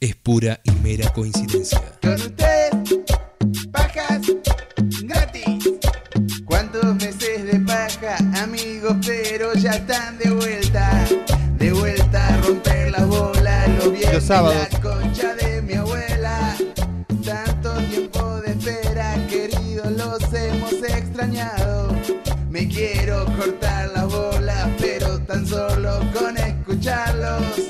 es pura y mera coincidencia. Con usted, pajas gratis. ¿Cuántos meses de paja, amigos? Pero ya están de vuelta. De vuelta a romper las bolas. Los viernes, Los sábados. la concha de mi abuela. Tanto tiempo de espera, queridos, los hemos extrañado. Me quiero cortar las bolas, pero tan solo con escucharlos.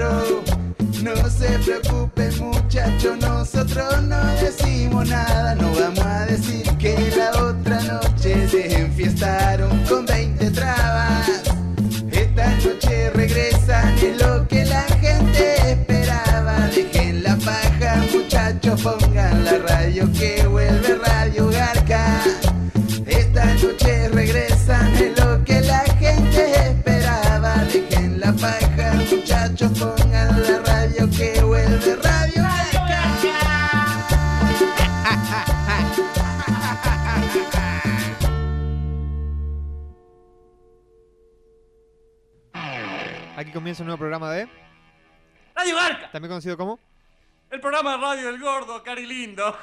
No se preocupe muchacho, nosotros no decimos nada. No vamos a decir que la otra noche se enfiestaron con 20 trabas. Esta noche regresan, es lo que la gente esperaba. Dejen la paja, muchachos, pongan la radio que muchachos, pongan la radio que vuelve Radio Aquí comienza un nuevo programa de. Radio Garca, También conocido como. el programa de radio del gordo, cari lindo.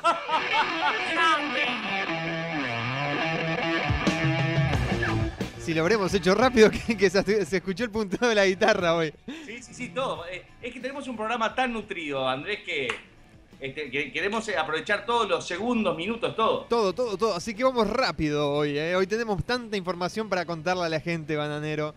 Si lo habremos hecho rápido, que, que se, se escuchó el punteo de la guitarra hoy. Sí, sí, sí, todo. Eh, Es que tenemos un programa tan nutrido, Andrés, que, este, que queremos eh, aprovechar todos los segundos, minutos, todo. Todo, todo, todo. Así que vamos rápido hoy. ¿eh? Hoy tenemos tanta información para contarle a la gente, bananero.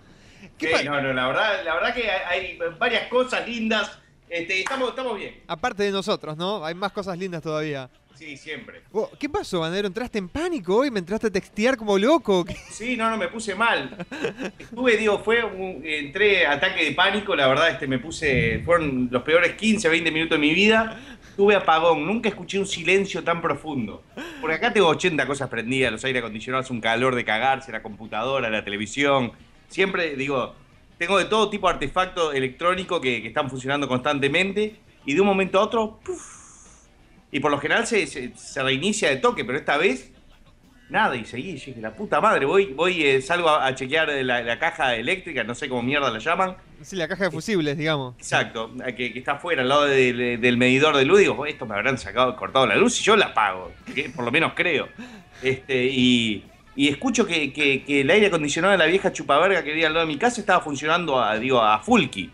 ¿Qué Sí, pa- no, no, la verdad, la verdad que hay, hay varias cosas lindas. Este, estamos, estamos bien. Aparte de nosotros, ¿no? Hay más cosas lindas todavía. Sí, siempre. Vos, ¿Qué pasó, bananero? ¿Entraste en pánico hoy? ¿Me entraste a textear como loco? ¿Qué- Sí, no, no, me puse mal. Estuve, digo, fue un, entré ataque de pánico, la verdad, este, me puse, fueron los peores 15, 20 minutos de mi vida. Tuve apagón, nunca escuché un silencio tan profundo. Porque acá tengo 80 cosas prendidas, los aire acondicionados, un calor de cagarse, la computadora, la televisión. Siempre, digo, tengo de todo tipo de artefacto electrónico que, que están funcionando constantemente y de un momento a otro, ¡puf! Y por lo general se, se- se reinicia de toque, pero esta vez Nada, y seguí, yo dije, la puta madre, voy, voy eh, salgo a, a chequear la, la caja eléctrica, no sé cómo mierda la llaman. Sí, la caja de fusibles, digamos. Exacto, a que, que está afuera, al lado de- del medidor de luz, digo, "Oh, esto me habrán sacado, cortado la luz y yo la apago, que por lo menos creo. Este, y, y escucho que, que- que el aire acondicionado de la vieja chupaverga que vivía al lado de mi casa estaba funcionando a, digo, a fulki.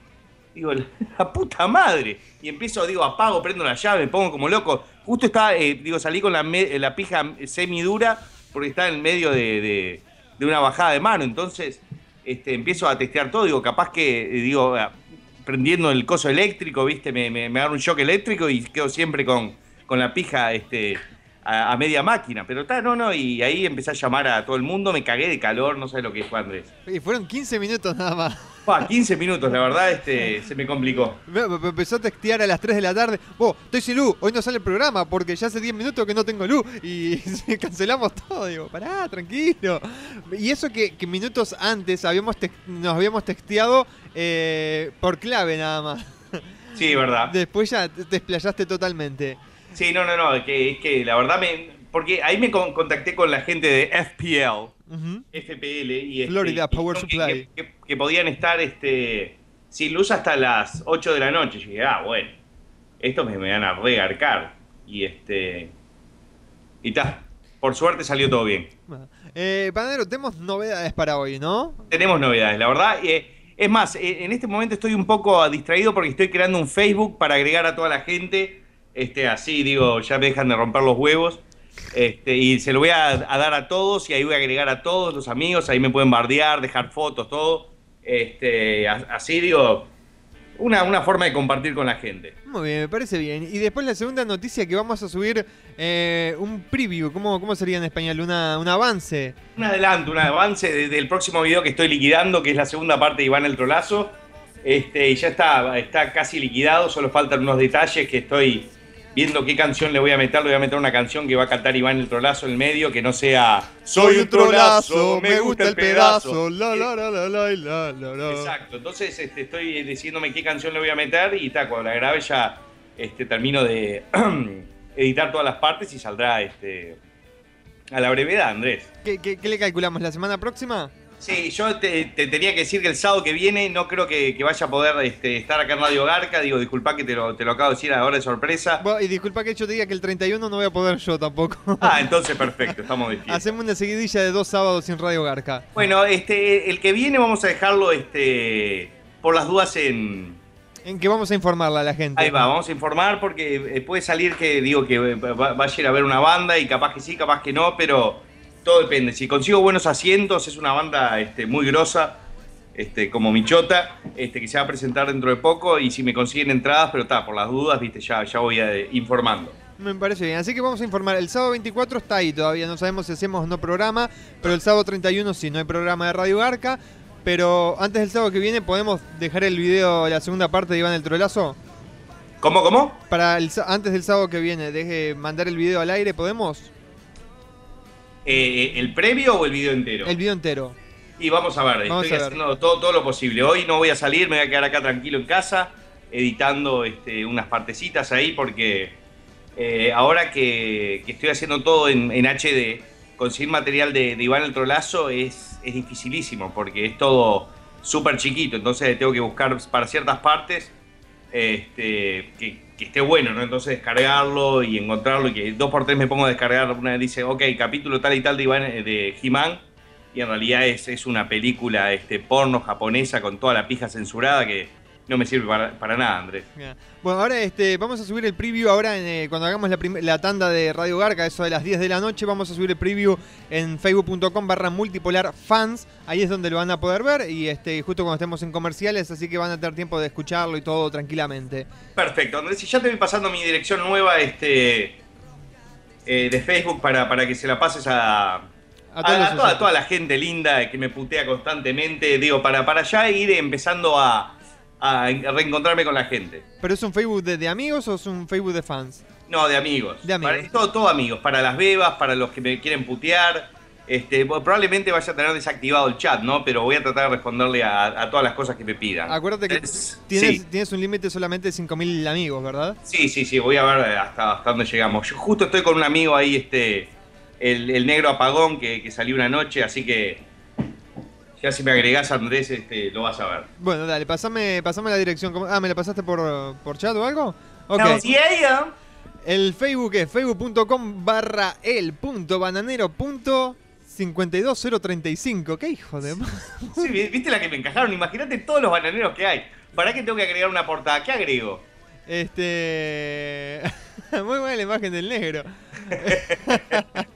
Digo, la puta madre. Y empiezo, digo, apago, prendo la llave, me pongo como loco. Justo estaba, eh, digo, salí con la, me- la pija semidura porque está en medio de, de- de una bajada de mano. Entonces, este, empiezo a testear todo. Digo, capaz que, eh, digo, ah, prendiendo el coso eléctrico, ¿viste? Me, me, me agarro un shock eléctrico y quedo siempre con, con la pija, este a, a media máquina, pero está, no, no, y ahí empecé a llamar a todo el mundo, me cagué de calor, no sé lo que fue Andrés. Y fueron 15 minutos nada más. Fua, 15 minutos, la verdad, este, se me complicó. Me- me- Empezó a textear a las 3 de la tarde. Vos, estoy sin luz, hoy no sale el programa porque ya hace 10 minutos que no tengo luz. Y cancelamos todo. Digo, pará, tranquilo. Y eso que, que minutos antes habíamos nos habíamos texteado eh, por clave nada más. Sí, verdad. Después ya te te explayaste totalmente. Sí, no, no, no, que, es que la verdad me... Porque ahí me con- contacté con la gente de FPL, Ujú. FPL, y... este, Florida y Power que- Supply. Que, que- que podían estar este, sin luz hasta las 8 de la noche. Yo dije, ah, bueno, estos me, me van a regarcar. Y este... Y ta, por suerte salió todo bien. Eh, Panadero, tenemos novedades para hoy, ¿no? Tenemos novedades, la verdad. eh, es más, eh, en este momento estoy un poco distraído porque estoy creando un Facebook para agregar a toda la gente. Este, así, digo, ya me dejan de romper los huevos. Este, y se lo voy a, a dar a todos y ahí voy a agregar a todos los amigos. Ahí me pueden bardear, dejar fotos, todo. Este, así, digo, una, una forma de compartir con la gente. Muy bien, me parece bien. Y después la segunda noticia que vamos a subir eh, un preview, ¿cómo, ¿cómo sería en español? Una, un avance. Un adelanto, un avance de- del próximo video que estoy liquidando, que es la segunda parte de Iván el Trolazo. Este, y ya está, está casi liquidado, solo faltan unos detalles que estoy viendo qué canción le voy a meter. Le voy a meter una canción que va a cantar Iván el Trolazo en el medio, que no sea Soy un trolazo, me gusta el pedazo. La, la, la, la, la, la, la, la. Exacto, entonces este, estoy diciéndome qué canción le voy a meter y ta, cuando la grabe ya este, termino de editar todas las partes y saldrá este, a la brevedad, Andrés. ¿Qué, qué, qué le calculamos? ¿La semana próxima? Sí, yo te, te tenía que decir que el sábado que viene no creo que, que vaya a poder este, estar acá en Radio Garca. Digo, disculpa que te lo, te lo acabo de decir ahora de sorpresa. Bueno, y disculpa que yo te diga que el 31 no voy a poder yo tampoco. Ah, entonces perfecto, estamos de fiesta. Hacemos una seguidilla de dos sábados sin Radio Garca. Bueno, este, el que viene vamos a dejarlo este, por las dudas en, En que vamos a informarla a la gente. Ahí va, vamos a informar porque eh, puede salir que digo que va, va a ir a ver una banda y capaz que sí, capaz que no, pero todo depende. Si consigo buenos asientos, es una banda este, muy grosa, este, como Michota, este, que se va a presentar dentro de poco y si me consiguen entradas, pero está, por las dudas, viste, ya, ya voy a- informando. Me parece bien. Así que vamos a informar. El sábado 24 está ahí todavía. No sabemos si hacemos o no programa. Pero el sábado 31 sí, no hay programa de Radio Garca. Pero antes del sábado que viene, ¿podemos dejar el video, la segunda parte de Iván el Trolazo? ¿Cómo, cómo? Para el, antes del sábado que viene, deje mandar el video al aire, ¿podemos? Eh, ¿El previo o el video entero? El video entero. Y vamos a ver, Vamos estoy a ver. haciendo todo, todo lo posible. Hoy no voy a salir, me voy a quedar acá tranquilo en casa, editando este, unas partecitas ahí, porque eh, ahora que, que estoy haciendo todo en, en HD, conseguir material de, de Iván el Trolazo es, es dificilísimo, porque es todo súper chiquito, entonces tengo que buscar para ciertas partes este, que, que esté bueno, ¿no? Entonces descargarlo y encontrarlo, y que dos por tres me pongo a descargar, una vez dice, ok, capítulo tal y tal de Iván, eh, de He-Man, y en realidad es, es una película este, porno japonesa con toda la pija censurada que no me sirve para, para nada, Andrés. Bueno, ahora este, vamos a subir el preview ahora en, eh, cuando hagamos la, la tanda de Radio Garca, eso de las 10 de la noche, vamos a subir el preview en facebook.com barra multipolar fans, ahí es donde lo van a poder ver y este, justo cuando estemos en comerciales, así que van a tener tiempo de escucharlo y todo tranquilamente. Perfecto, Andrés, y ya te voy pasando mi dirección nueva este, eh, de Facebook para, para que se la pases a, A toda, toda la gente linda que me putea constantemente, digo, para, para ya ir empezando a, a reencontrarme con la gente. ¿Pero es un Facebook de, de amigos o es un Facebook de fans? No, de amigos. De amigos. Para- todo, todo amigos. Para las bebas, para los que me quieren putear. Este, probablemente vaya a tener desactivado el chat, ¿no? Pero voy a tratar de responderle a, a todas las cosas que me pidan. Acuérdate que Es- tienes, sí. tienes un límite solamente de 5.000 amigos, ¿verdad? Sí, sí, sí, voy a ver hasta, hasta dónde llegamos. Yo justo estoy con un amigo ahí, este, el, el negro apagón que, que salió una noche, así que ya si me agregás Andrés, este, lo vas a ver. Bueno, dale, pasame, pasame la dirección. ¿Cómo- Ah, ¿me la pasaste por, por chat o algo? Ok. No, sí, ella. El Facebook es facebook.com barra el punto bananero punto 52035. ¿Qué hijo de Sí, viste la que me encajaron. Imagínate todos los bananeros que hay. ¿Para qué tengo que agregar una portada? ¿Qué agrego? Este. Muy buena la imagen del negro.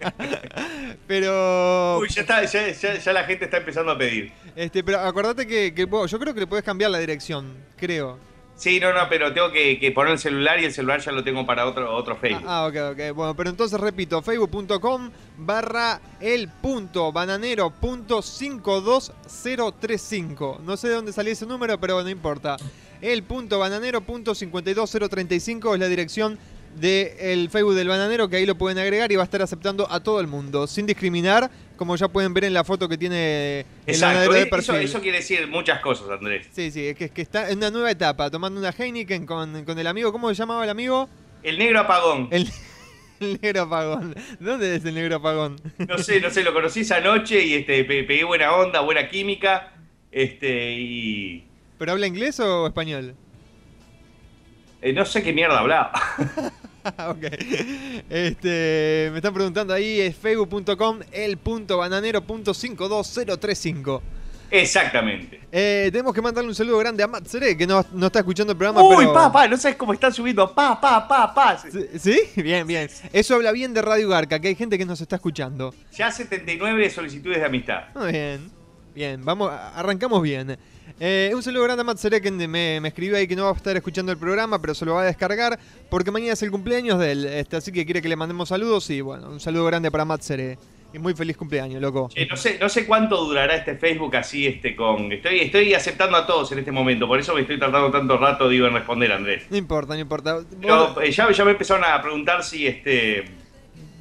pero. Uy, ya, está, ya, ya- ya la gente está empezando a pedir. Este, pero acordate que, que vos- yo creo que le puedes cambiar la dirección. Creo. Sí, no, no, pero tengo que, que poner el celular y el celular ya lo tengo para otro, otro Facebook. Ah, ah, ok, ok. Bueno, pero entonces repito, facebook.com barra el punto bananero punto 52035. No sé de dónde salió ese número, pero no importa. El punto bananero punto 52035 es la dirección del Facebook del bananero, que ahí lo pueden agregar y va a estar aceptando a todo el mundo, sin discriminar, como ya pueden ver en la foto que tiene el bananero de eso, perfil. eso quiere decir muchas cosas, Andrés. Sí, sí, es que, es que está en una nueva etapa, tomando una Heineken con, con el amigo, ¿cómo se llamaba el amigo? El negro apagón. El, el negro apagón. ¿Dónde es el negro apagón? No sé, no sé, lo conocí esa noche y este, pe- pegué buena onda, buena química. Este, y. ¿Pero habla inglés o español? Eh, no sé qué mierda hablaba. ok. Este, me están preguntando ahí, es facebook.com, el punto bananero punto 52035. Exactamente. Eh, tenemos que mandarle un saludo grande a Matt Seré, que no, no está escuchando el programa. Uy, pero... pa, pa, no sabes cómo están subiendo. Pa, pa, pa, pa. ¿Sí? ¿Sí? Bien, bien. Eso habla bien de Radio Garca, que hay gente que nos está escuchando. Ya 79 solicitudes de amistad. Muy bien. Bien, vamos, arrancamos bien. Eh, un saludo grande a Matt que me, me escribió ahí que no va a estar escuchando el programa, pero se lo va a descargar porque mañana es el cumpleaños de él, este, así que quiere que le mandemos saludos y bueno, un saludo grande para Matt Seré. Y muy feliz cumpleaños, loco. No sé, no sé cuánto durará este Facebook así, este, con. Estoy, estoy aceptando a todos en este momento, por eso me estoy tardando tanto rato, digo, en responder, Andrés. No importa, no importa. Pero, eh, ya, ya me empezaron a preguntar si este.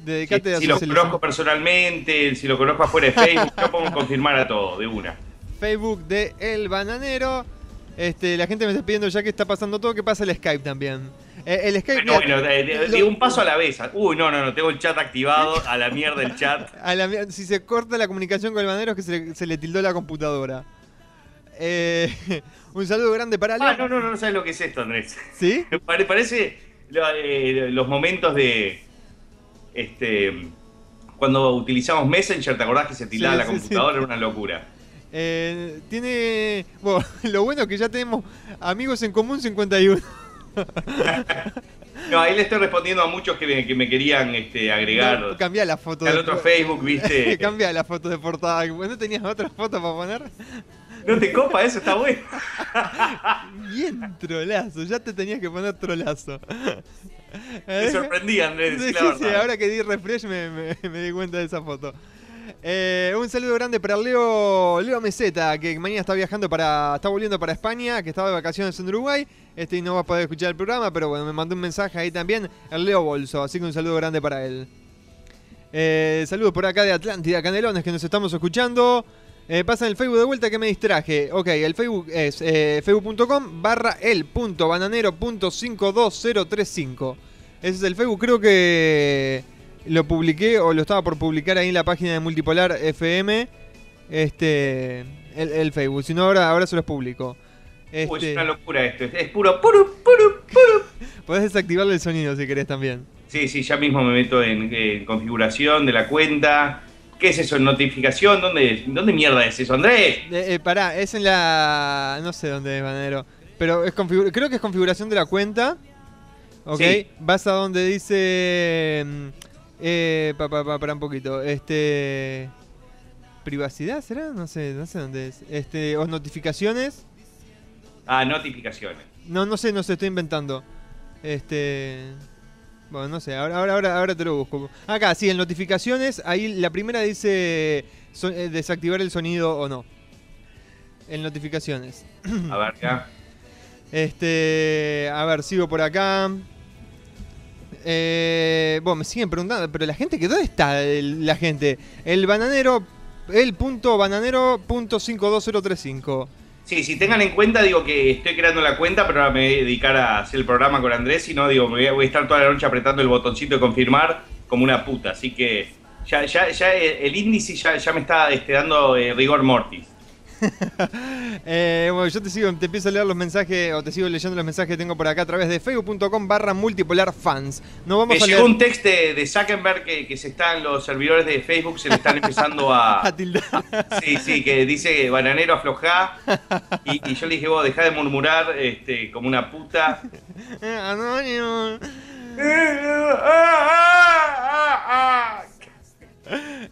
Si, a si lo socializar. conozco personalmente, si lo conozco afuera de Facebook, yo puedo confirmar a todo, de una. Facebook de El Bananero. Este, la gente me está pidiendo ya que está pasando todo, que pasa el Skype también. Eh, el Skype. Bueno, bueno, lo- digo un paso a la vez. Uy, no, no, no, tengo el chat activado, a la mierda el chat. a la si se corta la comunicación con el bananero es que se le, se le tildó la computadora. Eh, un saludo grande para Leo. Ah, no, no, no, no sabes lo que es esto, Andrés. ¿Sí? Pare- Parece lo- eh, los momentos de. Este. Cuando utilizamos Messenger, ¿te acordás que se tildaba Sí, la sí, computadora? Era una locura. Eh, tiene. Bueno, lo bueno es que ya tenemos amigos en común 51. No, ahí le estoy respondiendo a muchos que me, que me querían este, agregar. No, cambia la foto al otro Facebook, ¿viste? cambia la foto de portada. ¿No tenías otra foto para poner? ¿No te copa eso? Está bueno. Bien trolazo, ya te tenías que poner trolazo. Me sorprendí, Andrés, Sí, la sí, ahora que di refresh me, me- me di cuenta de esa foto. Eh, un saludo grande para Leo, Leo Meseta, que mañana está viajando para. está volviendo para España, que estaba de vacaciones en Uruguay. Este no va a poder escuchar el programa, pero bueno, me mandó un mensaje ahí también, el Leo Bolso, así que un saludo grande para él. Eh, saludos por acá de Atlántida, Canelones, que nos estamos escuchando. Eh, pasa en el Facebook de vuelta que me distraje. Ok, el Facebook es eh, facebook.com barra el punto bananero punto 52035. Ese es el Facebook, creo que lo publiqué o lo estaba por publicar ahí en la página de Multipolar FM. Este, el, el Facebook, si no ahora, ahora se los publico. Uy, es Este, una locura esto. Es puro, puro, puro, puro. podés desactivarle el sonido si querés también. Sí, sí, ya mismo me meto en, en configuración de la cuenta. ¿Qué es eso? ¿En notificación? ¿Dónde, ¿Dónde mierda es eso, Andrés? Eh, eh, pará, es en la. No sé dónde es, Bananero. Pero es configu- creo que es configuración de la cuenta. Ok. Sí. Vas a donde dice. Eh, pa, pa, pa, para un poquito. Este. ¿Privacidad será? No sé, no sé dónde es. Este. O notificaciones. Ah, notificaciones. No, no sé, no sé, estoy inventando. Este. Bueno, no sé, ahora, ahora, ahora, ahora te lo busco. Acá, sí, en notificaciones, ahí la primera dice so- eh, desactivar el sonido o no. En notificaciones. A ver, acá. Este, a ver, sigo por acá. Eh, bueno, me siguen preguntando, pero la gente, que ¿dónde está la gente? El bananero, el punto bananero punto 52035. Sí, sí, tengan en cuenta, digo que estoy creando la cuenta, pero ahora me voy a dedicar a hacer el programa con Andrés, y no, digo, me voy a, a estar toda la noche apretando el botoncito de confirmar como una puta. Así que ya, ya, ya el índice ya, ya me está este, dando eh, rigor mortis. Eh, bueno, yo te sigo, te empiezo a leer los mensajes, o te sigo leyendo los mensajes que tengo por acá a través de facebook.com barra multipolar fans. No vamos a llegó leer un texto de, de Zuckerberg que, que se están los servidores de Facebook, se le están empezando a... a tildar. Sí, sí, que dice bananero aflojá. Y, y yo le dije, vos dejá de murmurar este, como una puta. Eh, anónimo.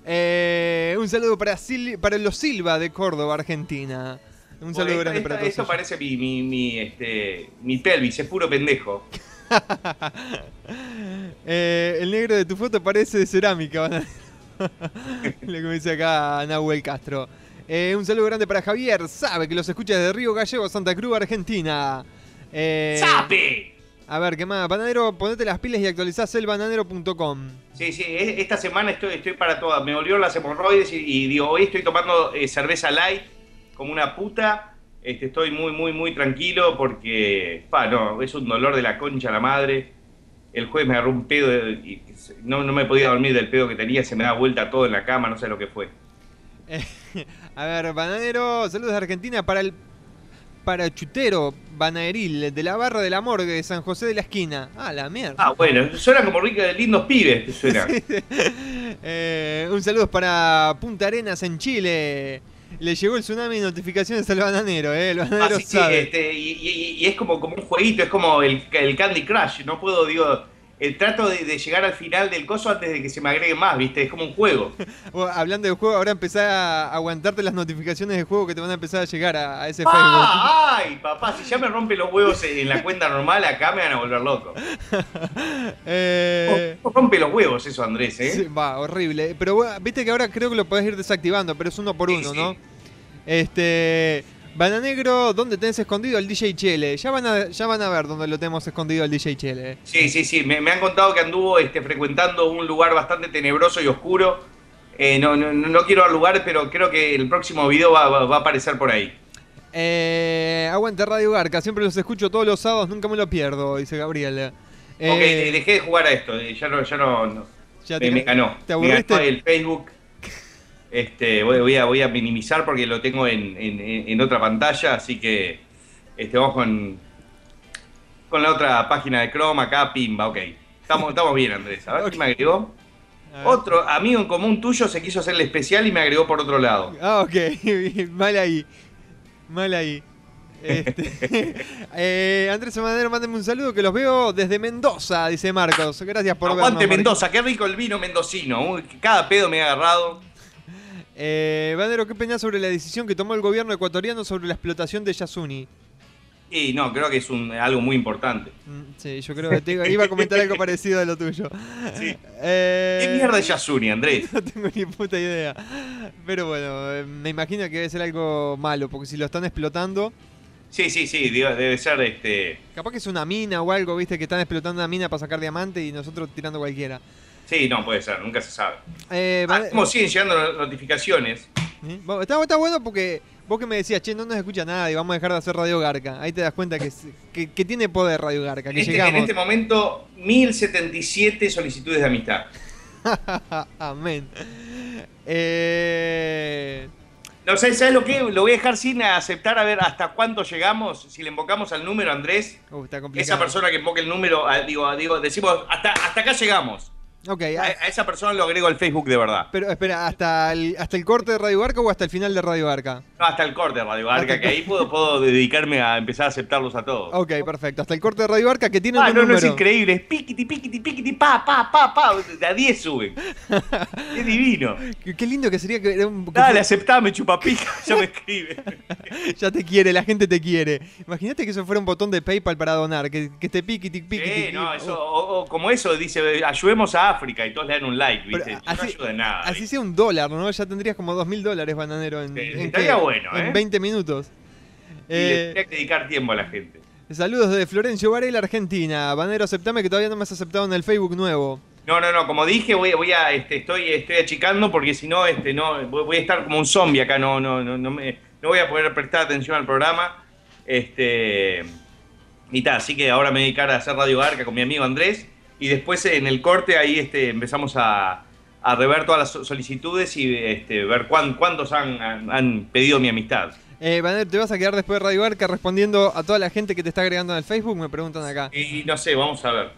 Eh, un saludo para, Sil- para los Silva de Córdoba, Argentina. Un saludo Bueno, grande para todos. esto ellos. parece mi, mi, mi, este, mi pelvis, es puro pendejo. Eh, el negro de tu foto parece de cerámica. Lo que me dice acá Nahuel Castro. Eh, un saludo grande para Javier. Sabe que los escucha desde Río Gallego, Santa Cruz, Argentina. Eh, ¡Sape! A ver, ¿qué más? Bananero, ponete las pilas y actualizás elbananero.com. Sí, sí, e- esta semana estoy, estoy para todas. Me volvieron las hemorroides y, y digo, hoy estoy tomando eh, cerveza light como una puta. Este, estoy muy, muy, muy tranquilo porque, pa, no, es un dolor de la concha a la madre. El jueves me agarró un pedo y no, no me podía dormir del pedo que tenía, se me da vuelta todo en la cama, no sé lo que fue. Eh, a ver, Bananero, saludos de Argentina para el para Chutero Banaeril de la barra del amor de San José de la Esquina. Ah, la mierda. Ah, bueno, suena como rico de lindos pibes, suena. Eh, un saludo para Punta Arenas en Chile. Le llegó el tsunami de notificaciones al bananero, eh. El bananero Ah, sí, sí, sabe. este, y, y- y es como, como un jueguito, es como el, el Candy Crush. No puedo, digo, eh, trato de, de llegar al final del coso antes de que se me agregue más, ¿viste? Es como un juego. Hablando de juego, ahora empezá a aguantarte las notificaciones de juego que te van a empezar a llegar a, a ese Facebook. ¡Ah! ¡Ay, papá! Si ya me rompe los huevos en la cuenta normal, acá me van a volver loco. Eh, Oh, rompe los huevos eso, Andrés, ¿eh? sí, va, horrible. Pero bueno, viste que ahora creo que lo podés ir desactivando, pero es uno por Sí, uno, sí. ¿no? Este. Bananegro, ¿dónde tenés escondido el DJ Chele? Ya van a, ya van a ver dónde lo tenemos escondido el DJ Chele. Sí, sí, sí. Me, me han contado que anduvo este, frecuentando un lugar bastante tenebroso y oscuro. Eh, no, no, no quiero dar lugar, pero creo que el próximo video va, va- va a aparecer por ahí. Eh, aguante Radio Garca, siempre los escucho todos los sábados, nunca me lo pierdo, dice Gabriel. ok, Eh, de- dejé de jugar a esto. eh, Ya no, ya no, no. ya me, te- me ganó. ¿Te me ganó aburriste? el Facebook. Este, voy, a, voy a minimizar porque lo tengo en, en- otra pantalla, así que este, vamos con, con la otra página de Chrome acá, pimba, ok. Estamos, estamos bien, Andrés. A ver Ok. qué me agregó. Otro amigo en común tuyo se quiso hacer el especial y me agregó por otro lado. Ah, ok, mal ahí. Mal ahí. Este, eh, Andrés Manero, mándeme un saludo que los veo desde Mendoza, dice Marcos. Gracias por Aguante vernos, Mendoza, qué rico el vino mendocino. Uy, Cada pedo me ha agarrado. Eh, Bandero, ¿qué opinás sobre la decisión que tomó el gobierno ecuatoriano sobre la explotación de Yasuni? Y no, creo que es un, algo muy importante. Mm, Sí, yo creo que te iba- a comentar algo parecido a lo tuyo. Sí. Eh, ¿Qué mierda es Yasuni, Andrés? No tengo ni puta idea. Pero bueno, eh, me imagino que debe ser algo malo, porque si lo están explotando, Sí, sí, sí, debe ser este. capaz que es una mina o algo, viste, que están explotando una mina para sacar diamante y nosotros tirando cualquiera. Sí, no puede ser, nunca se sabe. Eh, Ah, como siguen llegando no- notificaciones. Bueno, Está, está bueno porque vos que me decías, che, no nos escucha nadie, vamos a dejar de hacer Radio Garca. Ahí te das cuenta que, que, que tiene poder Radio Garca, En que este, en llegamos. este momento, 1077 solicitudes de amistad. Amén. Eh, No sé, ¿sabes lo que? Lo voy a dejar sin aceptar a ver hasta cuánto llegamos. Si le invocamos al número, Andrés, uh, está esa persona que invoque el número, digo, digo, decimos, hasta, hasta acá llegamos. Ok, A, ah, a esa persona lo agrego al Facebook de verdad. pero espera, ¿hasta el, ¿hasta el corte de Radio Garca o hasta el final de Radio Garca? No, hasta el corte, Radio Hasta Barca, que ahí puedo, puedo dedicarme a empezar a aceptarlos a todos. Ok, perfecto. Hasta el corte de Radio Garca que tiene Ah, un no, no, es increíble. Es piquiti, piquiti, piquiti, pa, pa, pa, pa. De a 10 suben. Es divino. Qué, qué lindo que sería que, era un- que Dale, fue- aceptame, chupapija. Ya me escribe. ya te quiere, la gente te quiere. Imagínate que eso fuera un botón de PayPal para donar, que, que te piqui, piqui, Sí, no, eso, o, o como eso dice, ayudemos a África y todos le dan un like, ¿viste? Así- no ayudo de nada. Así ¿viste? sea un dólar, ¿no? Ya tendrías como dos mil dólares, bananero, en, en, estaría bueno, en ¿eh? 20 minutos. Y le Eh, tendría que dedicar tiempo a la gente. saludos desde Florencio Varela, Argentina. Banero, aceptame que todavía no me has aceptado en el Facebook nuevo. No, no, no, como dije, voy, voy a, este, estoy, estoy achicando porque si no, este, no, voy, a estar como un zombie acá, no, no, no, no, me, no voy a poder prestar atención al programa. Este, y tal, así que ahora me voy a dedicar a hacer Radio Arca con mi amigo Andrés y después en el corte ahí este, empezamos a, a rever todas las so- solicitudes y este, ver cuán- cuántos han, han- han pedido mi amistad. Eh, Banero, ¿te vas a quedar después de Radio Arca respondiendo a toda la gente que te está agregando en el Facebook? Me preguntan acá. Y no sé, vamos a ver.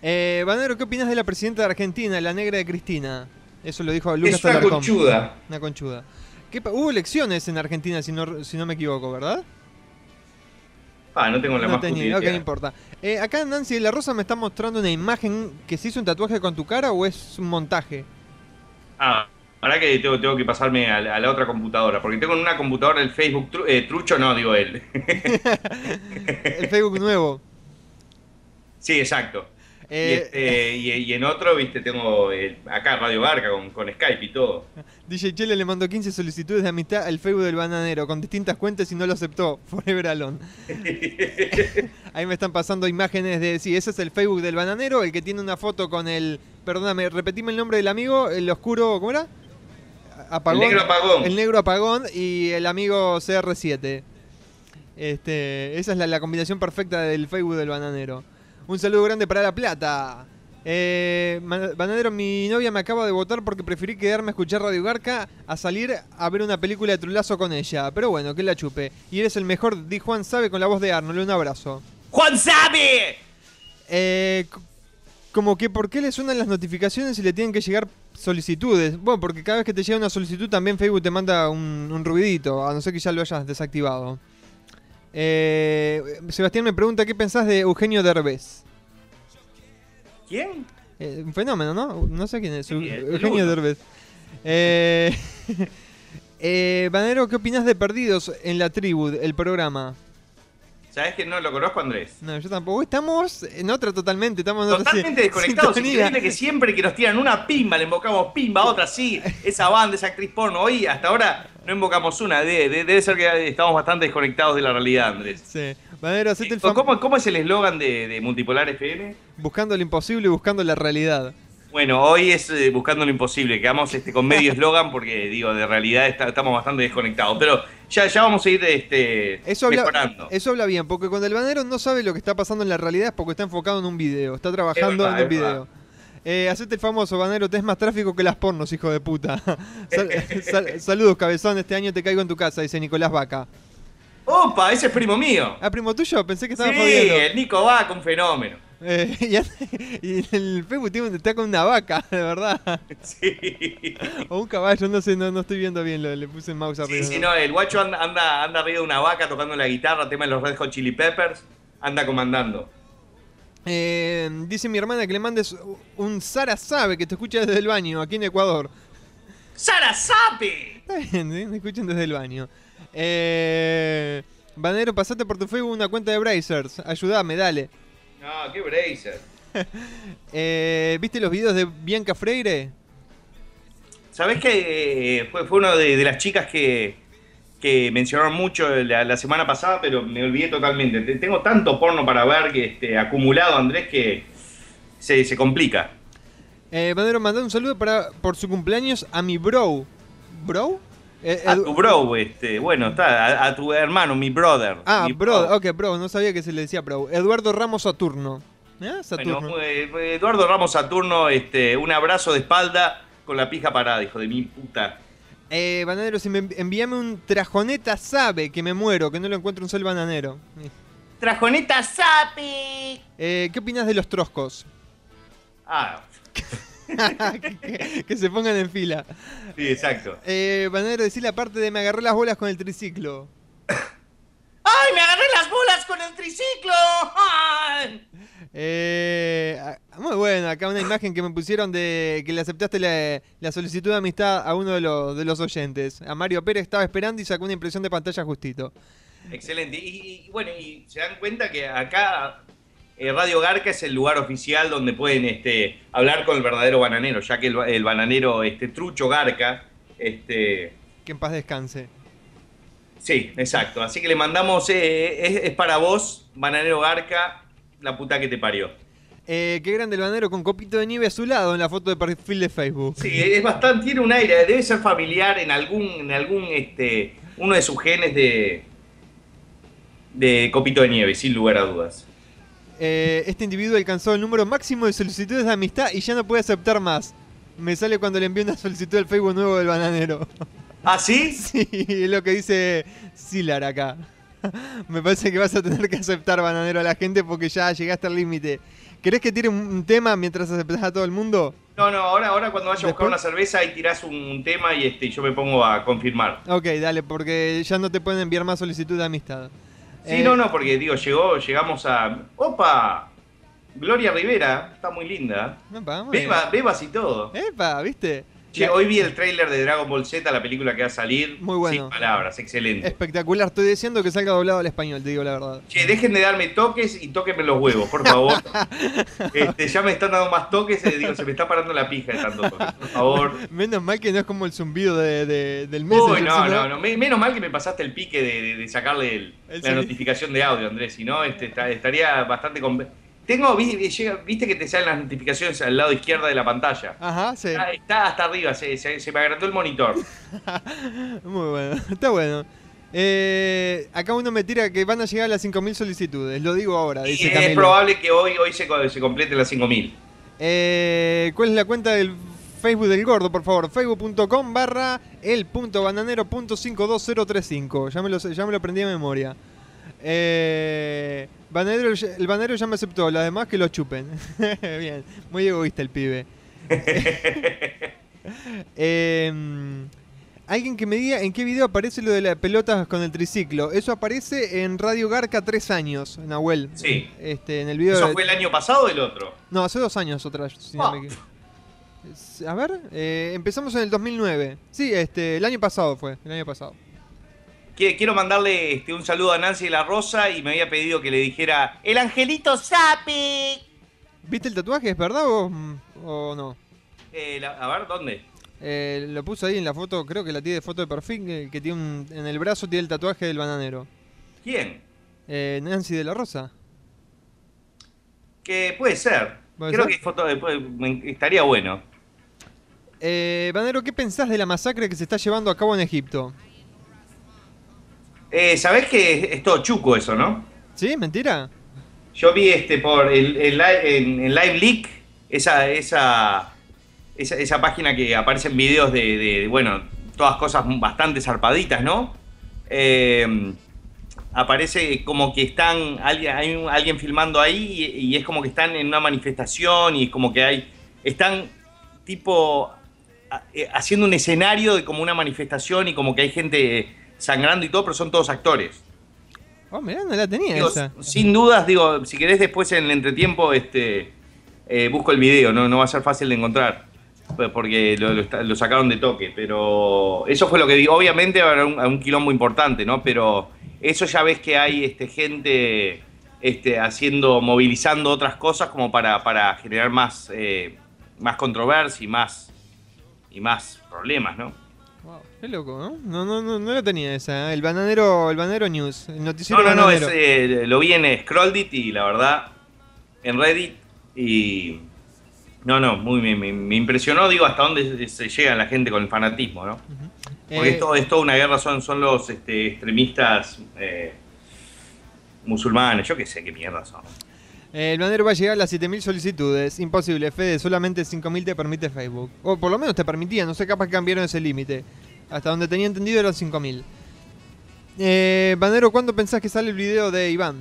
Eh, Banero, ¿qué opinas de la presidenta de Argentina, la negra de Cristina? Eso lo dijo Lucas es una conchuda. Una conchuda. ¿Qué pa- Hubo elecciones en Argentina, si no, si no me equivoco, ¿verdad? Ah, no tengo la no más tenía, no importa. Eh, acá Nancy de la Rosa me está mostrando una imagen que se hizo un tatuaje con tu cara o es un montaje. Ah, ahora que tengo, tengo que pasarme a la, a la otra computadora, porque tengo en una computadora el Facebook tru- eh, trucho, no, digo él. El Facebook nuevo. sí, exacto. Y, Eh, este, y, y en otro, viste, tengo eh, acá Radio Barca con, con Skype y todo. DJ Chele le mandó 15 solicitudes de amistad al Facebook del bananero con distintas cuentas y no lo aceptó. Forever Alone. Ahí me están pasando imágenes de. Sí, ese es el Facebook del bananero, el que tiene una foto con el. Perdóname, repetime el nombre del amigo, el oscuro. ¿Cómo era? Apagón. El negro apagón. El negro apagón y el amigo CR7. Este, esa es la, la combinación perfecta del Facebook del bananero. Un saludo grande para La Plata. Eh, bananero, mi novia me acaba de votar porque preferí quedarme a escuchar Radio Garca a salir a ver una película de trulazo con ella. Pero bueno, que la chupe. Y eres el mejor, di Juan Sabe con la voz de Arnold. Un abrazo. ¡Juan sabe! Eh, como que por qué le suenan las notificaciones y le tienen que llegar solicitudes. Bueno, porque cada vez que te llega una solicitud también Facebook te manda un, un ruidito, a no ser que ya lo hayas desactivado. Eh, Sebastián me pregunta qué pensás de Eugenio Derbez. ¿Quién? Eh, un fenómeno, ¿no? No sé quién es. Sí, Eugenio. Derbez. Eh, eh, Banero, ¿qué opinas de Perdidos en la Tribu, el programa? ¿Sabes que no lo conozco, Andrés? No, yo tampoco. Estamos en otra totalmente. Estamos en otra Totalmente si- desconectados. Increíble que siempre que nos tiran una pimba, le invocamos pimba, otra sí. Esa banda, esa actriz porno. Hoy, hasta ahora, no invocamos una. De- de- debe ser que estamos bastante desconectados de la realidad, Andrés. Sí. Hacete el ¿Cómo, cómo es el eslogan de, de Multipolar FM? Buscando lo imposible y buscando la realidad. Bueno, hoy es eh, buscando lo imposible. Quedamos este, con medio eslogan porque, digo, de realidad está- estamos bastante desconectados. Pero ya, ya vamos a ir este, Eso habla, mejorando. eso habla bien, porque cuando el banero no sabe lo que está pasando en la realidad es porque está enfocado en un video, está trabajando verdad, en un video. Eh, hacete el famoso, banero, tenés más tráfico que las pornos, hijo de puta. Sal- sal- saludos, cabezón, este año te caigo en tu casa, dice Nicolás Vaca. ¡Opa! Ese es primo mío. Ah, primo tuyo, pensé que Sí, estaba jodiendo. el Nico Vaca, un fenómeno. Eh, y, el Facebook tiene- está con una vaca, de verdad. Sí. O un caballo, no sé, no, no estoy viendo bien, lo- le puse el mouse Sí, arriba. sí, no, el guacho anda, anda, anda arriba de una vaca tocando la guitarra, tema de los Red Hot Chili Peppers, anda comandando. Eh, dice mi hermana que le mandes un Sara sabe que te escucha desde el baño, aquí en Ecuador. ¡Sara Sape! Está bien, me escuchan desde el baño. Eh, Banero, pasate por tu Facebook una cuenta de Brazers. Ayúdame, dale. No, qué bracer. Eh, ¿Viste los videos de Bianca Freire? ¿Sabés que eh, fue, fue una de, de las chicas que, que mencionaron mucho la, la semana pasada, pero me olvidé totalmente? Te- Tengo tanto porno para ver que este, acumulado, Andrés, que se, se complica. Eh, Banero, mandó un saludo para, por su cumpleaños a mi bro. ¿Bro? Eh, A tu bro, este, bueno, está, a, a tu hermano, mi brother. Ah, mi bro, ok, bro, no sabía que se le decía bro. Eduardo Ramos Saturno. ¿Eh? Saturno. Bueno, eh, Eduardo Ramos Saturno, este, un abrazo de espalda con la pija parada, hijo de mi puta. Eh, bananero, si me envi- envíame un trajoneta sabe que me muero, que no lo encuentro un sol bananero. Trajoneta Sapi. Eh, ¿Qué opinas de los troscos? Ah, que, que se pongan en fila. sí, exacto. Eh, bananero, decir la parte de me agarré las bolas con el triciclo. ¡Ay, me agarré las bolas con el triciclo! ¡Ay! Eh, ah, muy bueno, acá una imagen que me pusieron de que le aceptaste la, la solicitud de amistad a uno de los, de los oyentes. A Mario Pérez estaba esperando y sacó una impresión de pantalla justito. Excelente. Y, y, bueno, y se dan cuenta que acá eh, Radio Garca es el lugar oficial donde pueden este, hablar con el verdadero bananero, ya que el, el bananero este, trucho Garca, este, Que en paz descanse. sí, exacto. Así que le mandamos, eh, es, es para vos, bananero Garca, la puta que te parió. Eh, qué grande el banero con copito de nieve a su lado en la foto de perfil de Facebook. Sí, es bastante, tiene un aire, debe ser familiar en algún, en algún, este, uno de sus genes de, de copito de nieve, sin lugar a dudas. Eh, este individuo alcanzó el número máximo de solicitudes de amistad y ya no puede aceptar más. Me sale cuando le envío una solicitud al Facebook nuevo del bananero. ¿Ah, sí? Sí, es lo que dice Silar acá. Me parece que vas a tener que aceptar bananero a la gente porque ya llegaste al límite. ¿Querés que tire un- tema mientras aceptás a todo el mundo? No, no, ahora, ahora cuando vaya a buscar una cerveza y tirás un, un tema y este, yo me pongo a confirmar. Ok, dale, porque ya no te pueden enviar más solicitud de amistad. Sí, Eh, no, no, porque digo, llegó, llegamos a. ¡Opa! Gloria Rivera, está muy linda. Epa, muy bien. Beba, bebas y todo. Epa, ¿viste? Che, hoy vi el tráiler de Dragon Ball Z, la película que va a salir. Muy bueno. Sin palabras, excelente. Espectacular, estoy diciendo que salga doblado al español, te digo la verdad. Che, dejen de darme toques y tóquenme los huevos, por favor. Este, ya me están dando más toques, eh, digo, se me está parando la pija de tanto toque. Por favor. Menos mal que no es como el zumbido de, de- del mes. Uy, no, no, no. Me- Menos mal que me pasaste el pique de, sacarle el- El la notificación de audio, Andrés. Si no, este, esta- estaría bastante... con- Tengo, viste que te salen las notificaciones al lado izquierda de la pantalla. Ajá, sí. Está, está hasta arriba, se, se- se me agrandó el monitor. Muy bueno, está bueno. Eh, acá uno me tira que van a llegar a las 5.000 solicitudes, lo digo ahora, dice es Camilo. probable que hoy, hoy se, se completen las 5000. Eh, ¿Cuál es la cuenta del Facebook del gordo, por favor? Facebook.com barra el.bananero.52035. Ya me lo, ya me lo aprendí de memoria. Eh, bananero, el bananero ya me aceptó, los demás que lo chupen. Bien, muy egoísta el pibe. Em, Alguien que me diga en qué video aparece lo de las pelotas con el triciclo. Eso aparece en Radio Garca tres años, Nahuel. Sí. Este, en el video. ¿Eso de- fue el año pasado o el otro? No, hace dos años otra vez. no Ah. me A ver, eh, empezamos en el 2009. Sí, este, el año pasado fue, el año pasado. Qui- Quiero mandarle este, un saludo a Nancy de la Rosa y me había pedido que le dijera ¡El angelito sape! ¿Viste el tatuaje? ¿Es verdad o, o no? Eh, la- a ver, ¿dónde? Eh, lo puse ahí en la foto, creo que la tiene de foto de perfil, que, tiene un- en el brazo tiene el tatuaje del bananero. ¿Quién? Eh, Nancy de la Rosa. Que puede ser. ¿Puede Creo ser? que foto, me- estaría bueno. Eh, Banero, ¿qué pensás de la masacre que se está llevando a cabo en Egipto? Eh, ¿Sabés que es todo chuco eso, no? ¿Sí? ¿Mentira? Yo vi este por el, el li- en, en Live Leak, esa, esa, esa, esa página que aparecen videos de, de, bueno, todas cosas bastante zarpaditas, ¿no? Eh, aparece como que están, alguien, hay un- alguien filmando ahí y, y es como que están en una manifestación y es como que hay, están tipo eh, haciendo un escenario de como una manifestación y como que hay gente sangrando y todo, pero son todos actores. Oh, mirá, no la tenía Digo, esa. sin dudas, digo, si querés después en el entretiempo, este, eh, busco el video, no, no va a ser fácil de encontrar, porque lo, lo está- lo sacaron de toque, pero eso fue lo que digo, obviamente habrá un, un quilombo importante, ¿no? Pero eso ya ves que hay este, gente este, haciendo, movilizando otras cosas como para, para generar más, eh, más controversia y más, y más problemas, ¿no? Qué loco, ¿no? No, no, no, no la tenía esa. ¿eh? El bananero, el bananero news, el noticiero No, no, no, es, bananero. eh, lo vi en Scrolldit y la verdad, en Reddit y... No, no, muy, me, me- impresionó, digo, hasta dónde se- llega la gente con el fanatismo, ¿no? Porque Eh, es, todo, es toda una guerra, son, son los este, extremistas eh, musulmanes, yo qué sé qué mierda son. eh, el bananero va a llegar a las 7000 solicitudes. Imposible, Fede, solamente 5000 te permite Facebook. O por lo menos te permitía, no sé, capaz que cambiaron ese límite. Hasta donde tenía entendido eran 5000. Eh, Banero, ¿cuándo pensás que sale el video de Iván?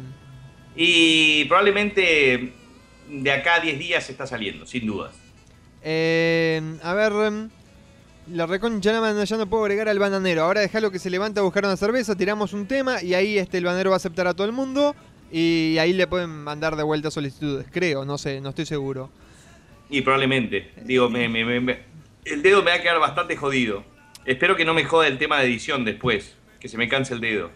Y probablemente de acá a 10 días está saliendo, sin dudas. Eh, a ver. em, La reconcha ya no puedo agregar al bananero. Ahora dejalo que se levante a buscar una cerveza, tiramos un tema y ahí este, el bananero va a aceptar a todo el mundo. Y ahí le pueden mandar de vuelta solicitudes. Creo, no sé, no estoy seguro. Y probablemente, digo, me- me- me- me- el dedo me va a quedar bastante jodido. Espero que no me joda el tema de edición después, que se me canse el dedo.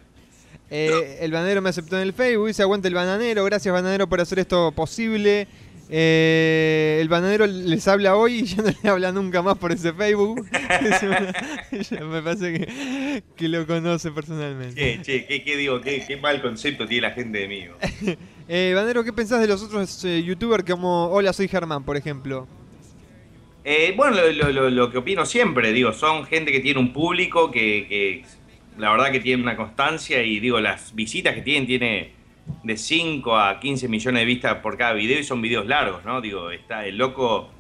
Eh, el bananero me aceptó en el Facebook, dice aguante el bananero, gracias bananero por hacer esto posible. Eh, el bananero les habla hoy y ya no le habla nunca más por ese Facebook. Una- me parece que, que lo conoce personalmente. Che, che, ¿qué, qué digo? ¿Qué, qué mal concepto tiene la gente de mí? Eh, bananero, ¿qué pensás de los otros eh, youtubers como Hola soy Germán, por ejemplo? Eh, bueno, lo, que opino siempre, digo, son gente que tiene un público que, la verdad que tiene una constancia y digo, las visitas que tienen tiene de 5 a 15 millones de vistas por cada video y son videos largos, ¿no? Digo, está el loco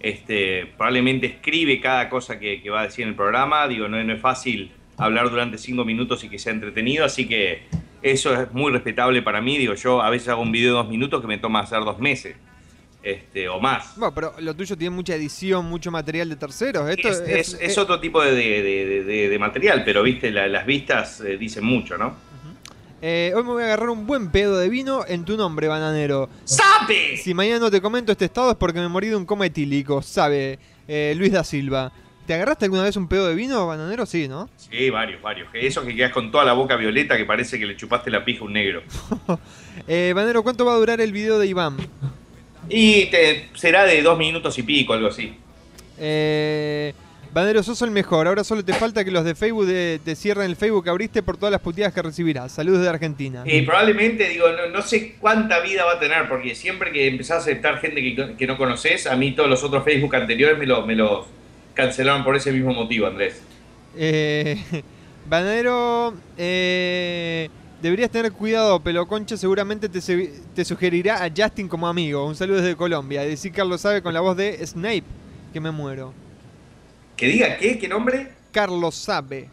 este, probablemente escribe cada cosa que, va a decir en el programa, digo, no, no es fácil hablar durante 5 minutos y que sea entretenido, así que eso es muy respetable para mí, digo, yo a veces hago un video de dos minutos que me toma hacer dos meses. Este, o más. Bueno, pero lo tuyo tiene mucha edición, mucho material de terceros. Esto es, es- es otro tipo de, de- de- de- de material, pero viste, La- las vistas eh, dicen mucho, ¿no? Eh, hoy me voy a agarrar un buen pedo de vino en tu nombre, bananero. ¡Sape! Si mañana no te comento este estado es porque me morí de un coma etílico, sabe eh, Luis da Silva. ¿Te agarraste alguna vez un pedo de vino, bananero? Sí, ¿no? Sí, varios, varios. Eso que quedas con toda la boca violeta que parece que le chupaste la pija a un negro. Eh, bananero, ¿cuánto va a durar el video de Iván? Y te, será de dos minutos y pico, algo así. Eh, bananero, sos el mejor. Ahora solo te falta que los de Facebook de- te cierren el Facebook que abriste por todas las puteadas que recibirás. Saludos de Argentina. Y probablemente, digo, no, no sé cuánta vida va a tener, porque siempre que empezás a aceptar gente que, que no conoces, a mí todos los otros Facebook anteriores me los me los cancelaron por ese mismo motivo, Andrés. Eh, Bananero, eh, deberías tener cuidado, Peloconcha seguramente te, sugerirá a Justin como amigo. Un saludo desde Colombia. Decir Carlos sabe con la voz de Snape, que me muero. Que diga, ¿qué? ¿Qué nombre? Carlos sabe.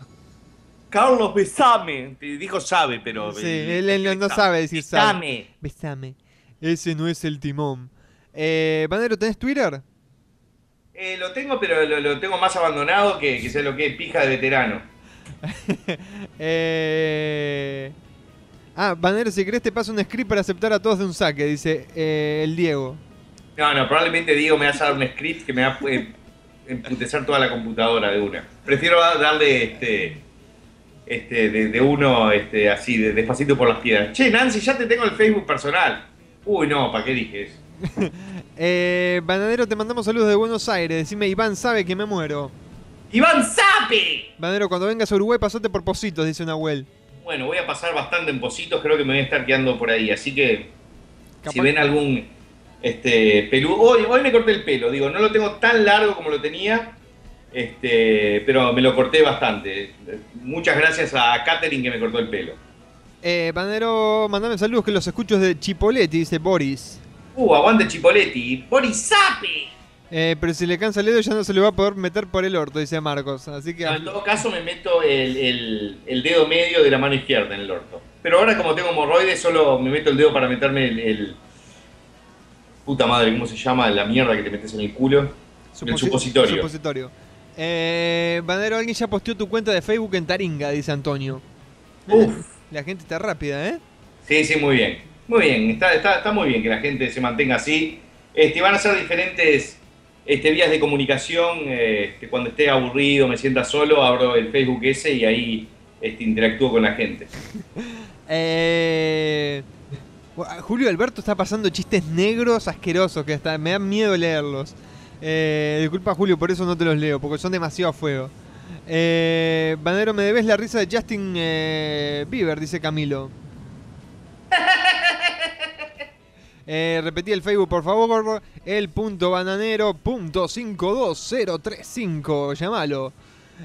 Carlos Besame. Dijo sabe, pero... Sí, él, él no sabe decir sabe. Besame. Besame. Ese no es el timón. Eh, Bananero, ¿tenés Twitter? Eh, lo tengo, pero lo, lo tengo más abandonado que, que sea lo que es pija de veterano. Eh... Ah, Banero, si querés te paso un script para aceptar a todos de un saque, dice eh, el Diego. No, no, probablemente Diego me va a dar un script que me va a eh, emputecer toda la computadora de una. Prefiero darle este. Este, de, de uno, este, así, de, despacito por las piedras. Che, Nancy, ya te tengo el Facebook personal. Uy, no, ¿para qué dije eso? Eh, Bananero, te mandamos saludos de Buenos Aires. Decime, Iván sabe que me muero. ¡Iván Sape! Bananero, cuando vengas a Uruguay, pasate por Positos, dice Nahuel. Bueno, voy a pasar bastante en Positos, creo que me voy a estar quedando por ahí. Así que, Capaz- si ven algún este, pelu... Hoy, hoy me corté el pelo, digo, no lo tengo tan largo como lo tenía, este, pero me lo corté bastante. Muchas gracias a Katherine que me cortó el pelo. Eh, Bananero, mandame saludos que los escucho de Chipoletti, dice Boris. Uh, aguante Chipoletti. ¡Boris Sape! Eh, pero si le cansa el dedo ya no se le va a poder meter por el orto, dice Marcos. Así que... No, en todo caso me meto el, el- el dedo medio de la mano izquierda en el orto. Pero ahora como tengo hemorroides, solo me meto el dedo para meterme el... el- Puta madre, ¿cómo se llama? La mierda que te metes en el culo. el Suposi- supositorio. supositorio. Eh, Banero, alguien ya posteó tu cuenta de Facebook en Taringa, dice Antonio. Uf. La gente está rápida, ¿eh? Sí, sí, muy bien. Muy bien, está, está, está muy bien que la gente se mantenga así. Este, van a ser diferentes este, vías de comunicación. eh, este, cuando esté aburrido, me sienta solo, abro el Facebook ese y ahí este, interactúo con la gente. Eh, Julio Alberto está pasando chistes negros asquerosos que hasta me dan miedo leerlos. Eh, disculpa Julio, por eso no te los leo, porque son demasiado fuego. Eh, Banero, me debes la risa de Justin Bieber, dice Camilo. Eh, repetí el Facebook, por favor. El punto bananero punto 52035. Llámalo.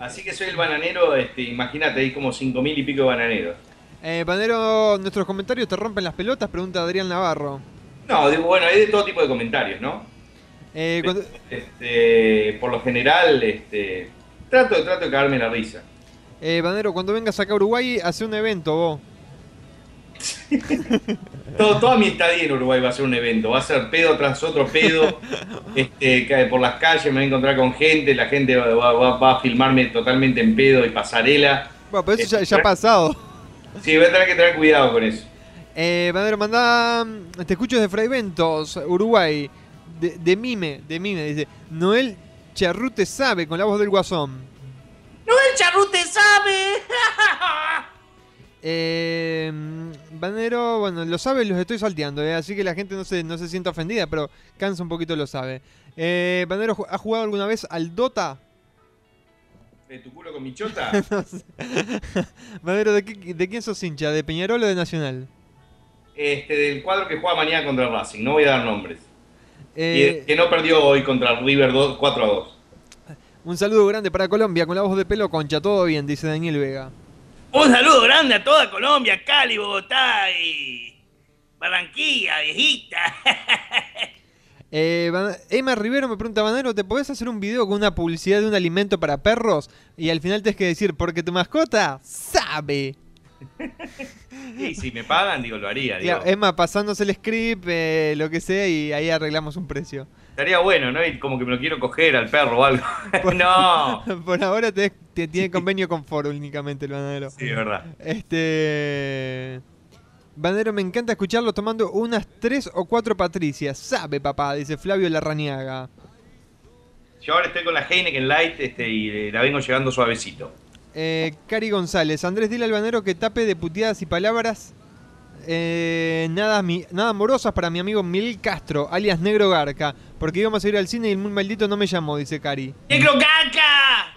Así que soy el bananero, este, imagínate, hay como cinco mil y pico de bananeros. Eh, Banero, nuestros comentarios te rompen las pelotas, pregunta Adrián Navarro. No, digo, bueno, hay de todo tipo de comentarios, ¿no? Eh, cuando- Este, por lo general, este, trato, trato de cagarme la risa. Eh, Banero, cuando vengas acá a Uruguay, hace un evento vos. Todo, toda mi estadía en Uruguay va a ser un evento, va a ser pedo tras otro pedo, este, cae por las calles me voy a encontrar con gente, la gente va, va- va a filmarme totalmente en pedo y pasarela. Bueno, pero eso ya, ya ha pasado. Sí, voy a tener que tener cuidado con eso. Eh, Banero, mandá. mm, Te escucho de Fray Ventos, Uruguay. De, de Mime, de Mime, dice. Noel Charrute sabe con la voz del guasón. ¡No el charrute sabe! Eh, Banero, bueno, lo sabe, los estoy salteando, eh, así que la gente no se, no se sienta ofendida, pero cansa un poquito lo sabe. Eh, Banero, ¿ha jugado alguna vez al Dota? ¿De tu culo con mi chota? No sé. Banero, ¿de, qué- ¿de quién sos hincha? ¿De Peñarol o de Nacional? Este, del cuadro que juega mañana contra el Racing, no voy a dar nombres. Y Eh, que no perdió hoy contra el River 2, 4 a 2. un saludo grande para Colombia con la voz de pelo concha, todo bien, dice Daniel Vega. Un saludo grande a toda Colombia, Cali, Bogotá y Barranquilla, viejita. Eh, Emma Rivero me pregunta, Banero, ¿te podés hacer un video con una publicidad de un alimento para perros? Y al final tenés que decir, porque tu mascota sabe. Y si me pagan, digo, lo haría. digo. Digo, Emma, pasándose el script, eh, lo que sea, y ahí arreglamos un precio. Estaría bueno, ¿no? Y como que me lo quiero coger al perro o algo. no. Por ahora te, te tiene convenio con Foro únicamente el bananero. Sí, es verdad. Este. Banero, me encanta escucharlo tomando unas tres o cuatro patricias. Sabe, papá, dice Flavio Larrañaga. Yo ahora estoy con la Heineken Light este, y eh, la vengo llegando suavecito. Eh, Cari González, Andrés, dile al banero que tape de puteadas y palabras eh, nada, mi- nada amorosas para mi amigo Miguel Castro, alias Negro Garca, porque íbamos a ir al cine y el muy maldito no me llamó, dice Cari. ¡Negro caca!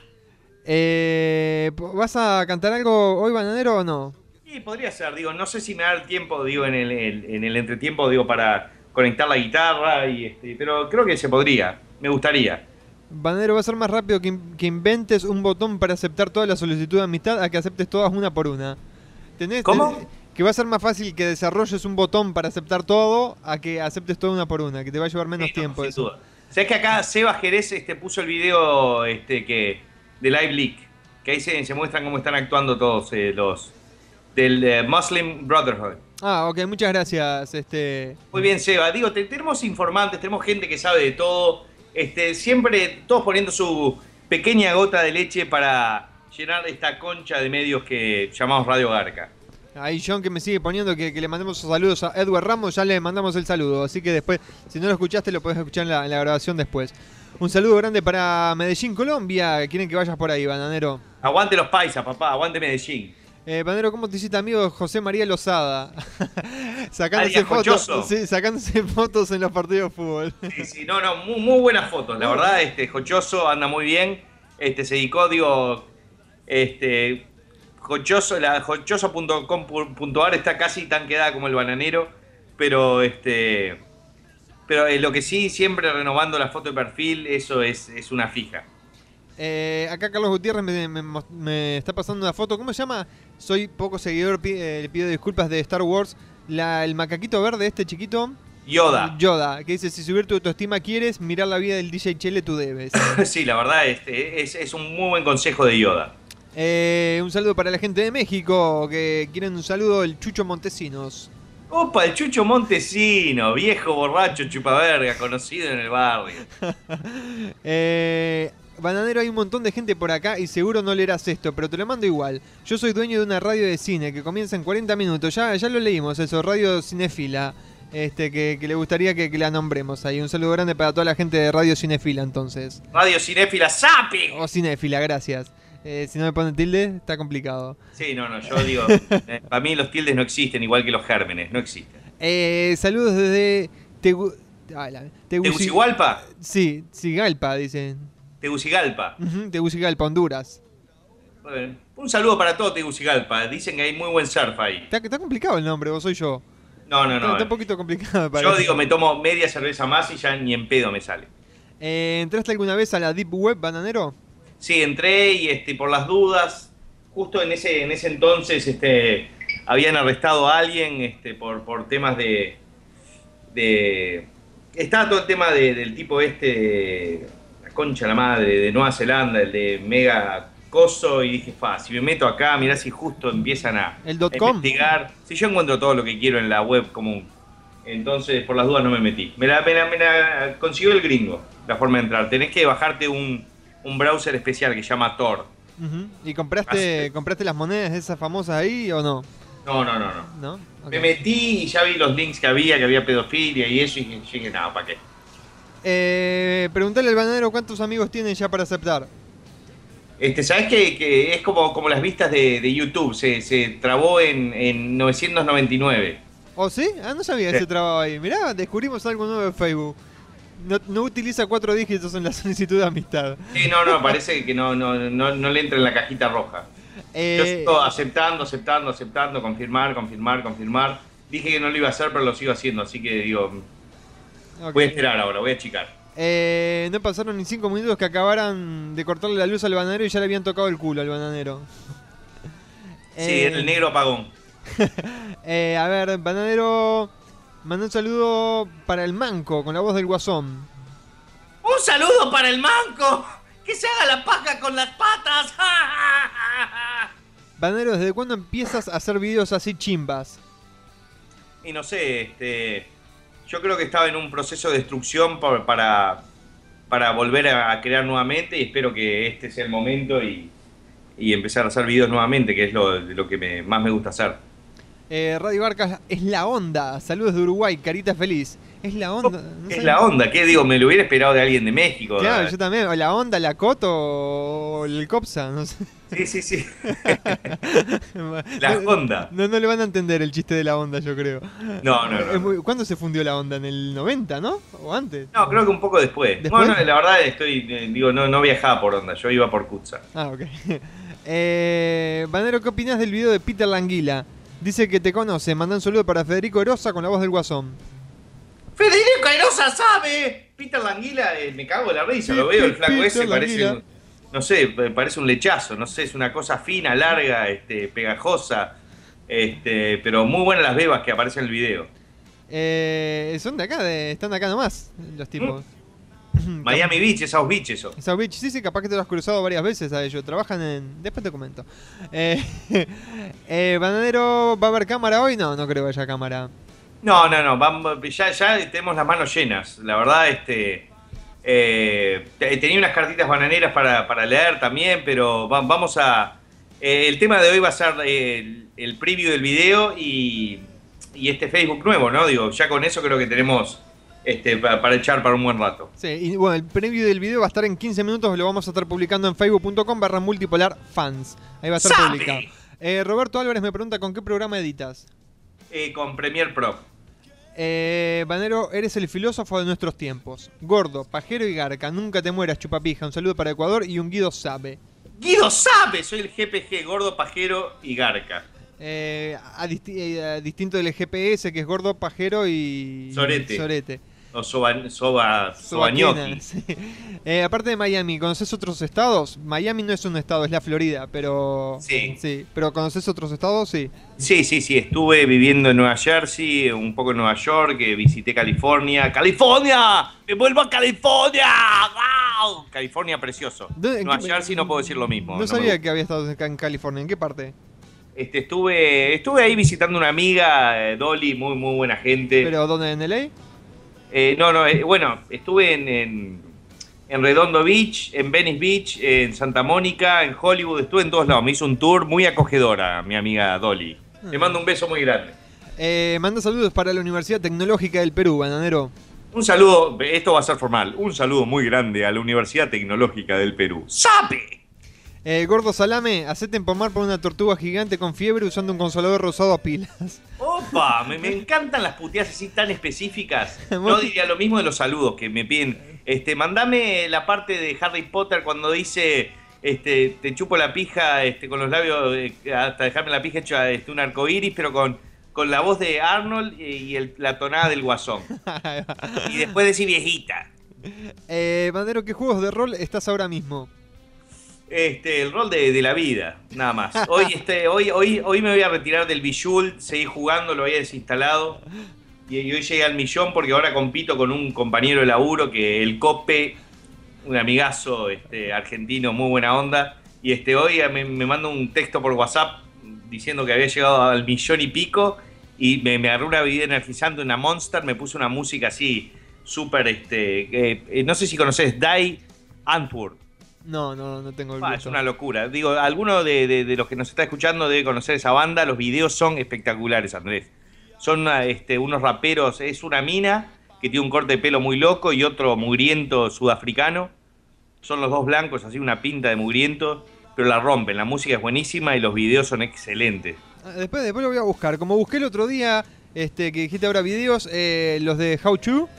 Eh, ¿Vas a cantar algo hoy, bananero, o no? Sí, podría ser, digo, no sé si me da el tiempo, digo, en el, en el entretiempo, digo, para conectar la guitarra, y este, pero creo que se podría, me gustaría. Bananero, va a ser más rápido que, que inventes un botón para aceptar toda la solicitud de amistad a que aceptes todas una por una. ¿Tenés, ¿Cómo? tenés- que va a ser más fácil que desarrolles un botón para aceptar todo a que aceptes todo una por una, que te va a llevar menos Sí, no, tiempo sin eso. duda. ¿Sabes que acá Seba Jerez este, puso el video este, que, de Live Leak? Que ahí se, se muestran cómo están actuando todos eh, los del eh, Muslim Brotherhood. Ah, ok, muchas gracias. Este, Muy bien, Seba. Digo, te- tenemos informantes, tenemos gente que sabe de todo este, siempre todos poniendo su pequeña gota de leche para llenar esta concha de medios que llamamos Radio Garca. Ahí John que me sigue poniendo que, que le mandemos saludos a Edward Ramos, ya le mandamos el saludo, así que después, si no lo escuchaste, lo podés escuchar en la, en la grabación después. Un saludo grande para Medellín, Colombia, quieren que vayas por ahí, bananero. Aguante los paisas, papá, aguante Medellín. Eh, Banero, ¿cómo te hiciste amigo de José María Lozada? sacándose, fotos, sí, sacándose fotos en los partidos de fútbol. Sí, sí, no, no, muy, muy buenas fotos, la verdad, este, Jochoso anda muy bien, este, se dedicó, digo, este, Jochoso, la jochoso.com.ar está casi tan quedada como el bananero, pero este, pero eh, lo que sí, siempre renovando la foto de perfil, eso es, es una fija. Eh, acá Carlos Gutiérrez me, me mos- me está pasando una foto. ¿Cómo se llama? Soy poco seguidor, eh, le pido disculpas de Star Wars. La- el macaquito verde, este chiquito. Yoda. Yoda, que dice, si subir tu autoestima quieres, mirar la vida del DJ Chele, tú debes. Sí, la verdad, este, es, es un muy buen consejo de Yoda. Eh, un saludo para la gente de México, que quieren un saludo, el Chucho Montesinos. Opa, el Chucho Montesino, viejo borracho chupaverga, conocido en el barrio. Eh, Bananero, hay un montón de gente por acá y seguro no leerás esto, pero te lo mando igual. Yo soy dueño de una radio de cine que comienza en 40 minutos. Ya, ya lo leímos, eso, Radio Cinefila. Este, que, que le gustaría que, que la nombremos ahí. Un saludo grande para toda la gente de Radio Cinefila, entonces. Radio Cinéfila Zapi. O Cinefila, gracias. Eh, si no me ponen tilde, está complicado. Sí, no, no, yo digo, eh, para mí los tildes no existen, igual que los gérmenes, no existen. Eh, saludos desde Tegu... ah, la- Teguci- ¿Tegucigalpa? Sí, Cigalpa, dicen. Tegucigalpa. Ujú, Tegucigalpa, Honduras. Bueno, un saludo para todo Tegucigalpa. Dicen que hay muy buen surf ahí. Está, está complicado el nombre, o soy yo. No, no, no. está un poquito complicado. me Yo digo, me tomo media cerveza más y ya ni en pedo me sale. Eh, ¿Entraste alguna vez a la Deep Web, Bananero? Sí, entré y este, por las dudas, justo en ese, en ese entonces este, habían arrestado a alguien este, por, por temas de, de... Estaba todo el tema de- del tipo este, la concha la madre, de Nueva Zelanda, el de Mega Coso, y dije, fa, si me meto acá, mirá si justo empiezan a, El investigar. Si yo encuentro todo lo que quiero en la web común. Entonces, por las dudas no me metí. Me la, me la- me la consiguió el gringo, la forma de entrar. Tenés que bajarte un, un browser especial que se llama Tor. ¿Y compraste, Así. compraste las monedas de esas famosas ahí o no? No, no, no, no. Me metí y ya vi los links que había, que había pedofilia y eso, y dije, no, ¿para qué? Eh, preguntale al bananero cuántos amigos tiene ya para aceptar. Este, ¿Sabes que, que es como, como las vistas de, de YouTube? Se, se trabó en, en 999. ¿Oh, sí? Ah, no sabía Sí. ese trabajo ahí. Mirá, descubrimos algo nuevo en Facebook. No, no utiliza cuatro dígitos en la solicitud de amistad. Sí, no, no, parece que no, no, no, no le entra en la cajita roja. Yo Eh, sigo aceptando, aceptando, aceptando, confirmar, confirmar, confirmar. Dije que no lo iba a hacer, pero lo sigo haciendo, así que digo, voy a esperar ahora, voy a achicar. Eh, no pasaron ni cinco minutos que acabaran de cortarle la luz al bananero y ya le habían tocado el culo al bananero. Sí, Eh, el negro apagón. eh, a ver, bananero, manda un saludo para el manco con la voz del guasón. Un saludo para el manco. Que se haga la paja con las patas. Bananero, ¿desde cuándo empiezas a hacer videos así chimbas? Y no sé, este, yo creo que estaba en un proceso de destrucción para, para volver a crear nuevamente y espero que este sea el momento y, y empezar a hacer videos nuevamente, que es lo, lo que me- más me gusta hacer. Eh, Radio Barca es la onda. Saludos de Uruguay, carita feliz. Es la onda. no ¿Qué es la onda? ¿Qué digo? Me lo hubiera esperado de alguien de México. Claro, ¿verdad? yo también. O la onda, la coto o el copsa. No sé. Sí, sí, sí. La onda. No, no le van a entender el chiste de la onda, yo creo. No, no, no. muy- ¿Cuándo se fundió la onda? ¿En el 90, no? ¿O antes? No, creo que un poco después. ¿Después? No, no, la verdad estoy, eh, digo, no, no viajaba por onda, yo iba por Kutza. Ah, ok. Eh, Banero, ¿qué opinas del video de Peter Languila? Dice que te conoce. Manda un saludo para Federico Erosa con la voz del guasón. Federico Airosa sabe. Peter Languila, eh, me cago en la risa, lo veo, el flaco Peter ese parece, un- no sé, pa- parece un lechazo, no sé, es una cosa fina, larga, este, pegajosa, este, pero muy buenas las bebas que aparecen en el video. Eh, son de acá, de, están de acá nomás, los tipos. Miami Beach, es South Beach eso. South Beach, sí, sí, capaz que te lo has cruzado varias veces a ellos. Trabajan en. Después te comento. Eh, eh, ¿Bananero va a haber cámara hoy? No, no creo que haya cámara. No, no, no, vamos, ya, ya tenemos las manos llenas, la verdad, este, Eh, te- tenía unas cartitas bananeras para, para leer también, pero va- vamos a... eh, el tema de hoy va a ser el, el preview del video y, y este Facebook nuevo, ¿no? Digo, ya con eso creo que tenemos este, pa- para echar para un buen rato. Sí, y bueno, el preview del video va a estar en 15 minutos, lo vamos a estar publicando en facebook.com barra multipolar fans. Ahí va a estar ¡Sabe! publicado. Eh, Roberto Álvarez me pregunta con qué programa editas. Eh, con Premiere Pro. Eh, Banero, eres el filósofo de nuestros tiempos. Gordo, pajero y garca, nunca te mueras, chupapija. Un saludo para Ecuador y un Guido sabe. Guido sabe, soy el GPG, gordo, pajero y garca. Eh, a disti- eh, a distinto del GPS, que es gordo, pajero y. Sorete. Sorete. O soba, soba, sí. Eh, aparte de Miami, ¿conoces otros estados? Miami no es un estado, es la Florida, pero. Sí. Sí, pero ¿conoces otros estados? Sí. Sí, sí, sí, estuve viviendo en Nueva Jersey, un poco en Nueva York, eh, visité California. ¡California! ¡Me vuelvo a California! ¡Wow! California precioso. ¿Dónde- en Nueva qué- Jersey no puedo decir lo mismo. No, sabía que había estado acá en California. ¿En qué parte? Este, estuve, estuve ahí visitando una amiga, eh, Dolly, muy, muy buena gente. ¿Pero dónde? ¿En LA? Eh, no, no, eh, bueno, estuve en, en, en Redondo Beach, en Venice Beach, en Santa Mónica, en Hollywood, estuve en todos lados. Me hizo un tour muy acogedora, mi amiga Dolly. Le mando un beso muy grande. Eh, manda saludos para la Universidad Tecnológica del Perú, Bananero. Un saludo, esto va a ser formal, un saludo muy grande a la Universidad Tecnológica del Perú. ¡Sabe! Eh, Gordo Salame, hacete empomar por una tortuga gigante con fiebre usando un consolador rosado a pilas. ¡Opa! Me, me encantan las puteadas así tan específicas. No diría lo mismo de los saludos que me piden. Este, mandame la parte de Harry Potter cuando dice este, te chupo la pija este, con los labios eh, hasta dejarme la pija hecha este, un arco iris, pero con, con la voz de Arnold y, el- la tonada del guasón. Y después decir viejita. eh, ¿qué juegos de rol estás ahora mismo? Este, el rol de, la vida, nada más. Hoy, este, hoy, hoy, hoy me voy a retirar del Bijul, seguí jugando, lo había desinstalado. Y, hoy llegué al millón porque ahora compito con un compañero de laburo que el Cope, un amigazo este, argentino, muy buena onda. Y este, hoy me, me un texto por WhatsApp diciendo que había llegado al millón y pico. Y me, me agarró una bebida energizante, una Monster, me puso una música así, súper, eh, eh, no sé si conoces, Die Antwoord. No, no, no tengo el Ah, es gusto. una locura. Digo, alguno de, de- de los que nos está escuchando debe conocer esa banda. Los videos son espectaculares, Andrés. Son una, este, unos raperos. Es una mina que tiene un corte de pelo muy loco y otro mugriento sudafricano. Son los dos blancos, así una pinta de mugriento. Pero la rompen. La música es buenísima y los videos son excelentes. Ah, Después, después lo voy a buscar. Como busqué el otro día, este, que dijiste ahora videos, eh, los de How To,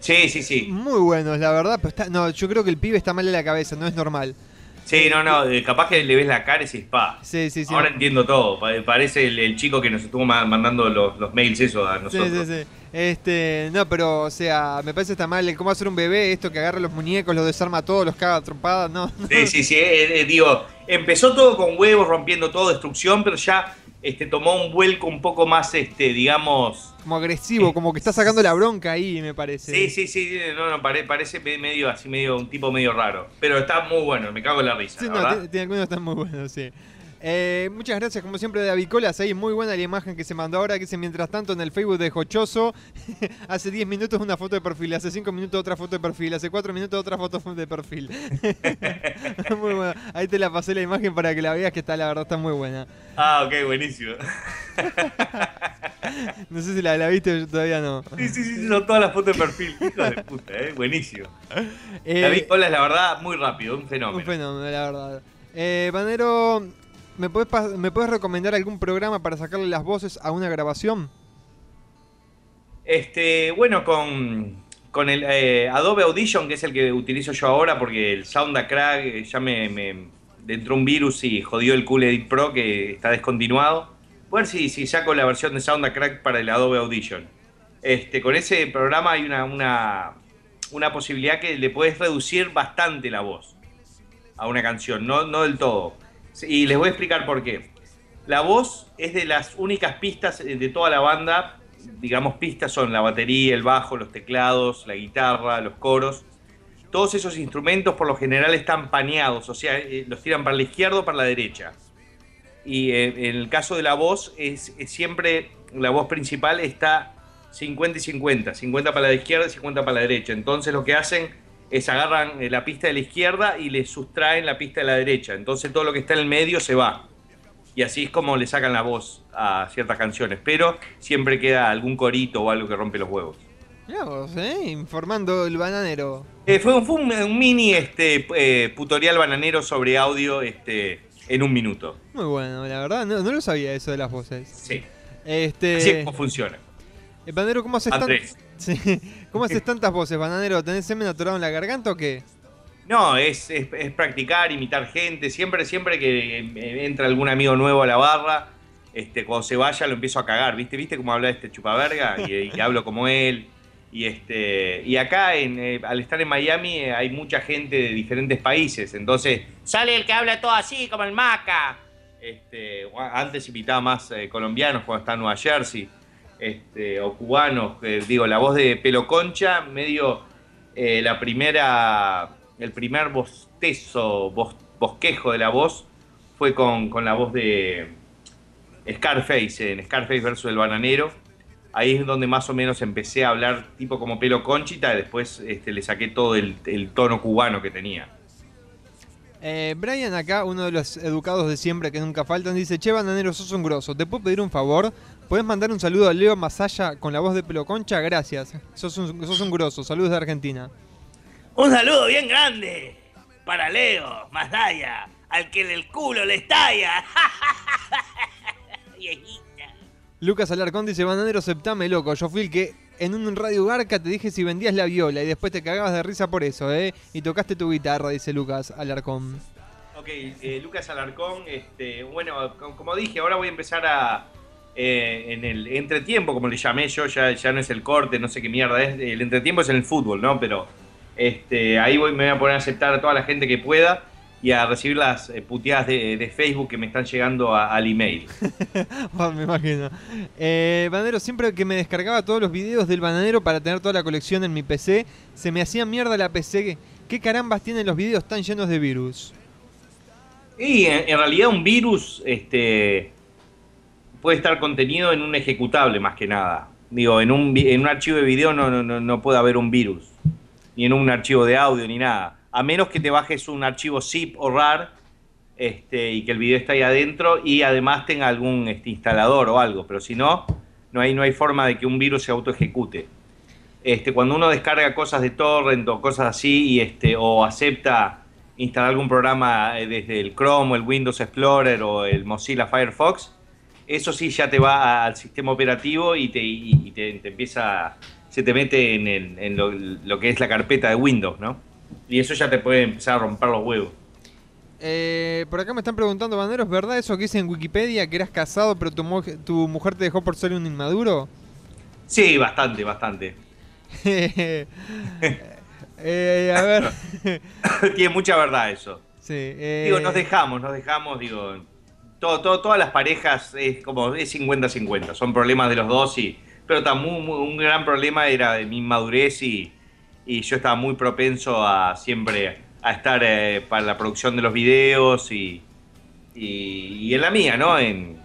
Sí, sí, sí. muy buenos, la verdad. Pero está, no, yo creo que el pibe está mal de la cabeza, no es normal. Sí, no, no. eh, Capaz que le ves la cara y se spa. Sí, sí, sí. Ahora entiendo todo. Pa- Parece el, el chico que nos estuvo ma- mandando los, los mails eso a Sí, nosotros. sí, sí. Este, no, pero, o sea, me parece está mal. Cómo hacer un bebé, esto que agarra los muñecos, los desarma todos, los caga a trompadas, no. no. Sí, sí, sí. eh, eh, digo, empezó todo con huevos, rompiendo todo, destrucción, pero ya este, tomó un vuelco un poco más, este, digamos. Como agresivo, como que está sacando la bronca ahí, me parece. Sí, sí, sí. No, no, pare- parece me- medio así, medio un tipo medio raro. Pero está muy bueno, me cago en la risa, Sí, la no, tiene, algunos están muy buenos, sí. Eh, muchas gracias, como siempre, de Avicolas. Ahí muy buena la imagen que se mandó ahora. Que dice mientras tanto en el Facebook de Jochoso. hace 10 minutos una foto de perfil. Hace 5 minutos otra foto de perfil. Hace 4 minutos otra foto de perfil. muy buena. Ahí te la pasé la imagen para que la veas. Que está, la verdad, está muy buena. Ah, ok, buenísimo. No sé si la, la viste, yo todavía no. Sí, sí, sí, son todas las fotos de perfil. Hijo de puta, eh, buenísimo. Eh, David Cola es la verdad muy rápido, un fenómeno. Un fenómeno, la verdad. Eh, Banero, ¿me puedes, pas- ¿me puedes recomendar algún programa para sacarle las voces a una grabación? Este, bueno, con, con el eh, Adobe Audition, que es el que utilizo yo ahora, porque el Soundacrack eh, ya me, me entró un virus y jodió el Cool Edit Pro que está descontinuado. Voy a ver si, si saco la versión de Soundacrack para el Adobe Audition. Este, con ese programa hay una, una, una posibilidad que le puedes reducir bastante la voz a una canción, no, no del todo. Y les voy a explicar por qué. La voz es de las únicas pistas de toda la banda. Digamos, pistas son la batería, el bajo, los teclados, la guitarra, los coros. Todos esos instrumentos por lo general están paneados, o sea, eh, los tiran para la izquierda o para la derecha. Y eh, en el caso de la voz, es siempre la voz principal está 50 y 50, 50 para la izquierda y 50 para la derecha. Entonces lo que hacen es agarran eh, la pista de la izquierda y le sustraen la pista de la derecha. Entonces todo lo que está en el medio se va. Y así es como le sacan la voz a ciertas canciones. Pero siempre queda algún corito o algo que rompe los huevos. Mirá vos, ¿eh? Informando el bananero. Eh, fue un, fue un- mini este, eh, tutorial bananero sobre audio este, en un minuto. Muy bueno, la verdad, no, no lo sabía eso de las voces. Sí. Este. Así es como funciona. eh, Bananero, ¿cómo haces, tan- Andrés. Sí. ¿Cómo haces tantas voces, Bananero? ¿Tenés semen atorado en la garganta o qué? No, es, es- es practicar, imitar gente. Siempre, siempre que entra algún amigo nuevo a la barra, este, cuando se vaya lo empiezo a cagar. ¿Viste? ¿Viste cómo habla este chupaverga? Y, y hablo como él. Y este y acá, en, eh, al estar en Miami, eh, hay mucha gente de diferentes países. Entonces, sale el que habla todo así, como el maca. Este, antes invitaba más eh, colombianos cuando estaba en Nueva Jersey. Este, o cubanos. eh, digo, la voz de Pelo Concha, medio eh, la primera, el primer bostezo, bos- bosquejo de la voz fue con, con la voz de Scarface, en Scarface versus el bananero. Ahí es donde más o menos empecé a hablar tipo como pelo conchita, y después este, le saqué todo el, el tono cubano que tenía. Eh, Brian acá, uno de los educados de siempre que nunca faltan, dice, Che, Bananero, sos un grosso. ¿Te puedo pedir un favor? ¿Puedes mandar un saludo a Leo Masaya con la voz de pelo concha? Gracias. Sos un, sos un grosso. Saludos de Argentina. Un saludo bien grande para Leo, Masaya, al que el culo le estalla. Viejita. Lucas Alarcón dice, Bananero, aceptame, loco. Yo fui el que en un radio garca te dije si vendías la viola y después te cagabas de risa por eso, ¿eh? Y tocaste tu guitarra, dice Lucas Alarcón. Ok, eh, Lucas Alarcón, este, bueno, co- como dije, ahora voy a empezar a... eh, en el entretiempo, como le llamé yo, ya, ya no es el corte, no sé qué mierda es, el entretiempo es en el fútbol, ¿no? Pero este, ahí voy, me voy a poner a aceptar a toda la gente que pueda y a recibir las eh, puteadas de, de Facebook que me están llegando a- al email. Me imagino. Eh, bananero, siempre que me descargaba todos los videos del bananero para tener toda la colección en mi PC, se me hacía mierda la PC. ¿Qué carambas tienen los videos tan llenos de virus? Y en, en realidad un virus este, puede estar contenido en un ejecutable más que nada. Digo, en un, en un archivo de video no, no, no, puede haber un virus. Ni en un archivo de audio, ni nada. A menos que te bajes un archivo zip o RAR este, y que el video esté ahí adentro y además tenga algún este, instalador o algo. Pero si no, no hay, no hay forma de que un virus se autoejecute. Este, cuando uno descarga cosas de torrent o cosas así y este, o acepta instalar algún programa eh, desde el Chrome o el Windows Explorer o el Mozilla Firefox, eso sí ya te va al sistema operativo y te, y- te, te empieza, se te mete en, el- en lo, lo que es la carpeta de Windows, ¿no? Y eso ya te puede empezar a romper los huevos. Eh, por acá me están preguntando, Bananero, ¿es verdad eso que dice en Wikipedia que eras casado pero tu mujer te dejó por ser un inmaduro? Sí, bastante, bastante. Eh, a ver. Tiene mucha verdad eso. sí, eh, Digo, nos dejamos, nos dejamos, digo, todo, todo, todas las parejas es como es 50-50, son problemas de los dos, y, pero muy- un gran problema era mi inmadurez y, y yo estaba muy propenso a siempre a estar eh, para la producción de los videos y, y, en la mía, ¿no? En,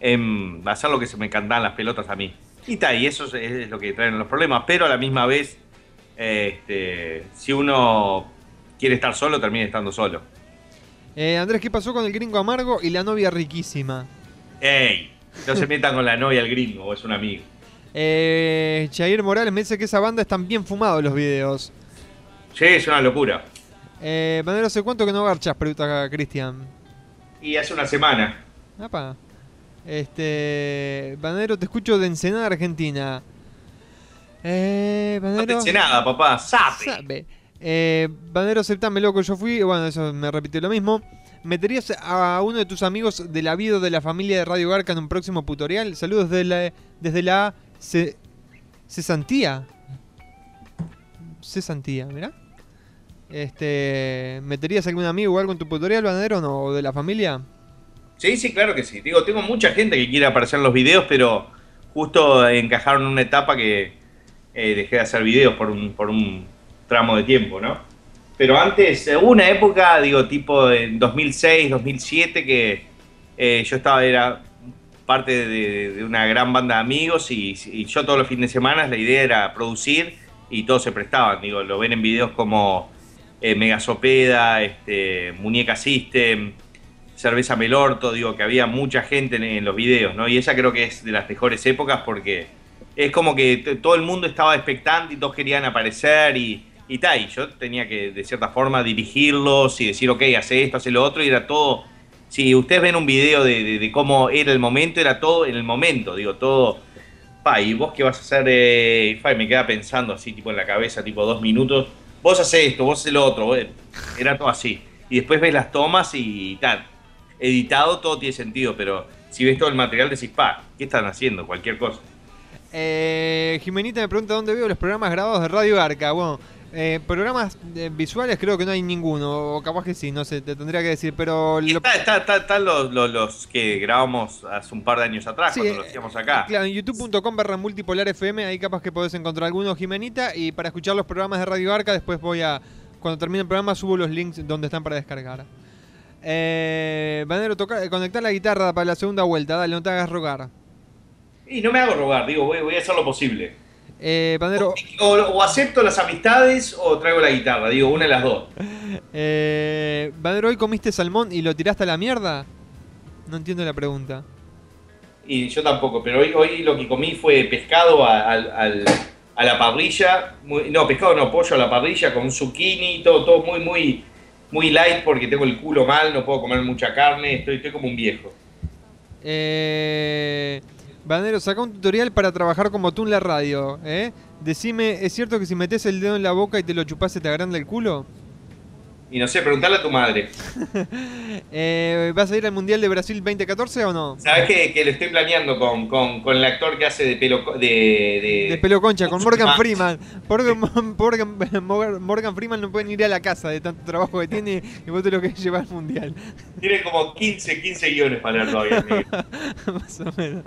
en hacer lo que se me cantaban las pelotas a mí. Y tal, y eso es, es lo que traen los problemas, pero a la misma vez, este, si uno quiere estar solo, termina estando solo. Eh, Andrés, ¿qué pasó con el gringo amargo y la novia riquísima? ¡Ey! No se metan con la novia el gringo, o es un amigo. Eh, Jair Morales me dice que esa banda están bien fumados los videos. Sí, es una locura. Eh, Bananero, ¿hace cuánto que no garchas? Pregunta Cristian. Y hace una semana. Apa. Este. Bananero, te escucho de Ensenada, Argentina. Eh. No te nada, papá. ¡Sape! Sabe. Eh, Bananero, aceptame, loco, yo fui. Bueno, eso me repitió lo mismo. ¿Meterías a uno de tus amigos de la vida de la familia de Radio Garca en un próximo tutorial? Saludos de la- desde la Ce- Cesantía. Cesantía, mirá. Este, ¿Meterías algún amigo o algo en tu tutorial, Bananero, o no? ¿O de la familia? Sí, sí, claro que sí. Digo, tengo mucha gente que quiere aparecer en los videos, pero justo encajaron en una etapa que eh, dejé de hacer videos por un, por un tramo de tiempo, ¿no? Pero antes, hubo una época, digo, tipo en 2006, 2007, que eh, yo estaba, era parte de, una gran banda de amigos y, yo todos los fines de semana la idea era producir y todos se prestaban. Digo, lo ven en videos como eh, Megasopeda, este, Muñeca System, Cerveza Melorto, digo, que había mucha gente en, en los videos, ¿no? Y esa creo que es de las mejores épocas porque es como que todo el mundo estaba expectante y todos querían aparecer y, y tal. Yo tenía que, de cierta forma, dirigirlos y decir, ok, hace esto, hace lo otro, y era todo. Si ustedes ven un video de, cómo era el momento, era todo en el momento, digo, todo. Pa, y vos qué vas a hacer, eh, fa, y me queda pensando así, tipo en la cabeza, tipo dos minutos. Vos haces esto, vos haces lo otro, vos- era todo así. Y después ves las tomas y tal. Editado todo tiene sentido, pero si ves todo el material decís, pa, ¿qué están haciendo? Cualquier cosa. Eh, Jimenita me pregunta dónde veo los programas grabados de Radio Arca. Bueno, eh, programas eh, visuales creo que no hay ninguno, o capaz que sí, no sé, te tendría que decir, pero... Lo- está, está, está- están los, los, los que grabamos hace un par de años atrás, Sí, cuando eh, lo hacíamos acá. Claro, en youtube.com barra multipolar FM, ahí capaz que podés encontrar algunos, Jimenita, y para escuchar los programas de Radio Arca, después voy a, cuando termine el programa, subo los links donde están para descargar. Eh, toca, conectar la guitarra para la segunda vuelta, dale, no te hagas rogar. Y no me hago rogar, digo, voy, voy a hacer lo posible. Eh, O, o acepto las amistades o traigo la guitarra, digo, una de las dos. eh, ¿hoy comiste salmón y lo tiraste a la mierda? No entiendo la pregunta. Y yo tampoco, pero hoy, hoy lo que comí fue pescado a, la parrilla. muy- no, pescado no, pollo a la parrilla con zucchini, todo, todo muy, muy, muy light porque tengo el culo mal, no puedo comer mucha carne, estoy, estoy como un viejo. Eh, Bandero, saca un tutorial para trabajar como tú en la radio. ¿eh? Decime, ¿es cierto que si metes el dedo en la boca y te lo chupás se te agranda el culo? Y no sé, preguntarle a tu madre. Eh, ¿Vas a ir al Mundial de Brasil 2014 o no? ¿Sabes que, que lo estoy planeando con, con, con el actor que hace de pelo de, de, De pelo concha, con Morgan Ah. Freeman. Morgan, Morgan, Freeman no puede ni ir a la casa de tanto trabajo que tiene y vos te lo querés llevar al Mundial. Tiene como 15, 15 guiones para leer todavía. Más o menos.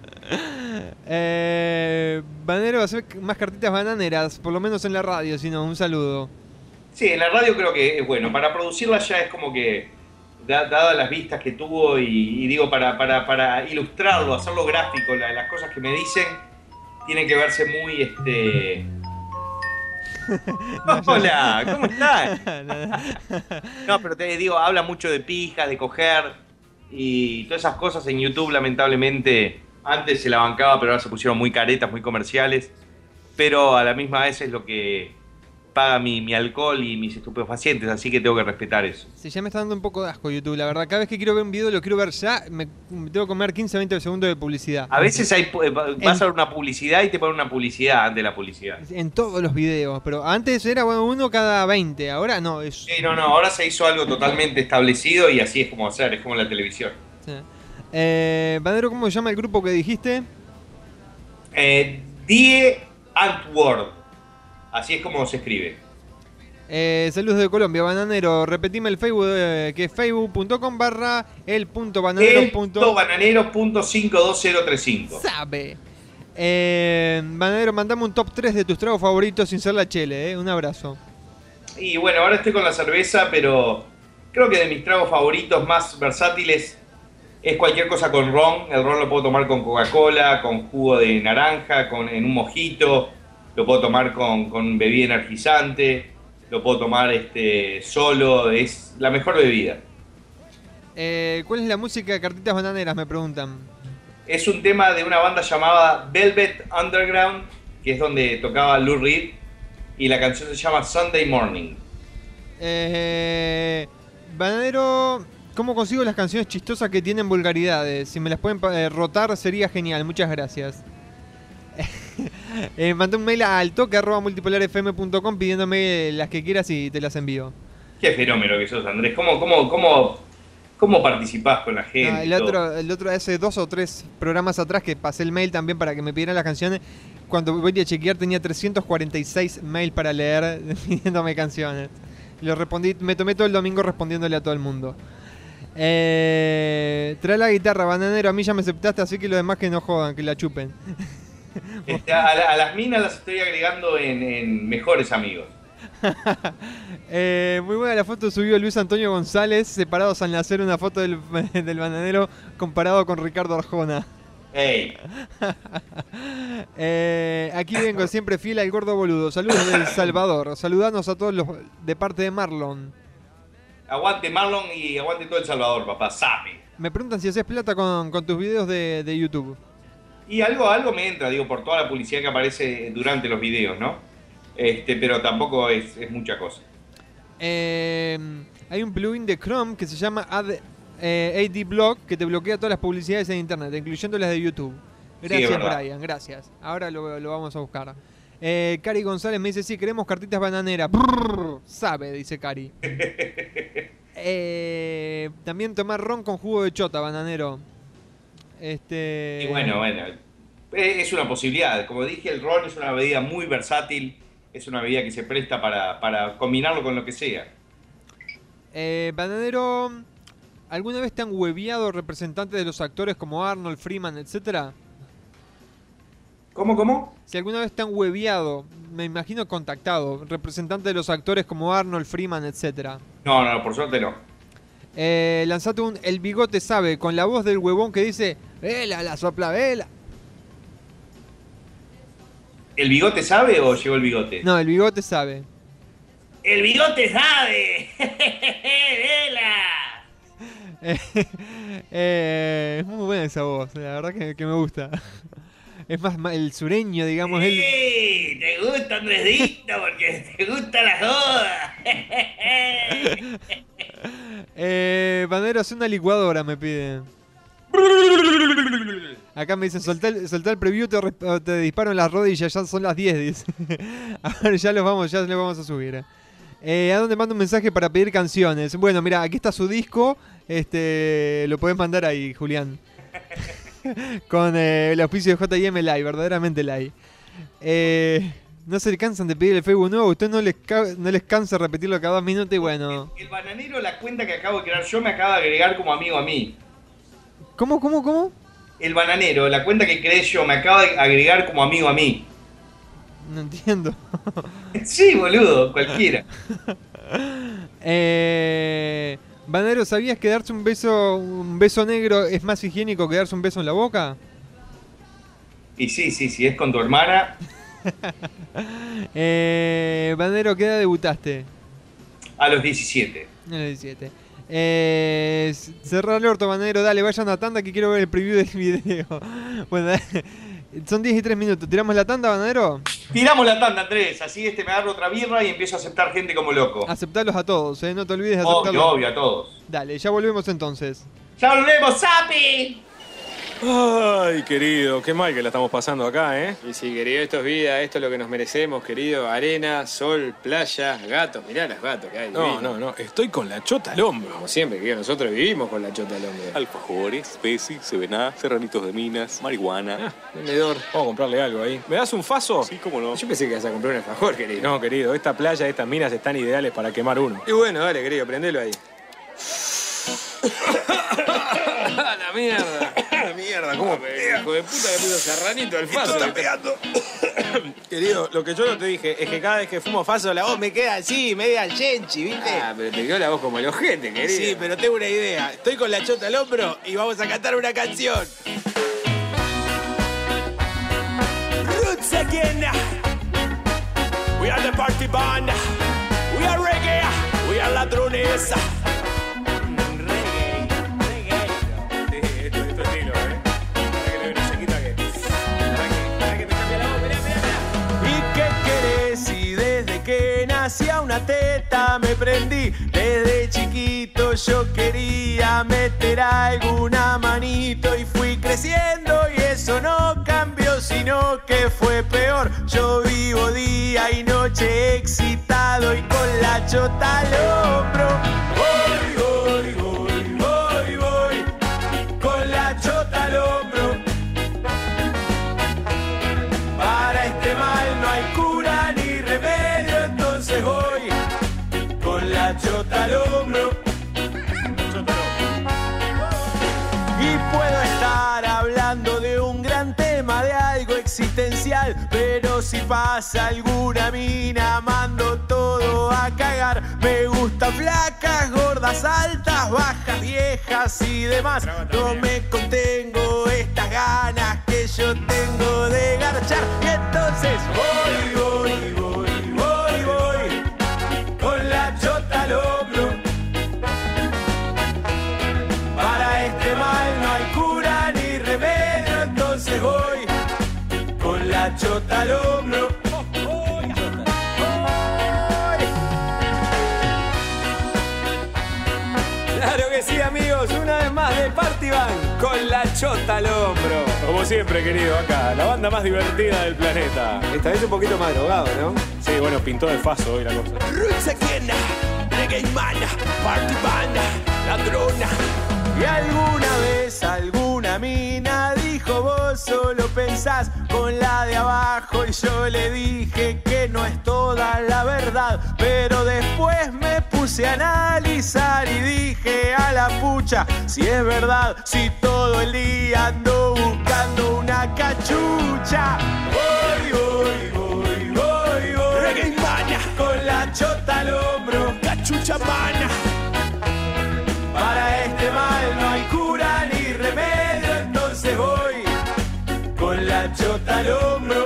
Eh, Banero va a hacer más cartitas bananeras, por lo menos en la radio, si no, un saludo. Sí, en la radio creo que es bueno. Para producirla ya es como que, da- dadas las vistas que tuvo y, y digo, para, para, para ilustrarlo, hacerlo gráfico, la- las cosas que me dicen tienen que verse muy, este... Hola, ¿cómo estás? No, pero te digo, habla mucho de pija, de coger y todas esas cosas en YouTube, lamentablemente, antes se la bancaba, pero ahora se pusieron muy caretas, muy comerciales. Pero a la misma vez es lo que paga mi, mi alcohol y mis estupefacientes, así que tengo que respetar eso. Sí, ya me está dando un poco de asco YouTube, la verdad. Cada vez que quiero ver un video lo quiero ver ya, me, me tengo que comer 15, 20 segundos de publicidad. A veces hay, pu- vas a ver una publicidad y te ponen una publicidad antes de la publicidad. En todos los videos, pero antes era bueno, uno cada 20, ahora no, es... Sí, no, no, ahora se hizo algo totalmente establecido y así es como hacer, es como la televisión. Sí. Eh, Bandero, ¿cómo se llama el grupo que dijiste? Eh, Die Antwoord, así es como se escribe. Eh, saludos de Colombia, Bananero. Repetime el Facebook, eh, que es facebook.com barra el punto bananero El punto bananero.52035. sabe. Eh, Bananero, mandame un top 3 de tus tragos favoritos sin ser la chele, eh. Un abrazo. Y bueno, ahora estoy con la cerveza, pero creo que de mis tragos favoritos más versátiles es cualquier cosa con ron. El ron lo puedo tomar con Coca-Cola, con jugo de naranja, con, en un mojito. Lo puedo tomar con, con bebida energizante. Lo puedo tomar este, solo. Es la mejor bebida. Eh, ¿Cuál es la música de cartitas bananeras? Me preguntan. Es un tema de una banda llamada Velvet Underground, que es donde tocaba Lou Reed. Y la canción se llama Sunday Morning. Eh, Bananero, ¿cómo consigo las canciones chistosas que tienen vulgaridades? Si me las pueden eh, rotar sería genial, muchas gracias. Eh, mandé un mail a altoque arroba multipolarfm.com pidiéndome las que quieras y te las envío. Qué fenómeno que sos, Andrés. ¿Cómo, cómo, cómo, cómo participás con la gente? Ah, y el, otro, el otro hace dos o tres programas atrás que pasé el mail también para que me pidieran las canciones. Cuando voy a chequear tenía 346 mail para leer pidiéndome canciones. Lo respondí, me tomé todo el domingo respondiéndole a todo el mundo. Eh, trae la guitarra, bananero, a mí ya me aceptaste, así que los demás que no jodan, que la chupen. A, la- a las minas las estoy agregando en, en mejores amigos. Eh, muy buena la foto subió Luis Antonio González, separados al nacer una foto del, del bananero comparado con Ricardo Arjona. Ey, Eh, aquí vengo siempre fiel al gordo boludo. Saludos del Salvador. Saludanos a todos los de parte de Marlon. aguante Marlon y aguante todo El Salvador, papá. Sabe. Me preguntan si haces plata con, con tus videos de, de YouTube. Y algo, algo me entra, digo, por toda la publicidad que aparece durante los videos, ¿no? Este, pero tampoco es, es mucha cosa. Eh, hay un plugin de Chrome que se llama Ad, eh, AD Block que te bloquea todas las publicidades en internet, incluyendo las de YouTube. Gracias. Brian, gracias. Ahora lo, lo vamos a buscar. Eh, Cari González me dice: Sí, queremos cartitas bananeras. Brrr, sabe, dice Cari. Eh, también tomar ron con jugo de chota, bananero. Este. Y bueno, bueno, eh, es una posibilidad. Como dije, el ron es una bebida muy versátil, es una bebida que se presta para, para combinarlo con lo que sea. Eh, Bananero, ¿alguna vez te han hueviado representantes de los actores como Arnold, Freeman, etcétera? ¿Cómo, cómo? Si alguna vez te han hueviado, me imagino contactado, representantes de los actores como Arnold, Freeman, etcétera. No, no, por suerte no. Eh, lanzate un El Bigote Sabe con la voz del huevón que dice Vela, la sopla vela. ¿El bigote sabe o llegó el bigote? No, el Bigote Sabe. El bigote sabe. ¡Vela! Eh, eh, es muy buena esa voz, la verdad que, que me gusta. Es más el sureño, digamos. Sí, ¿Te gusta Andresito? Porque te gusta la joda. Eh, Banero, hace una licuadora, me piden. Acá me dicen, soltá el, el preview, te, te disparo en las rodillas, ya son las 10, dice. A ver, ya los vamos, ya los vamos a subir. eh. Eh, ¿A dónde mando un mensaje para pedir canciones? Bueno, mira, aquí está su disco. Este, lo podés mandar ahí, Julián. Con eh, el auspicio de JM Live, verdaderamente live. Eh, no se cansan de pedir el Facebook nuevo, usted no les, no les cansa repetirlo cada dos minutos y bueno. El bananero, la cuenta que acabo de crear yo, me acaba de agregar como amigo a mí. ¿Cómo, cómo, cómo? El bananero, la cuenta que creé yo, me acaba de agregar como amigo a mí. No entiendo. Sí, boludo, cualquiera. eh, Banero, ¿sabías que darse un beso, un beso negro es más higiénico que darse un beso en la boca? Y sí, sí, sí, es con tu hermana. Eh, Banero, ¿qué edad debutaste? A los 17. En el 17. Eh, cerrar el orto, Banero, dale, vayan a tanda que quiero ver el preview del video. bueno, son 10 y 3 minutos. ¿Tiramos la tanda, Banero? Tiramos la tanda, Andrés. Así este me agarro otra birra y empiezo a aceptar gente como loco. Aceptarlos a todos, eh, no te olvides de aceptarlos. Obvio, obvio, a todos. Dale, ya volvemos entonces. ¡Ya volvemos, Sapi! Ay, querido, qué mal que la estamos pasando acá, ¿eh? Y sí, querido, esto es vida, esto es lo que nos merecemos, querido. Arena, sol, playa, gatos. Mirá los gatos que hay. No, no, no, estoy con la chota al hombro. Como siempre, querido, nosotros vivimos con la chota al hombro. Alfajores, Pepsi, Sevená, serranitos de minas, marihuana. Ah, vendedor. Vamos a comprarle algo ahí. ¿Me das un faso? Sí, cómo no. Yo pensé que ibas a comprar un alfajor, querido. No, querido, esta playa, estas minas están ideales para quemar uno. Y bueno, dale, querido, prendelo ahí. ¡La mierda! ¡La mierda! ¿Cómo Hijo de puta le puso serranito al faso. Querido, lo que yo no te dije es que cada vez que fumo faso la voz me queda así, media al chenchi, ¿viste? Ah, pero te quedó la voz como el ojete, querido. Sí, pero tengo una idea. Estoy con la chota al hombro y vamos a cantar una canción. Roots again. We are the party band. We are reggae. We are ladrones. Teta me prendí. Desde chiquito yo quería meter alguna manito y fui creciendo y eso no cambió, sino que fue peor. Yo vivo día y noche excitado y con la chota al hombro. Pasa alguna mina, mando todo a cagar. Me gustan flacas, gordas, altas, bajas, viejas y demás. No me contengo estas ganas que yo tengo de garchar. Y entonces voy, voy, voy, voy, voy, con la chota al chota al hombro. Claro que sí, amigos, una vez más de Party Band con la chota al hombro. Como siempre, querido, acá, la banda más divertida del planeta. Esta vez un poquito más drogado, ¿no? Sí, bueno, pintó de faso hoy la cosa. Roots Kena, Reggae Mana, Party Banda, con la de abajo y yo le dije que no es toda la verdad, pero después me puse a analizar y dije a la pucha si es verdad, si todo el día ando buscando una cachucha. Voy, voy, voy, voy, voy. Reggae con la chota al hombro, cachucha mana. Para este chota al hombro.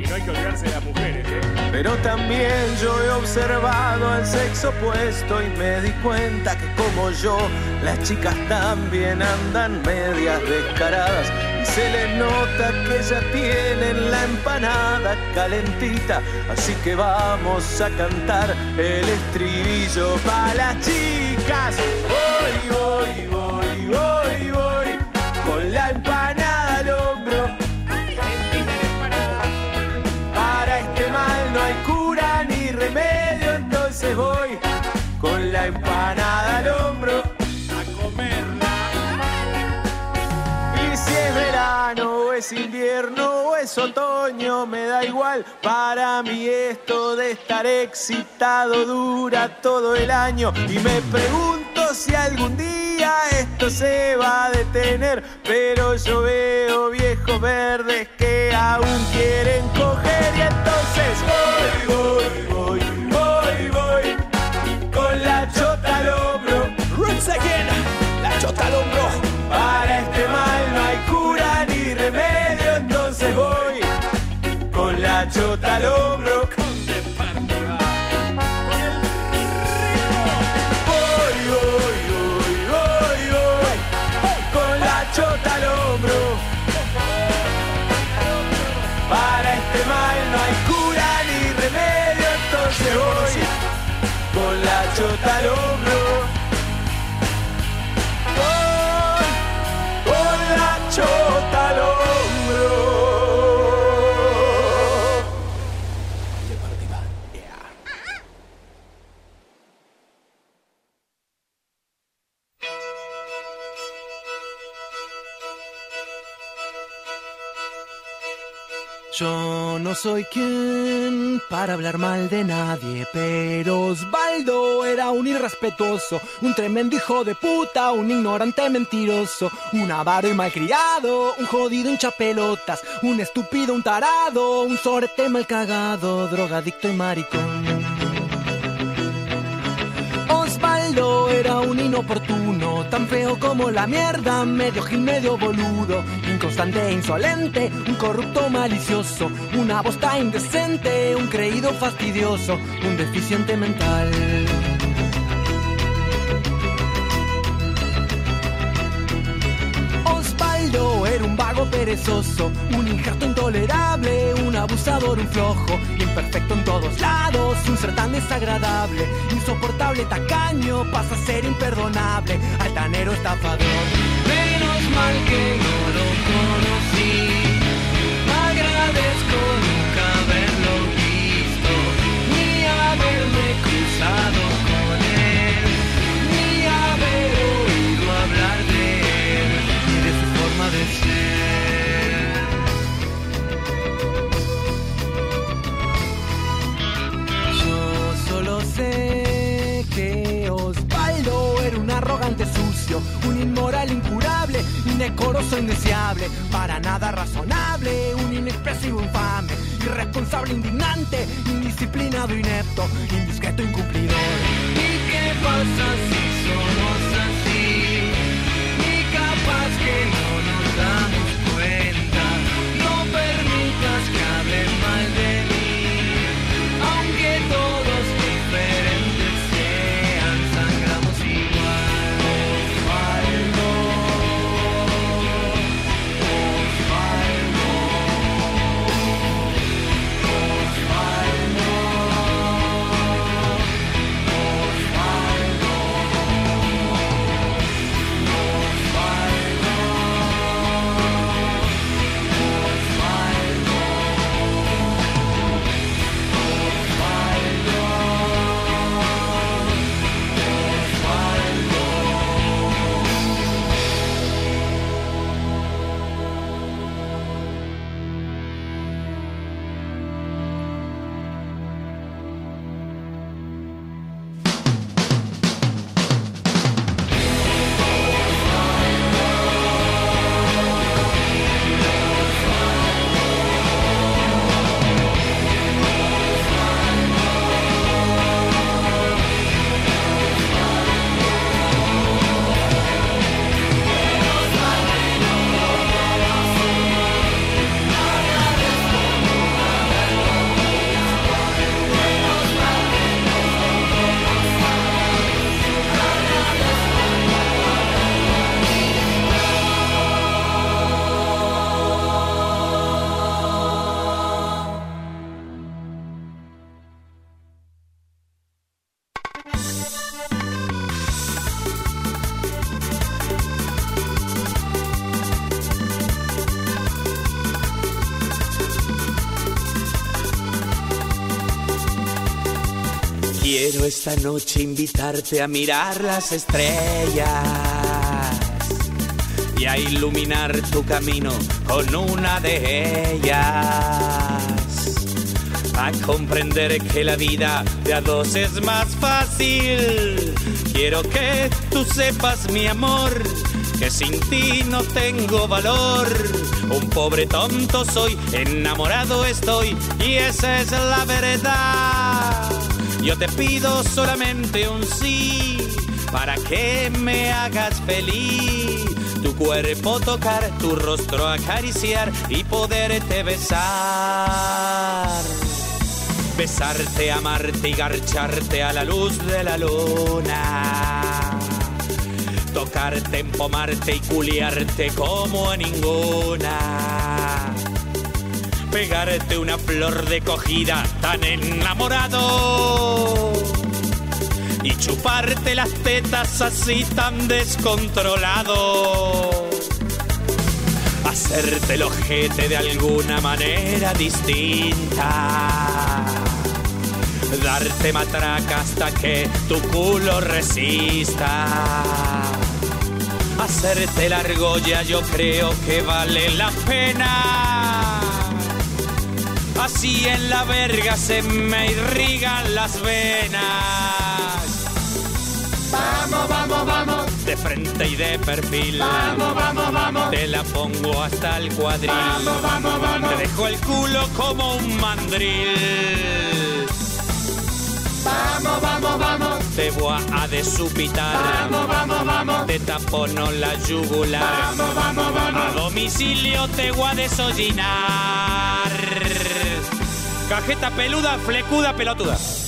Y no hay que olvidarse de las mujeres, ¿eh? Pero también yo he observado al sexo opuesto y me di cuenta que como yo, las chicas también andan medias descaradas. Y se les nota que ya tienen la empanada calentita. Así que vamos a cantar el estribillo para las chicas. Voy, voy, voy, voy, voy. Con la es invierno o es otoño, me da igual. Para mí esto de estar excitado dura todo el año. Y me pregunto si algún día esto se va a detener. Pero yo veo viejos verdes que aún quieren coger. Y entonces voy, voy, voy, con Yo no soy quien para hablar mal de nadie, pero Osvaldo era un irrespetuoso, un tremendo hijo de puta, un ignorante mentiroso, un avaro y malcriado, un jodido hincha pelotas, un estúpido, un tarado, un sorete mal cagado, drogadicto y maricón. Era un inoportuno, tan feo como la mierda, medio gil, medio boludo, inconstante e insolente, un corrupto malicioso, una bosta indecente, un creído fastidioso, un deficiente mental. Osvaldo era un vago perezoso, un injerto intolerable, un abusador, un flojo, imperfecto en todos lados, un ser tan desagradable, insoportable, tacaño, pasa a ser imperdonable, altanero, estafador. Menos mal que no lo conocí, agradezco nunca haberlo visto, ni haberme cruzado sucio, un inmoral incurable, indecoroso indeseable, para nada razonable, un inexpresivo infame, irresponsable indignante, indisciplinado inepto, indiscreto incumplidor. ¿Y qué pasa si esta noche invitarte a mirar las estrellas y a iluminar tu camino con una de ellas. A comprender que la vida de a dos es más fácil. Quiero que tú sepas, mi amor, que sin ti no tengo valor. Un pobre tonto soy, enamorado estoy, y esa es la verdad. Yo te pido solamente un sí para que me hagas feliz. Tu cuerpo tocar, tu rostro acariciar y poderte besar. Besarte, amarte y garcharte a la luz de la luna. Tocarte, empomarte y culiarte como a ninguna. Pegarte una flor de cogida tan enamorado. Y chuparte las tetas así tan descontrolado. Hacerte el ojete de alguna manera distinta. Darte matraca hasta que tu culo resista. Hacerte la argolla yo creo que vale la pena. Así en la verga se me irrigan las venas. Vamos, vamos, vamos. De frente y de perfil. Vamos, vamos, vamos. Te la pongo hasta el cuadril. Vamos, vamos, vamos. Te dejo el culo como un mandril. Vamos, vamos, vamos. Te voy a desupitar. Vamos, vamos, vamos. Te tapono la yugular. Vamos, vamos, vamos. A domicilio te voy a desollinar. Cajeta peluda, flecuda, pelotuda.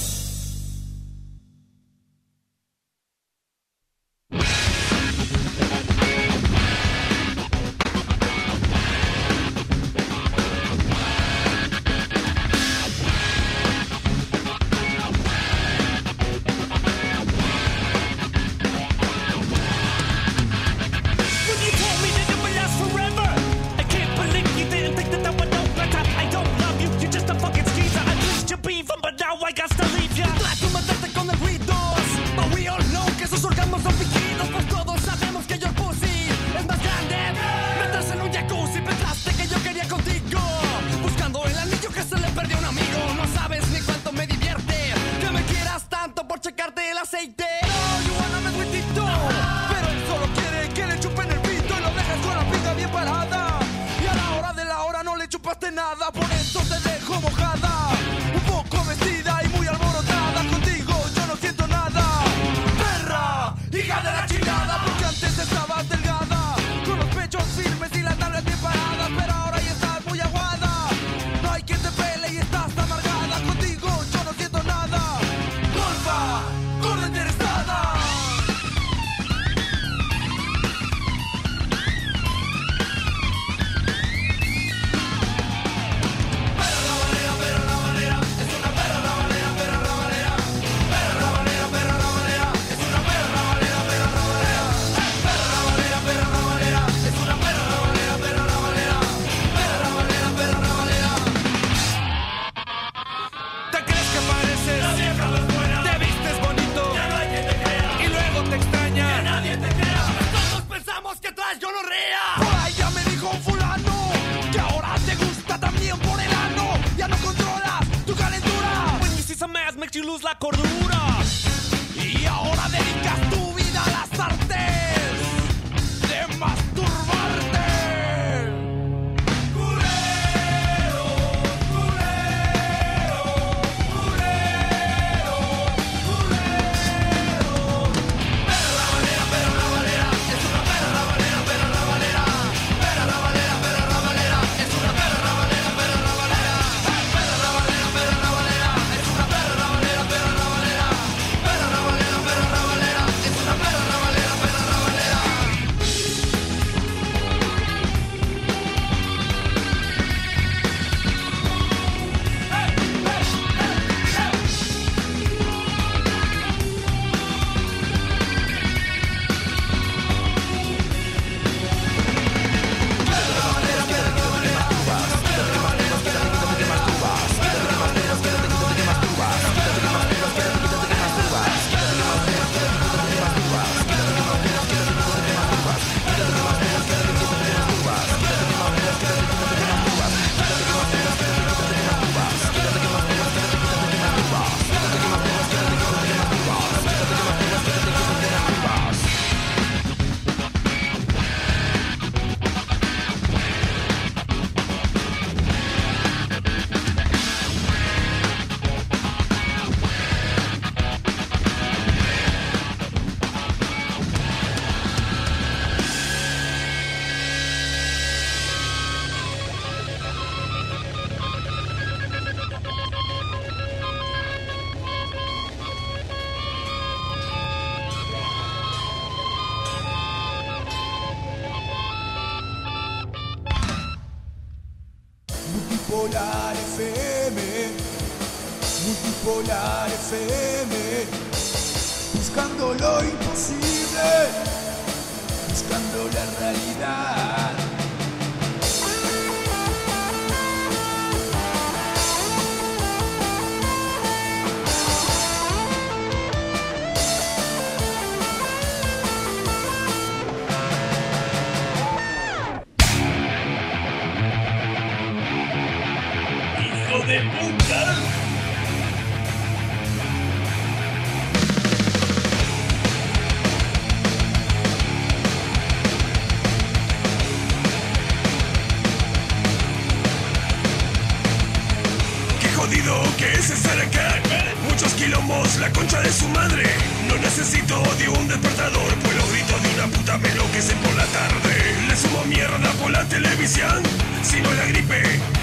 Es estar acá. Muchos quilombos, la concha de su madre. No necesito de un despertador, pues los gritos de una puta me enloquecen por la tarde. Le sumo mierda por la televisión. Si no la gripe,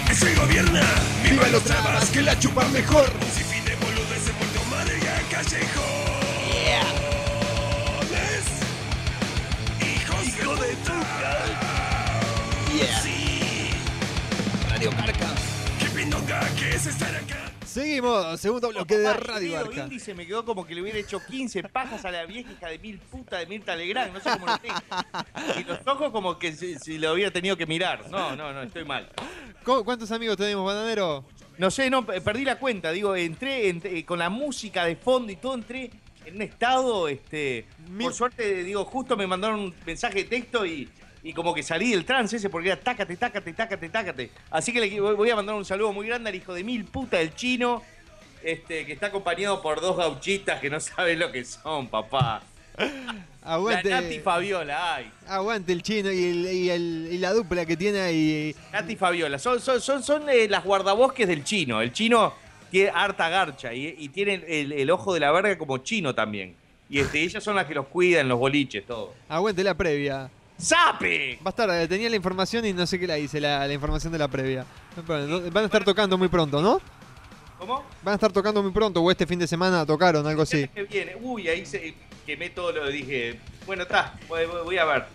es el gobierno. Viva los trabas que la chupan mejor. Un sinfín de boludes en Puerto Madre y a callejones. Hijos Hijo de puta. Sí. Radio Carca. Qué pindonga que es estar acá. Seguimos, segundo bloque de Radio El Arca. índice me quedó como que le hubiera hecho 15 pajas a la vieja hija de mil puta de Mirta Legrand. No sé cómo lo tengo. Y los ojos como que si, si lo hubiera tenido que mirar. No, no, no, estoy mal. ¿Cu- ¿Cuántos amigos tenemos, bananero? No sé, no, pe- perdí la cuenta. Digo, entré, entré con la música de fondo y todo, entré en un estado, este, por suerte, digo, justo me mandaron un mensaje de texto y, y como que salí del trance ese porque era tácate, tácate, tácate, tácate. Así que le voy a mandar un saludo muy grande al hijo de mil puta del chino, este, que está acompañado por dos gauchitas que no saben lo que son, papá. Aguante. La Nati Fabiola, ay. Aguante el chino y, el- y el- y la dupla que tiene ahí. Nati Fabiola, son, son, son, son eh, las guardabosques del chino. El chino tiene harta garcha y, y tiene el, el ojo de la verga como chino también. Y este, ellas son las que los cuidan, los boliches, todo. Aguante la previa. ¡Sape! Bastarda, tenía la información y no sé qué la hice, la, la información de la previa. Van a estar tocando muy pronto, ¿no? ¿Cómo? Van a estar tocando muy pronto, o este fin de semana tocaron, algo así. Que viene. Uy, ahí se quemé todo lo dije. Bueno, está, voy, a ver.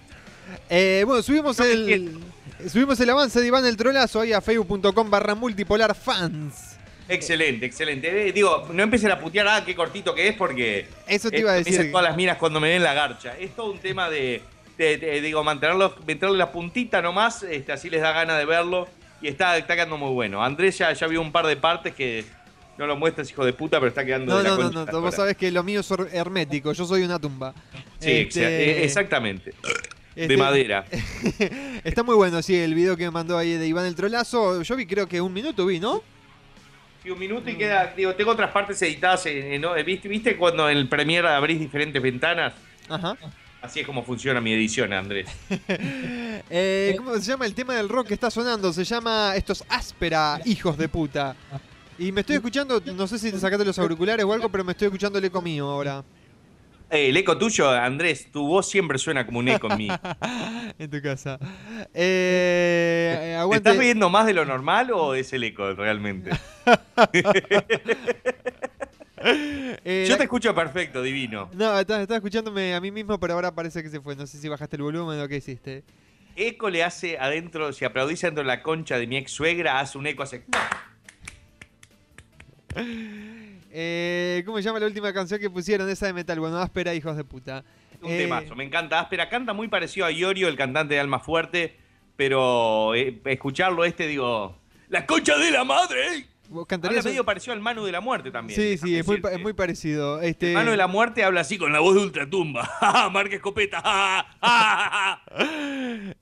Eh, bueno, subimos el, subimos el avance de Iván el Trolazo ahí a facebook.com barra multipolar fans. Excelente, excelente. Eh, digo, no empecé a putear, ah, qué cortito que es, porque. Eso te iba a decir. dicen todas las minas cuando me ven la garcha. Es todo un tema de, de- digo, mantenerlos, meterle la puntita nomás, este, así les da ganas de verlo. Y está, está quedando muy bueno. Andrés ya, ya vio un par de partes que no lo muestras, hijo de puta, pero está quedando No, de la no, no, no, vos sabés que lo mío es her- hermético, yo soy una tumba. Sí, Este, eh, exactamente. este- De madera. Está muy bueno, sí, el video que me mandó ahí de Iván el Trolazo. Yo vi, creo que un minuto vi, ¿no? Sí, un minuto y queda. Digo, tengo otras partes editadas. En. ¿Viste, ¿Viste cuando en el Premiere abrís diferentes ventanas? Ajá. Así es como funciona mi edición, Andrés. Eh, ¿Cómo se llama el tema del rock que está sonando? Se llama Estos áspera, hijos de puta. Y me estoy escuchando, no sé si te sacaste los auriculares o algo, pero me estoy escuchando el eco mío ahora. Eh, el eco tuyo, Andrés, tu voz siempre suena como un eco en mí. en tu casa. Eh, ¿Te estás riendo más de lo normal o es el eco realmente? Eh, Yo te escucho perfecto, divino. No, estaba, estaba escuchándome a mí mismo, pero ahora parece que se fue. No sé si bajaste el volumen o qué hiciste. Eco le hace adentro, si aplaudís adentro de la concha de mi ex suegra, hace un eco, hace. Eh, ¿Cómo se llama la última canción que pusieron? Esa de metal. Bueno, áspera, hijos de puta. Un Eh, temazo, me encanta. Áspera canta muy parecido a Iorio, el cantante de Alma Fuerte, pero eh, escucharlo este, digo. ¡La concha de la madre! ¿Vos Habla cantarías un- medio parecido al Manu de la Muerte también. Sí, sí, es muy, es parecido. Este... El Manu de la Muerte habla así con la voz de ultratumba. Marca escopeta.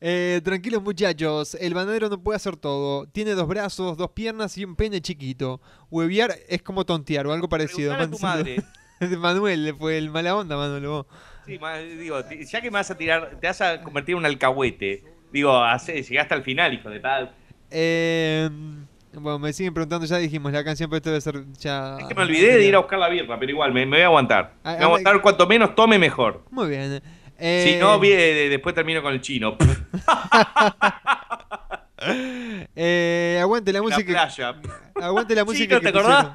Eh, tranquilos muchachos, el banadero no puede hacer todo. Tiene dos brazos, dos piernas y un pene chiquito. Hueviar es como tontear o algo parecido. A tu madre. Manuel, fue el mala onda, Manuel. vos. Sí, digo, ya que me vas a tirar, te vas a convertir en un alcahuete. Digo, llegaste al final, hijo de tal. Eh, bueno, me siguen preguntando, ya dijimos la canción, pero esto debe ser ya... Es que me olvidé de ir a buscar la birra, pero igual, me, me voy a aguantar. Ah, Me voy a aguantar cuanto menos tome, mejor. Muy bien. Si Eh, no, vi- eh, después termino con el chino. eh, aguante la En la música. playa. Aguante la música. Chino, que ¿te acordás?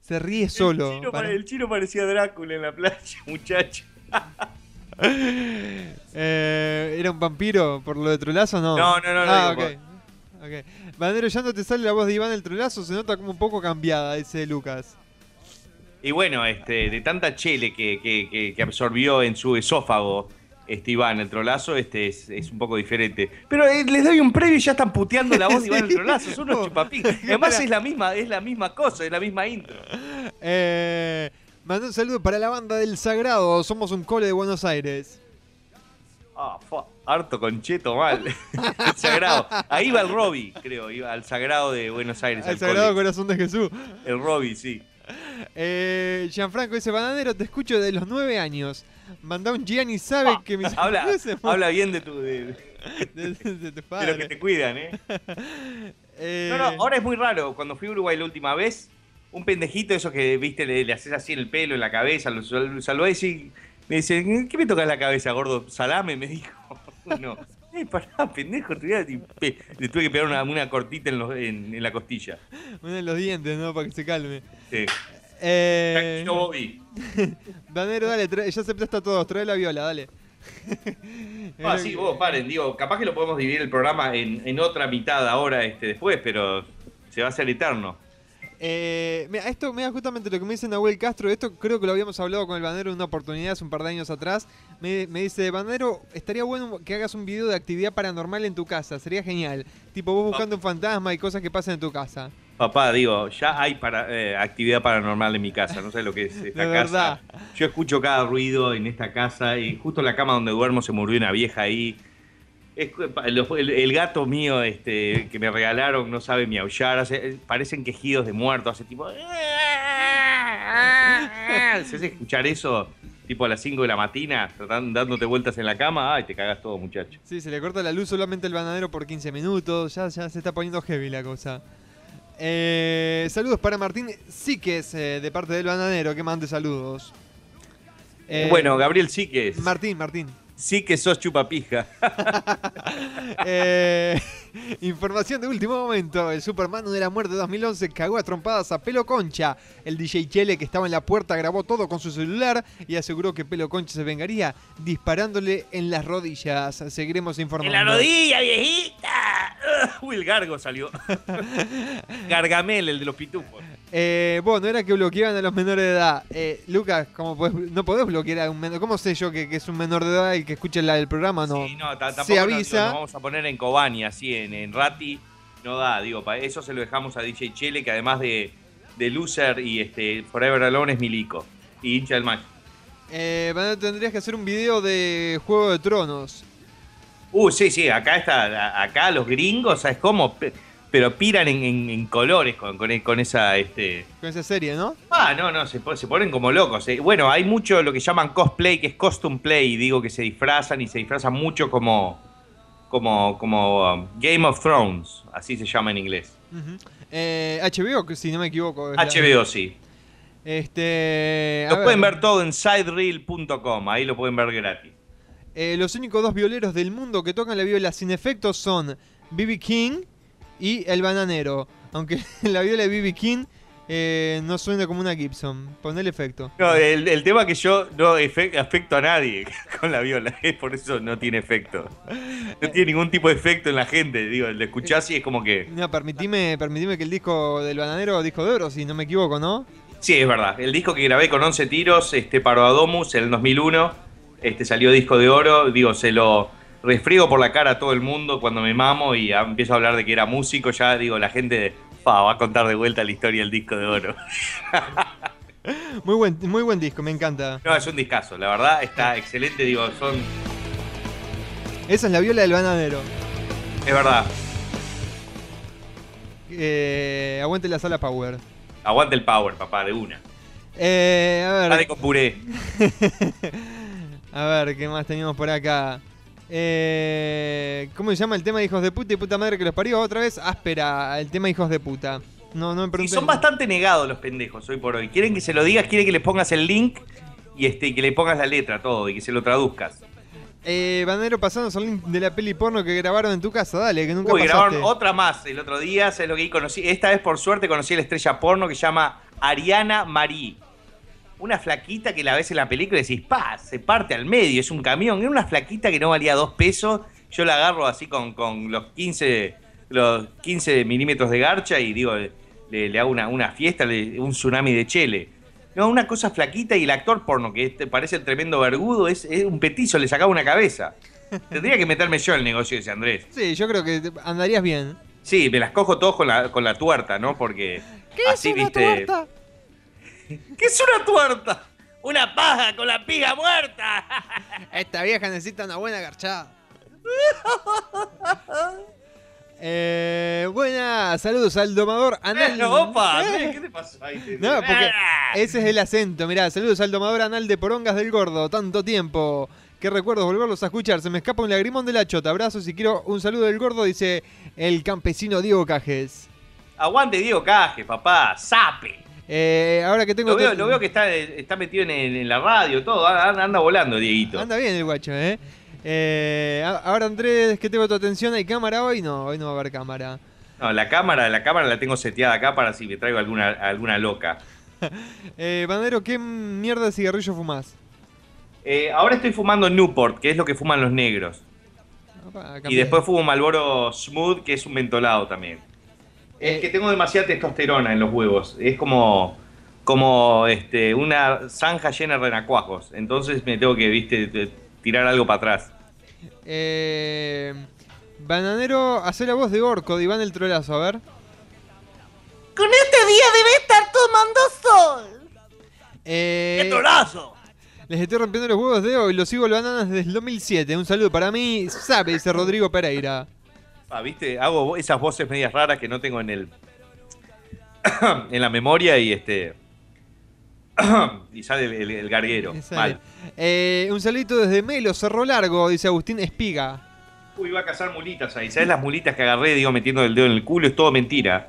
Se ríe solo. El chino, para- el chino parecía Drácula en la playa, muchacho. Eh, ¿Era un vampiro por lo de Trolazo o no? No, no, no, no, Ah, ok. Ok. Banero, ya no te sale la voz de Iván el trolazo, se nota como un poco cambiada, dice Lucas. Y bueno, este, de tanta chele que, que- que- que absorbió en su esófago este Iván el trolazo, este es, es un poco diferente. Pero eh, les doy un previo y ya están puteando la voz de Iván el trolazo, son unos chupapicas. Además es la misma, es la misma cosa, es la misma intro. Eh, un saludo para la banda del Sagrado, somos un cole de Buenos Aires. Ah, fua, harto concheto mal. el sagrado. Ahí va el Robbie, creo, iba al sagrado de Buenos Aires. Al al Sagrado college. Corazón de Jesús. El Robbie, sí. Eh, Gianfranco dice, Bananero, te escucho de los nueve años. Manda un Gianni sabe que mis Ah, Habla, habla bien de tu, de, de, de- de lo que te cuidan, ¿eh? Eh, No, no, ahora es muy raro. Cuando fui a Uruguay la última vez, un pendejito, eso que, viste, le, le haces así en el pelo, en la cabeza, lo, lo saludás y me dice, ¿qué me tocas la cabeza, gordo? ¿Salame? Me dijo. No. Eh, pará, pendejo, te voy a- y pe- le tuve que pegar una, una cortita en, los- en- en la costilla. Uno de los dientes, ¿no? Para que se calme. Sí. Eh, Tranquilo, Bobby. Banero, dale, trae- ya presta a todos, trae la viola, dale. Ah, sí, vos paren, digo, capaz que lo podemos dividir el programa en, en otra mitad ahora este, después, pero se va a hacer eterno. Eh, mira, esto, mira, justamente lo que me dice Nahuel Castro, esto creo que lo habíamos hablado con el Banero en una oportunidad hace un par de años atrás. Me, me dice, Banero, estaría bueno que hagas un video de actividad paranormal en tu casa, sería genial. Tipo, vos buscando un fantasma y cosas que pasan en tu casa. Papá, digo, ya hay para, eh, actividad paranormal en mi casa, no sé lo que es esta De casa. verdad. Yo escucho cada ruido en esta casa y justo en la cama donde duermo se murió una vieja ahí. Es el, el gato mío este, que me regalaron no sabe miaullar, hace- parecen quejidos de muerto, hace tipo... Si hace escuchar eso tipo a las 5 de la mañana, dándote vueltas en la cama, ay, te cagas todo, muchacho. Sí, se le corta la luz solamente el bananero por 15 minutos, ya, ya se está poniendo heavy la cosa. Eh, saludos para Martín Siques, eh, de parte del bananero, que mande saludos. Eh, bueno, Gabriel sí que es. Martín, Martín. Sí que sos chupapija. Eh, información de último momento. El Superman de la Muerte 2011 cagó a trompadas a Pelo Concha. El DJ Chele que estaba en la puerta grabó todo con su celular y aseguró que Pelo Concha se vengaría disparándole en las rodillas. Seguiremos informando. En la rodilla, viejita. Uy, el gargo salió. Gargamel, el de los pitufos. Eh, bueno, era que bloqueaban a los menores de edad. Eh, Lucas, ¿cómo podés- no podés bloquear a un menor. ¿Cómo sé yo que, que es un menor de edad y que escuche la del programa? No. Sí, no, ta- tampoco se avisa. nos vamos a poner en Kobani, así en, en Rati. No da, digo, para eso se lo dejamos a DJ Chele, que además de, de Loser y este Forever Alone es milico. Y hincha del match. Eh, tendrías que hacer un video de Juego de Tronos. Uh, sí, sí, acá está, acá los gringos, ¿sabes cómo? Pe- Pero piran en, en- en colores con, con, con esa, este... Con esa serie, ¿no? Ah, no, no, se, se ponen como locos. eh. Bueno, hay mucho lo que llaman cosplay, que es costume play, digo que se disfrazan y se disfrazan mucho como, como, como um, Game of Thrones, así se llama en inglés. Ujú. Eh, HBO, que si no me equivoco. la- HBO, sí. Este. a Lo pueden ver todo en sidereel.com, ahí lo pueden ver gratis. Eh, los únicos dos violeros del mundo que tocan la viola sin efectos son B.B. King y El Bananero. Aunque la viola de B.B. King eh, no suena como una Gibson. Ponle efecto. No, el, el tema que yo no afecto a nadie con la viola, es por eso no tiene efecto. No tiene ningún tipo de efecto en la gente, digo, lo escuchás y es como que... No, permitime, permitime que el disco del Bananero, disco de oro, si no me equivoco, ¿no? Sí, es verdad. El disco que grabé con 11 tiros, este, para Adomus en el 2001, este, salió disco de oro. Digo, se lo refriego por la cara a todo el mundo cuando me mamo y empiezo a hablar de que era músico. Ya digo, la gente fa, va a contar de vuelta la historia del disco de oro. Muy buen, muy buen disco, me encanta. No, es un discazo, la verdad está excelente. Digo, son. Esa es la viola del Bananero. Es verdad. Eh, aguante la sala Power. Aguante el power, papá, de una. Eh, a ver. Dale con puré. A ver, ¿qué más teníamos por acá? Eh, ¿Cómo se llama el tema de hijos de puta y puta madre que los parió? Otra vez, áspera, el tema hijos de puta. No, no me Y pregunté. son bastante negados los pendejos hoy por hoy. Quieren que se lo digas, quieren que le pongas el link y este, y que le pongas la letra, todo, y que se lo traduzcas. Eh, Bandero, pasanos al link de la peli porno que grabaron en tu casa, dale, que nunca Uy, pasaste. grabaron otra más el otro día, es lo que ahí conocí. Esta vez por suerte conocí a la estrella porno que se llama Ariana Marie. Una flaquita que la ves en la película y decís, pa, se parte al medio, es un camión. Era una flaquita que no valía dos pesos. Yo la agarro así con, con los 15 los 15 milímetros de garcha y digo, le, le hago una, una fiesta, le- un tsunami de chele. No, una cosa flaquita y el actor porno, que este parece el tremendo vergudo, es, es un petizo, le sacaba una cabeza. Tendría que meterme yo en el negocio ese Andrés. Sí, yo creo que andarías bien. Sí, me las cojo todos con la, con la tuerta, ¿no? Porque ¿Qué así, es una viste. tuerta? ¿Qué es una tuerta? Una paja con la piga muerta. Esta vieja necesita una buena garchada. Eh, buenas, saludos al domador anal. Eh, opa, Eh. ¿qué te pasó ahí? No, porque ese es el acento. Mirá, saludos al domador anal de Porongas del Gordo. Tanto tiempo. Qué recuerdo volverlos a escuchar. Se me escapa un lagrimón de la chota. Abrazos y quiero un saludo del gordo, dice el campesino Diego Cajes. Aguante Diego Caje, papá, sape. Eh, ahora que tengo. Lo veo, to- lo veo que está, está metido en, el- en la radio, todo, anda, anda volando, Dieguito. Anda bien el guacho, ¿eh? Eh, ahora Andrés, que tengo tu atención, ¿hay cámara hoy? No, hoy no va a haber cámara. No, la cámara, la cámara la tengo seteada acá para si me traigo alguna, alguna loca. Eh, Bandero, ¿qué mierda de cigarrillo fumás? Eh, ahora estoy fumando Newport, que es lo que fuman los negros. Opa, Y después fumo Malboro Smooth, que es un mentolado también. Es que tengo demasiada testosterona en los huevos. Es como, como este, una zanja llena de renacuajos. Entonces me tengo que, viste, tirar algo para atrás. Eh, Bananero, hace la voz de Orco, de Iván el Trolazo, a ver. Con este día debe estar tomando sol. Eh, ¡Qué trolazo! Les estoy rompiendo los huevos de hoy, los sigo el bananas desde el 2007. Un saludo para mí, sabe, dice Rodrigo Pereira. Ah, viste, hago esas voces medias raras que no tengo en el. en la memoria y este. y sale el, el- el garguero. Mal. Eh, un saludito desde Melo, Cerro Largo, dice Agustín Espiga. Uy, iba a cazar mulitas ahí. ¿Sabes las mulitas que agarré, digo, metiendo el dedo en el culo? Es todo mentira.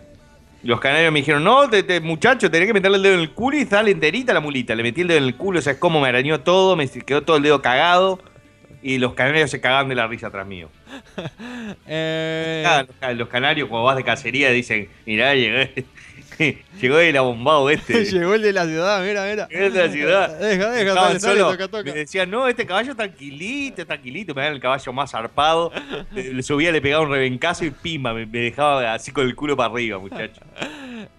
Los canarios me dijeron, no, te, te- muchacho, tenés que meterle el dedo en el culo y sale enterita la mulita. Le metí el dedo en el culo, ¿sabes cómo me arañó todo? Me quedó todo el dedo cagado. Y los canarios se cagaban de la risa atrás mío. Eh, los, ca- los canarios, cuando vas de cacería, dicen, mirá, llegó, llegó el abombado este. Llegó el de la ciudad, mira, mira. Llegó el de la ciudad. Deja, deja, dale, solo. toca, toca. Me decían, no, este caballo tranquilito, tranquilito. Me daban el caballo más zarpado. Le, le subía, le pegaba un rebencazo y pimba, me, me dejaba así con el culo para arriba, muchacho.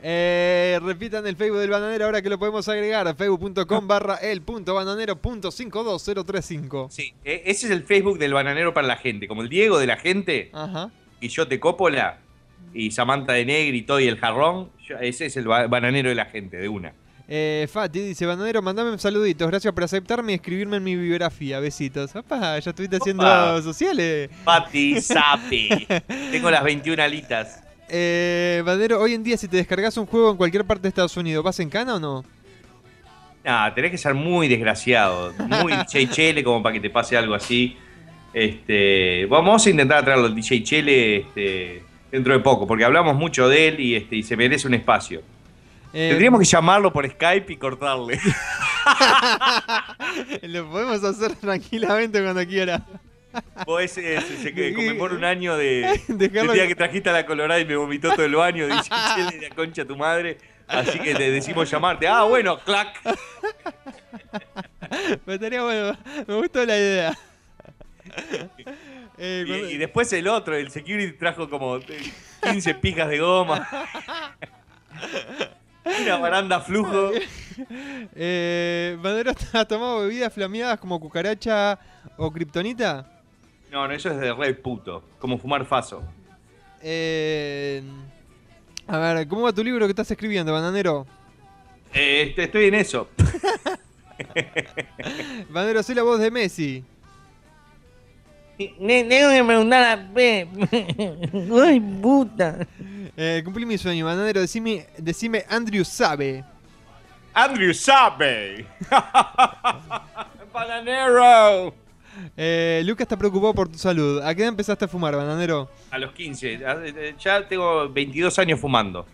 Eh, repitan el Facebook del bananero ahora que lo podemos agregar. Facebook.com barra el punto bananero punto 52035. Sí, e- ese es el Facebook del bananero para la gente. Como el Diego de la gente, Ajá. Guillote Coppola y Samantha de Negri y todo y el jarrón. ese es el ba- bananero de la gente, de una. Eh, Fati dice, Bananero, mandame un saluditos. Gracias por aceptarme y escribirme en mi biografía. Besitos. Opa, ya estuviste haciendo sociales. Pati, sapi. Tengo las 21 alitas. Eh, Bananero, hoy en día si te descargas un juego en cualquier parte de Estados Unidos, ¿vas en cana o no? Nah, tenés que ser muy desgraciado, muy DJ Chele como para que te pase algo así. Este, vamos a intentar traerlo al DJ Chele este, dentro de poco, porque hablamos mucho de él y, este, y se merece un espacio. Eh, Tendríamos que llamarlo por Skype y cortarle. Lo podemos hacer tranquilamente cuando quiera. Vos ese, que conmemora un año de, Dejarlo- del día que trajiste a la Colorada y me vomitó todo el baño, de la concha tu madre. Así que te decimos llamarte. Ah, bueno, clac. Me estaría bueno, me gustó la idea. Eh, Y, cuando- y después el otro, el security trajo como 15 pijas de goma. Una baranda flujo. eh, Bananero, ¿has tomado bebidas flameadas como cucaracha o kriptonita? No, no, eso es de re puto. Como fumar faso. Eh, a ver, ¿cómo va tu libro que estás escribiendo, Bananero? Eh, este, estoy en eso. Bananero, soy la voz de Messi. Tengo que preguntar a Pe. Ay, puta. Eh, cumplí mi sueño, Bananero, decime, decime Andrew sabe. Andrew sabe. Bananero. Eh, Luca está preocupado por tu salud. ¿A qué edad empezaste a fumar, Bananero? A los 15. eh, Ya tengo 22 años fumando.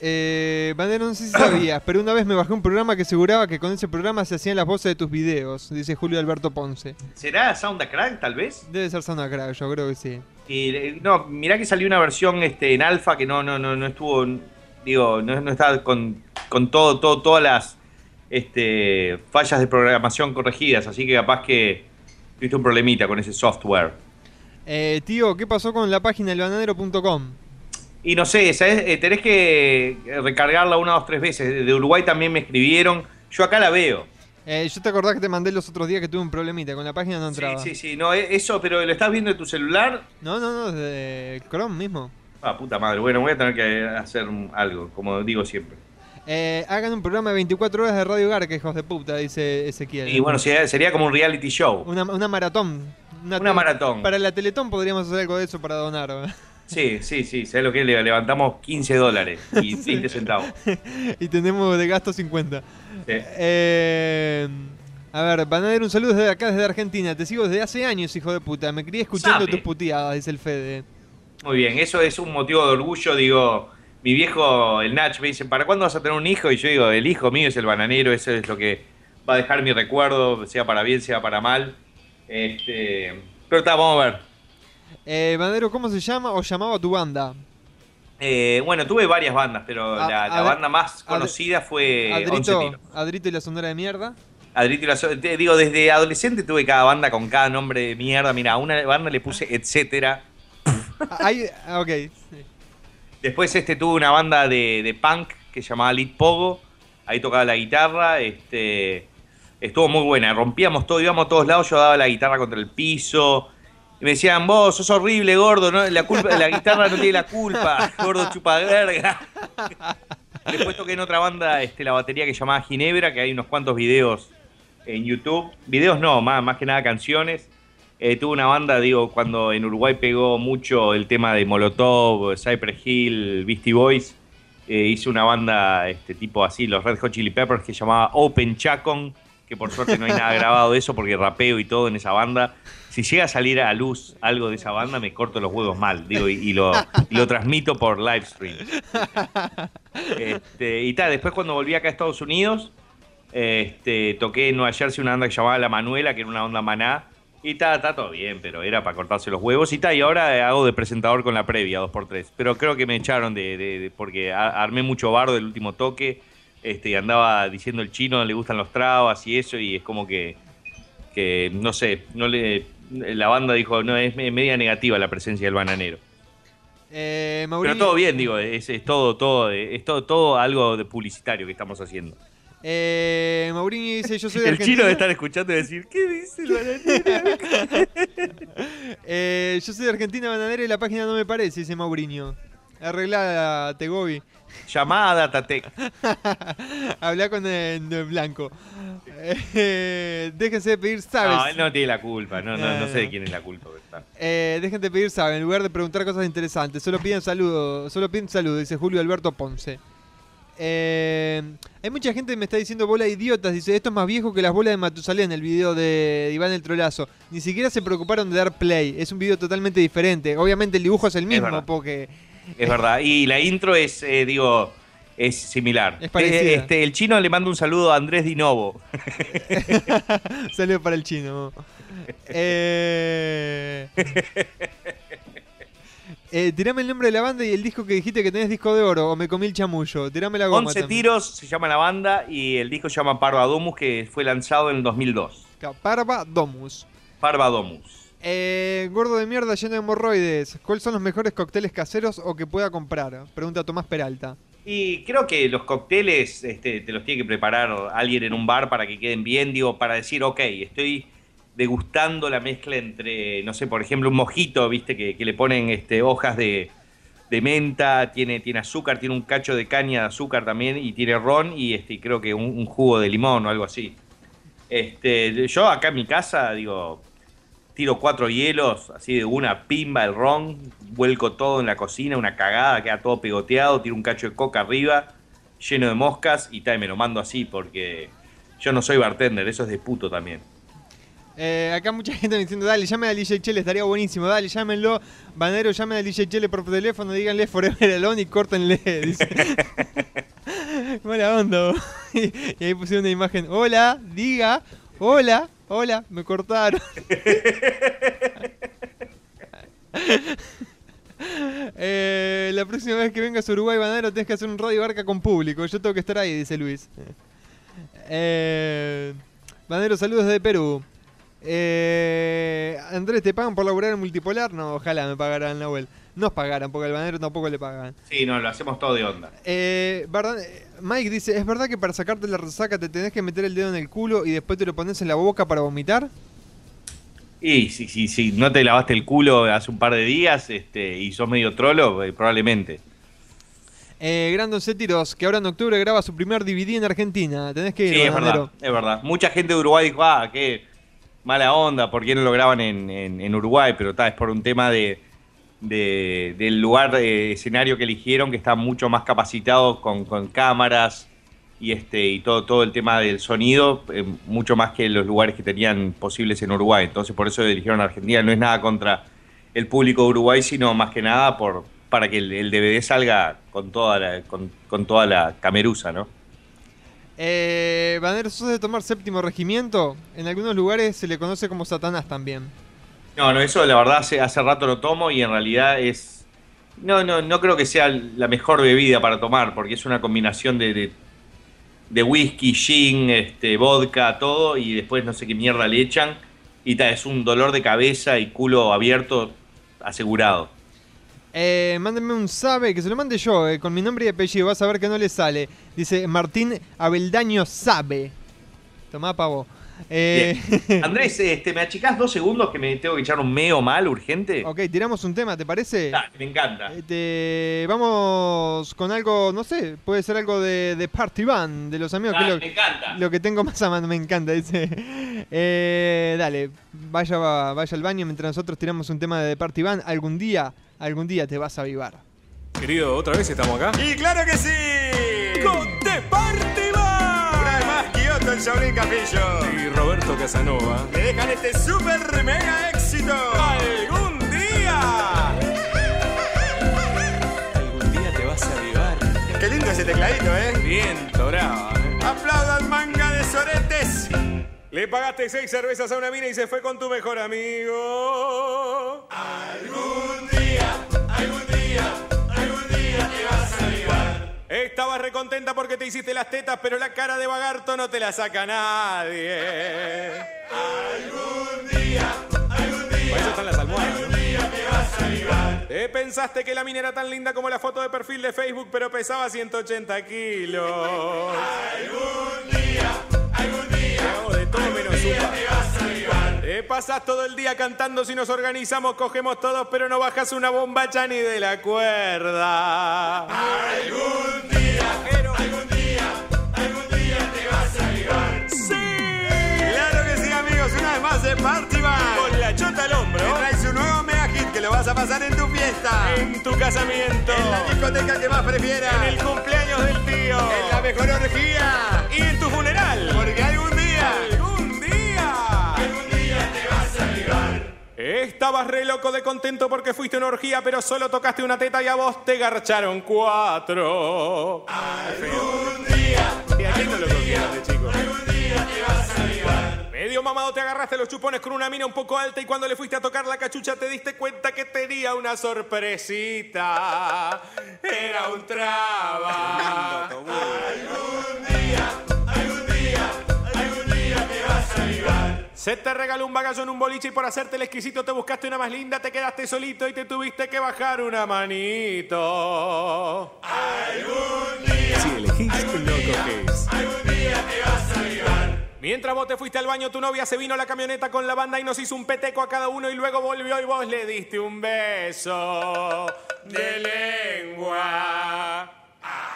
Eh, Bananero, no sé si sabías, pero una vez me bajé un programa que aseguraba que con ese programa se hacían las voces de tus videos, dice Julio Alberto Ponce. ¿Será Soundcrack tal vez? Debe ser Soundcrack, yo creo que sí. Y, eh, no, mirá que salió una versión este, en alfa que no, no, no, no estuvo, digo, no, no está con, con todo, todo, todas las este, fallas de programación corregidas, así que capaz que tuviste un problemita con ese software. Eh, tío, ¿qué pasó con la página elbananero.com? Y no sé, ¿sabes? Eh, tenés que recargarla una, dos, tres veces. De Uruguay también me escribieron. Yo acá la veo. Eh, yo te acordás que te mandé los otros días que tuve un problemita, con la página no entraba. Sí, sí, sí. No, eh, eso, pero ¿lo estás viendo en tu celular? No, no, no, desde Chrome mismo. Ah, puta madre. Bueno, voy a tener que hacer algo, como digo siempre. Eh, hagan un programa de 24 horas de Radio Garca, hijos de puta, dice Ezequiel. Y bueno, sería, sería como un reality show. Una, una maratón. Una maratón. Para la Teletón podríamos hacer algo de eso para donar. Sí, sí, sí. ¿Sabes lo que es? Le levantamos 15 dólares y 20 centavos. y tenemos de gasto 50. Sí. Eh, a ver, van a dar un saludo desde acá, desde Argentina. Te sigo desde hace años, hijo de puta. Me crié escuchando Sabe. tus puteadas, dice el Fede. Muy bien, eso es un motivo de orgullo. Digo, mi viejo, el Nach, me dice, ¿para cuándo vas a tener un hijo? Y yo digo, el hijo mío es el bananero, eso es lo que va a dejar mi recuerdo, sea para bien, sea para mal. Este, pero está, vamos a ver. Eh, Bandero, ¿cómo se llama o llamaba tu banda? Eh, bueno, tuve varias bandas, pero A- la, banda más Ad- conocida fue Adrito. Adrito y la sonora de mierda. Adrito y la so- te digo, desde adolescente tuve cada banda con cada nombre de mierda. Mira, a una banda le puse etcétera. Ah, Ahí, ah, ok. sí. Después este tuve una banda de, de punk que se llamaba Lit Pogo. Ahí tocaba la guitarra. Este, estuvo muy buena. Rompíamos todo, íbamos a todos lados. Yo daba la guitarra contra el piso. Y me decían, vos sos horrible, gordo. La, culpa, la guitarra no tiene la culpa. Gordo chupa verga. Después toqué en otra banda este, la batería que llamaba Ginebra, que hay unos cuantos videos en YouTube. Videos no, más, más que nada canciones. Eh, tuve una banda, digo, cuando en Uruguay pegó mucho el tema de Molotov, Cypress Hill, Beastie Boys. eh, hice una banda este tipo así, los Red Hot Chili Peppers, que llamaba Open Chacon, que por suerte no hay nada grabado de eso porque rapeo y todo en esa banda. Si llega a salir a luz algo de esa banda, me corto los huevos mal, digo, y, lo, transmito por live stream. Este, y tal, después cuando volví acá a Estados Unidos, este, toqué en Nueva Jersey una banda que llamaba La Manuela, que era una onda maná. Y está, está todo bien, pero era para cortarse los huevos y tal. Y ahora hago de presentador con la previa, 2x3. Pero creo que me echaron de, de- de- porque a- armé mucho bardo del último toque. Este, y andaba diciendo el chino, le gustan los trabas y eso. Y es como que, que no sé, no le, la banda dijo, no, es me- media negativa la presencia del bananero. Eh, Mauricio, Pero todo bien, digo, es, es todo, todo, es todo, todo algo de publicitario que estamos haciendo. Eh, Maurini dice, yo soy de El Argentina. chino debe estar escuchando y decir, ¿qué dice el bananero? Eh, yo soy de Argentina Bananera y la página no me parece, dice Mauriño. Arreglada, Tegobi. Llamada Tatec. Habla con el, el blanco. Eh, déjense de pedir sabes. No, él no tiene la culpa, no, no, no sé de quién es la culpa. pero está. Eh, dejen de pedir saben, en lugar de preguntar cosas interesantes. Solo piden saludo, solo piden saludo, dice Julio Alberto Ponce. Eh, hay mucha gente que me está diciendo bola de idiotas. Dice, esto es más viejo que las bolas de Matusalén, el video de Iván el Trolazo. Ni siquiera se preocuparon de dar play. Es un video totalmente diferente. Obviamente el dibujo es el mismo, verdad. porque Es verdad. Y la intro es, eh, digo, es similar. Es. Eh, este, el chino le manda un saludo a Andrés Dinovo. Saludo para el chino. Eh... Eh, tirame el nombre de la banda y el disco que dijiste que tenés disco de oro o me comí el chamullo. Tirame la goma. 11 también. tiros se llama la banda y el disco se llama Parvadomus que fue lanzado en el 2002. Parva Domus. Parvadomus. Eh, gordo de mierda lleno de hemorroides. ¿Cuáles son los mejores cócteles caseros o que pueda comprar? Pregunta Tomás Peralta. Y creo que los cócteles este, te los tiene que preparar alguien en un bar para que queden bien, digo, para decir, ok, estoy degustando la mezcla entre, no sé, por ejemplo, un mojito, viste, que, le ponen este, hojas de, menta, tiene, tiene azúcar, tiene un cacho de caña de azúcar también, y tiene ron y este, creo que un, un jugo de limón o algo así. Este, yo acá en mi casa, digo, tiro cuatro hielos, así de una pimba el ron, vuelco todo en la cocina, una cagada, queda todo pegoteado, tiro un cacho de coca arriba, lleno de moscas y tal, me lo mando así porque yo no soy bartender, eso es de puto también. Eh, acá mucha gente me diciendo, dale, llamen al DJ Chele, estaría buenísimo, dale, llámenlo. Banero, llamen al DJ Chele por teléfono, díganle Forever Alone y córtenle. dice. Onda. y ahí pusieron una imagen, hola, diga, hola, hola, me cortaron. Eh, la próxima vez que vengas a Uruguay, Banero, tenés que hacer un radio barca con público. Yo tengo que estar ahí, dice Luis. Eh, Banero, saludos desde Perú. Eh, Andrés, ¿te pagan por laburar en multipolar? No, ojalá me pagaran Nahuel. Nos pagaran, porque al banero tampoco le pagan. Sí, no, lo hacemos todo de onda. Eh, verdad- Mike dice, ¿es verdad que para sacarte la resaca te tenés que meter el dedo en el culo y después te lo pones en la boca para vomitar? Y si, si, si no te lavaste el culo hace un par de días este, y sos medio trolo, eh, probablemente. Eh, Grandon que ahora en octubre graba su primer DVD en Argentina. Tenés que ir, Sí, es verdad, es verdad. Mucha gente de Uruguay dijo, ah, qué mala onda, ¿por qué no lo graban en, en- en Uruguay? Pero tal, es por un tema de, de- del lugar de escenario que eligieron, que están mucho más capacitados con, con cámaras y este y todo, todo el tema del sonido, eh, mucho más que los lugares que tenían posibles en Uruguay. Entonces por eso eligieron Argentina. No es nada contra el público de Uruguay, sino más que nada por para que el, el DVD salga con toda la, con, con toda la camerusa, ¿no? Eh, Banero, ¿sos de tomar séptimo regimiento? En algunos lugares se le conoce como Satanás también. No, no, eso la verdad hace, hace rato lo tomo y en realidad es... No, no, no creo que sea la mejor bebida para tomar, porque es una combinación de, de, de whisky, gin, este, vodka, todo, y después no sé qué mierda le echan. Y ta, es un dolor de cabeza y culo abierto asegurado. Eh, mándenme un sabe, que se lo mande yo, eh, con mi nombre y apellido, vas a ver que no le sale. Dice Martín Abeldaño Sabe. Tomá pavo. Eh. Andrés, este, ¿me achicás dos segundos que me tengo que echar un meo mal urgente? ok, tiramos un tema, ¿te parece? Dale, me encanta. Este, vamos con algo, no sé, puede ser algo de, de Party Band, de los amigos. que lo, me encanta. Lo que tengo más a mano, me encanta. Dice, Eh, dale, vaya, vaya al baño mientras nosotros tiramos un tema de The Party Band. Algún día, algún día te vas a avivar. Querido, ¿otra vez estamos acá? Y claro que sí. ¡Con Party Band! Una vez más, Kioto, el Shaolin Capillo. Y Roberto Casanova. Te dejan este super mega éxito. ¡Algún día! Algún día te vas a avivar. Qué lindo ese tecladito, ¿eh? Bien, brava. ¿eh? Aplaudan manga de soretes. Le pagaste seis cervezas a una mina y se fue con tu mejor amigo. Algún día, Estabas recontenta porque te hiciste las tetas, pero la cara de Bagarto no te la saca nadie. Algún día, algún día. Para eso están las almohadas. Algún día te vas a pensaste que la mina era tan linda como la foto de perfil de Facebook, pero pesaba 180 kilos. Algún día, Te pasas todo el día cantando si nos organizamos, cogemos todos, pero no bajas una bombacha ni de la cuerda. Algún día, algún día, algún día te vas a avivar. ¡Sí! Claro que sí, amigos. Una vez más de Party Band. Con la chota al hombro. Te traes un nuevo mega hit que lo vas a pasar en tu fiesta. En tu casamiento. En la discoteca que más prefieras. En el cumpleaños del tío. En la mejor orgía. Y en tu funeral. Porque algún día. Algún Estabas re loco de contento porque fuiste una orgía, pero solo tocaste una teta y a vos te garcharon cuatro. Algún día. Y no lo cogieron de chico. Algún día te vas a avivar. Medio mamado te agarraste los chupones con una mina un poco alta y cuando le fuiste a tocar la cachucha te diste cuenta que tenía una sorpresita. Era un traba. Algún día. Algún día. Algún día te vas a avivar. Se te regaló un bagazo en un boliche y por hacerte el exquisito te buscaste una más linda, te quedaste solito y te tuviste que bajar una manito. Algún día. Si elegís, Algún no día. Algún día te vas a avivar. Mientras vos te fuiste al baño, tu novia se vino a la camioneta con la banda y nos hizo un peteco a cada uno y luego volvió y vos le diste un beso de lengua.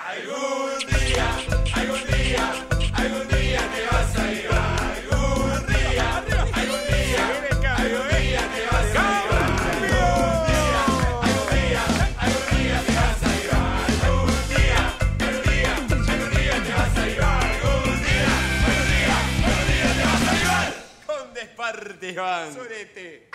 Algún día. Algún día. Sorete.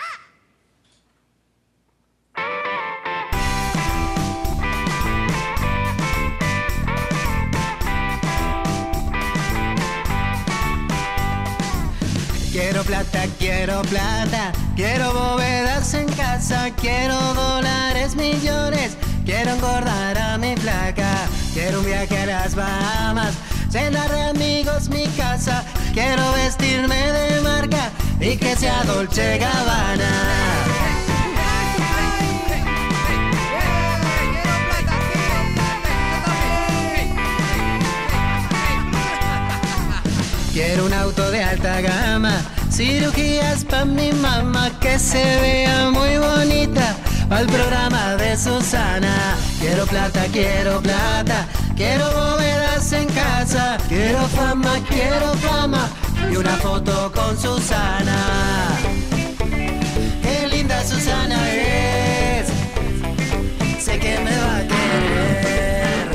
Quiero plata, quiero plata, quiero bóvedas en casa, quiero dólares, millones, quiero engordar a mi flaca, quiero un viaje a las Bahamas, cenar de amigos mi casa, quiero vestirme de marca, y que sea Dolce Gabbana. Quiero un auto de alta gama, cirugías pa' mi mamá que se vea muy bonita. Al programa de Susana, quiero plata, quiero plata, quiero bóvedas en casa, quiero fama, quiero fama y una foto con Susana. Qué linda Susana es, sé que me va a querer.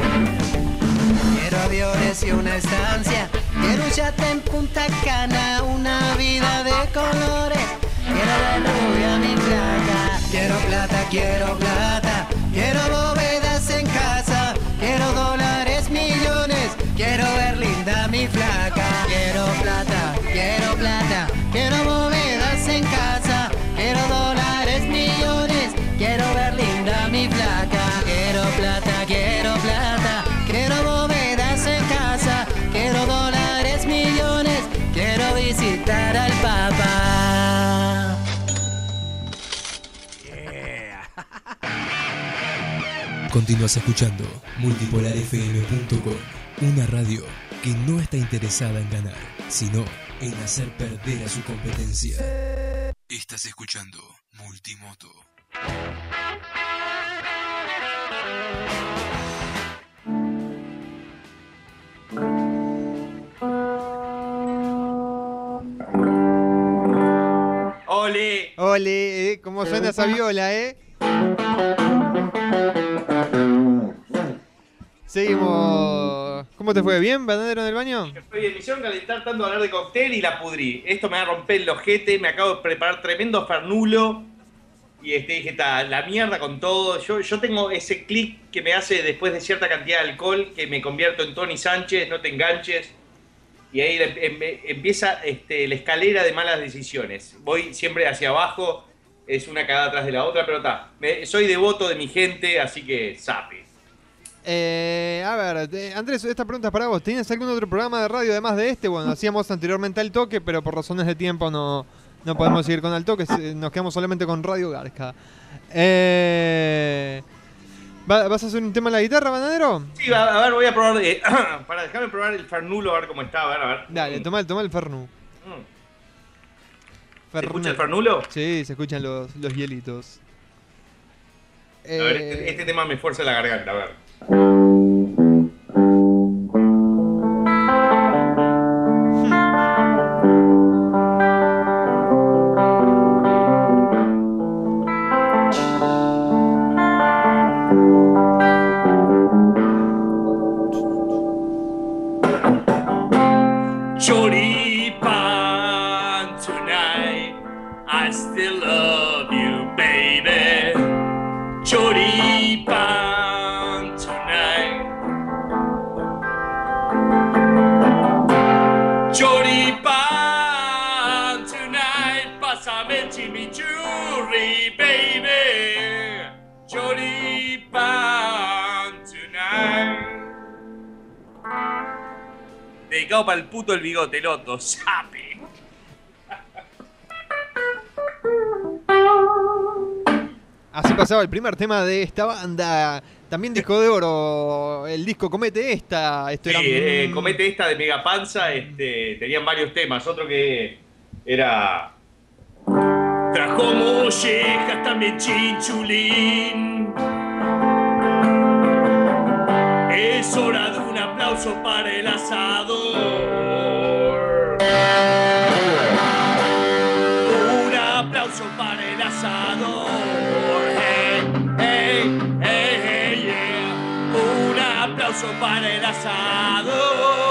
Quiero aviones y una estancia. Quiero un yate en Punta Cana, una vida de colores. Quiero la rubia, mi flaca. Quiero plata, quiero plata. Quiero bóvedas en casa. Quiero dólares. Quiero ver linda mi flaca. Quiero plata, quiero plata. Quiero bóvedas en casa. Quiero dólares, millones. Quiero ver linda mi flaca. Quiero plata, quiero plata. Quiero bóvedas en casa. Quiero dólares, millones. Quiero visitar al Papa. Continúas escuchando multipolarfm.com, una radio que no está interesada en ganar, sino en hacer perder a su competencia. Estás escuchando Multimoto. ¡Ole! Ole, eh, cómo suena esa viola, eh. Seguimos. ¿Cómo te fue? ¿Bien, bananero en el baño? Oye, me hicieron calentar tanto hablar de cóctel y la pudrí. Esto me va a romper el ojete, me acabo de preparar tremendo fernulo. Y este, dije, "Ta, la mierda con todo. Yo, yo tengo ese clic que me hace después de cierta cantidad de alcohol, que me convierto en Tony Sánchez, no te enganches. Y ahí em- em- empieza este, la escalera de malas decisiones. Voy siempre hacia abajo, es una cagada tras de la otra, pero está. Soy devoto de mi gente, así que sape. Eh, a ver, eh, Andrés, esta pregunta es para vos. ¿Tienes algún otro programa de radio además de este? Bueno, hacíamos anteriormente al toque, pero por razones de tiempo no, no podemos seguir con al toque. Nos quedamos solamente con Radio Garca. Eh, ¿va- ¿Vas a hacer un tema en la guitarra, bananero? Sí, a, a ver, voy a probar. eh, para dejarme probar el fernulo, a ver cómo está. A ver, a ver. Dale, toma, toma el Fernu. Mm. ¿Se escucha el fernulo? Sí, se escuchan los, los hielitos. A ver, Eh, este, este tema me fuerza la garganta, a ver. Mm-hmm. Para el puto el bigote, loto, sape. Así pasaba el primer tema de esta banda. También disco de oro, el disco Comete esta. Esto Sí, era eh, comete esta de Mega Panza, este, tenían varios temas. Otro que era. Trajo mollejas, también chinchulín. Es hora de un aplauso para el asador. Un aplauso para el asador. Hey, hey, hey, hey, yeah. Un aplauso para el asador.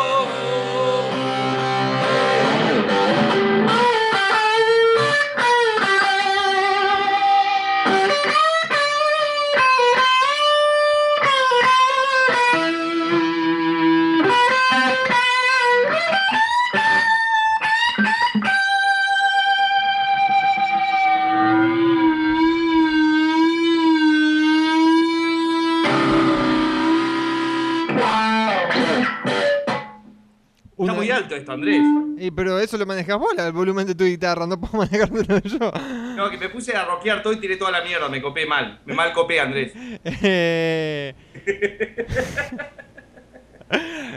Alto esto, Andrés. Y, pero eso lo manejas vos, el volumen de tu guitarra, no puedo manejártelo yo. No, que me puse a rockear todo y tiré toda la mierda, me copé mal. Me mal copé, Andrés. Eh,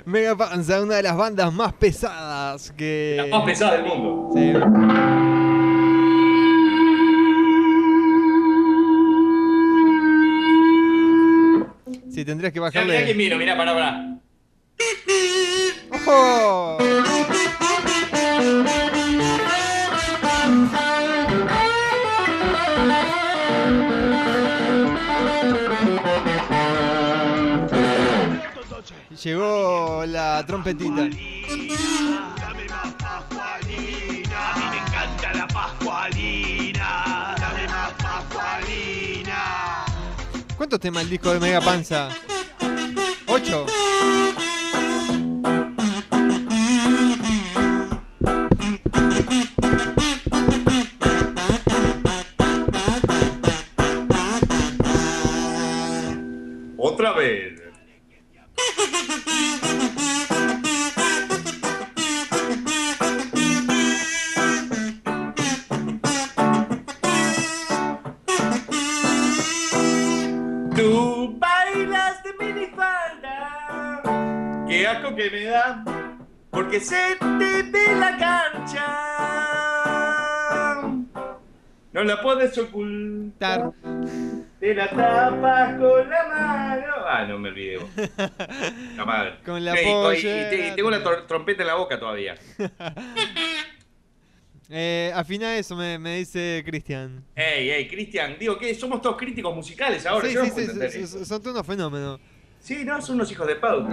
Mega Panza, una de las bandas más pesadas que. La más pesada del mundo. Sí. Sí, tendrías que Mirá, mirá bajarle. que miro, mirá, pará, pará. Llegó la trompetita. A mí me encanta la pascualina. Dame más pascualina. ¿Cuántos temas el disco de Mega Panza? ¿Ocho? Olvidé. vos. La madre. Con la Sí, y- y- pollera. y, tengo la trompeta en la boca todavía. Eh, afina eso, me, me dice Cristian. Ey, ey, Cristian, digo que somos todos críticos musicales ahora. Sí, yo sí, sí, son todos unos fenómenos. Sí, no, son unos hijos de pauta.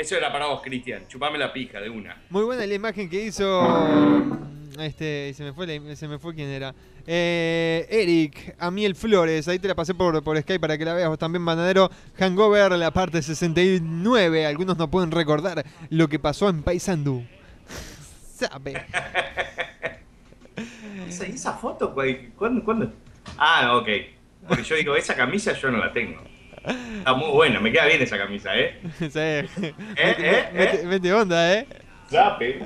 Eso era para vos, Cristian. Chupame la pija de una. Muy buena la imagen que hizo. Este, se me fue, la- se me fue quién era. Eh, Eric, Amiel Flores, ahí te la pasé por, por Skype para que la veas vos también, Banadero. Hangover, la parte 69. Algunos no pueden recordar lo que pasó en Paysandú. Sabe. ¿Esa, esa foto? güey? ¿Cuándo, ¿Cuándo? Ah, ok. Porque yo digo, esa camisa yo no la tengo. Está muy buena, me queda bien esa camisa, ¿eh? Sí. eh, Mete, mete onda, eh. Zape.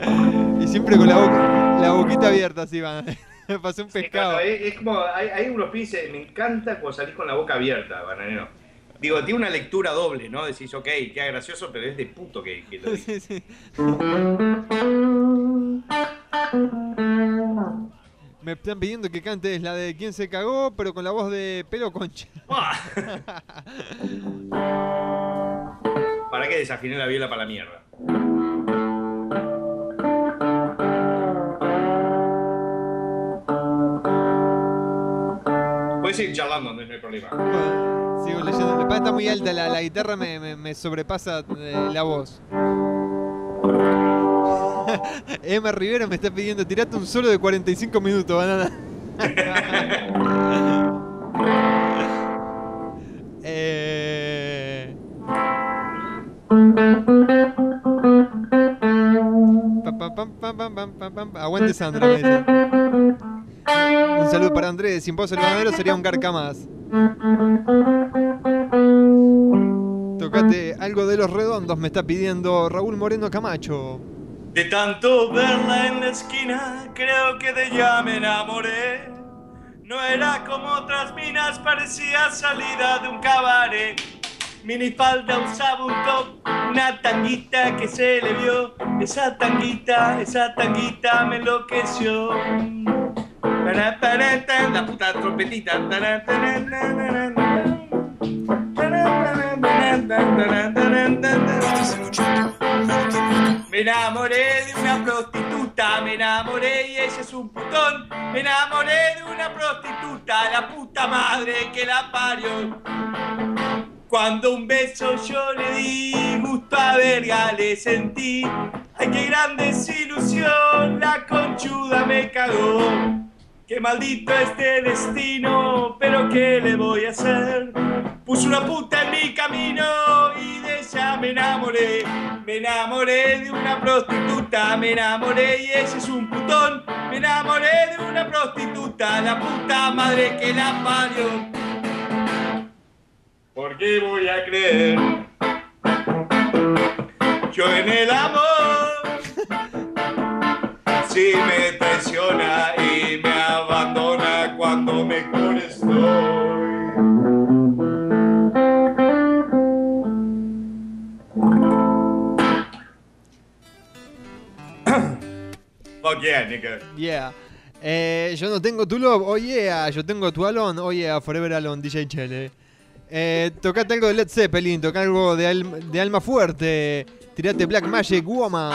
Y siempre con la, boca, la boquita abierta, así van. Me pasé un pescado. Claro, es, como, hay, hay unos pibes, me encanta cuando salís con la boca abierta, bananero. Digo, tiene una lectura doble, ¿no? Decís, ok, queda gracioso, pero es de puto que, que lo digo. Sí, sí. Me están pidiendo que cantes la de quién se cagó, pero con la voz de pelo concha. ¿Para qué desafiné la viola para la mierda? Puedes seguir charlando, no hay problema. Sigo leyendo. Está muy alta la, la guitarra, me, me- me sobrepasa eh, la voz. Emma Rivera me está pidiendo, tirate un solo de 45 minutos, banana. eh... Aguante Sandra, me dice. Un saludo para Andrés. Sin vos el bananero sería un garca más. Tocate algo de los redondos, me está pidiendo Raúl Moreno Camacho. De tanto verla en la esquina, creo que de ella me enamoré. No era como otras minas, parecía salida de un cabaret. Minifalda usaba un top, una tanguita que se le vio. Esa tanguita, esa tanguita me enloqueció. La puta trompetita. Me enamoré de una prostituta, me enamoré y ella es un putón. Me enamoré de una prostituta, la puta madre que la parió. Cuando un beso yo le di, gusto a verga le sentí. Ay, qué gran desilusión, la conchuda me cagó. Qué maldito este destino, pero ¿qué le voy a hacer? Puso una puta en mi camino y de ella me enamoré. Me enamoré de una prostituta, me enamoré y ese es un putón. Me enamoré de una prostituta, la puta madre que la parió. ¿Por qué voy a creer? Yo en el amor, si me Fuck yeah, nigga. Yeah. Eh, yo no tengo tu love, oh yeah. Yo tengo tu alone, oh yeah. Forever alone, DJ Chele. Eh, tocate algo de Led Zeppelin, toca algo de, Al- de Alma Fuerte. Tirate Black Magic Woman.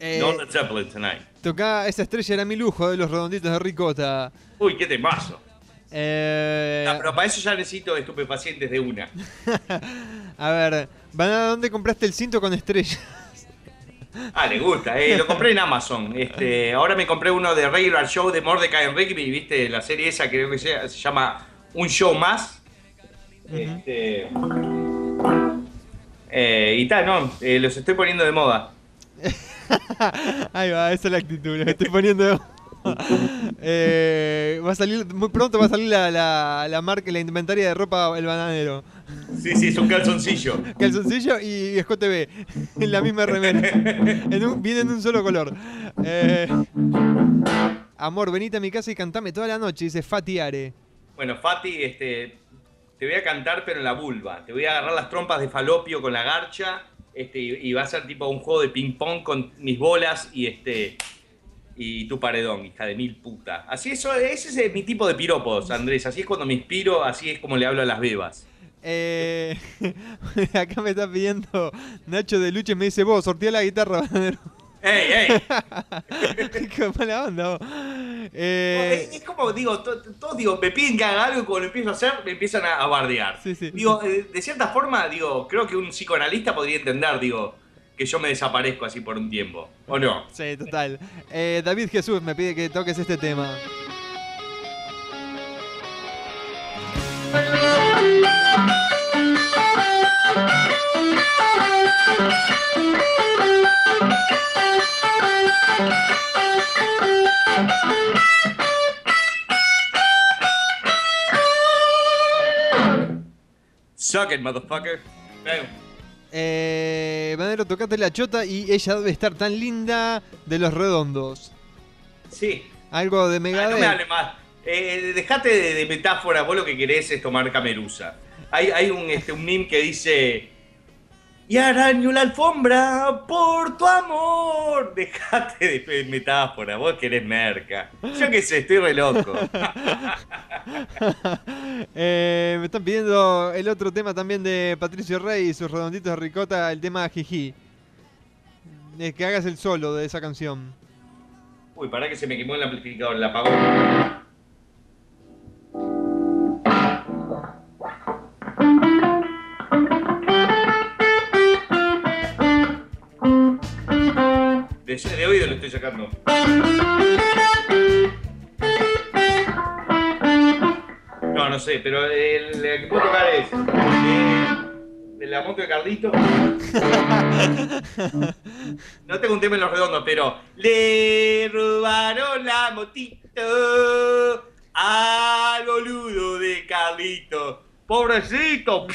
Eh, No Led Zeppelin tonight. Toca esa estrella era mi lujo de los redonditos de ricota. Uy, qué temazo. Eh, No, pero para eso ya necesito estupefacientes de una. a ver, Banana, ¿dónde compraste el cinto con estrellas? Ah, le gusta, eh, lo compré en Amazon. Este, ahora me compré uno de Regular Show de Mordecai and Rigby, ¿viste? La serie esa creo que se, se llama Un Show Más. Este, eh, y tal, no, eh, los estoy poniendo de moda. Ahí va, esa es la actitud, lo estoy poniendo. Eh, va a salir, muy pronto va a salir la, la, la marca, la indumentaria de ropa El Bananero. Sí, sí, es un calzoncillo. Calzoncillo y Escote B, en la misma remera. En un- viene en un solo color. Eh, amor, venite a mi casa y cantame toda la noche, dice Fati Are. Bueno, Fati, este, te voy a cantar pero en la vulva. Te voy a agarrar las trompas de falopio con la garcha este, y, va a ser tipo un juego de ping pong con mis bolas y este y tu paredón, hija de mil puta. Así eso, ese es mi tipo de piropos, Andrés. Así es cuando me inspiro, así es como le hablo a las bebas. Eh, acá me está pidiendo Nacho de Luche, me dice, vos, sortea la guitarra. ¡Ey, ey! Qué mala onda. Eh, Es, es como, digo, to- to- todos digo, me piden que haga algo y cuando lo empiezo a hacer me empiezan a, a bardear. Digo, eh, de cierta forma, digo, creo que un psicoanalista podría entender, digo, que yo me desaparezco así por un tiempo. ¿O no? Sí, total. Eh, David Jesús me pide que toques este tema. Suck it, motherfucker. Eh, Banero, tocate la chota y ella debe estar tan linda de los redondos. Sí. Algo de Ah, no me Megadeth. hable más. Eh, dejate de, de metáfora, vos lo que querés es tomar camerusa. Hay, hay un, este, un meme que dice... Y araño la alfombra por tu amor. Dejate de metáfora, vos querés merca. Yo qué sé, estoy re loco. Eh, me están pidiendo el otro tema también de Patricio Rey y sus redonditos de ricota, el tema Jiji. Eh, que hagas el solo de esa canción. Uy, pará que se me quemó el amplificador, la apagó. De, de oído lo estoy sacando. No, no sé, pero el, el que puedo tocar es. eh, de la moto de Carlito. No tengo un tema en los redondos, pero. Le robaron la motito al boludo de Carlito. Pobrecito.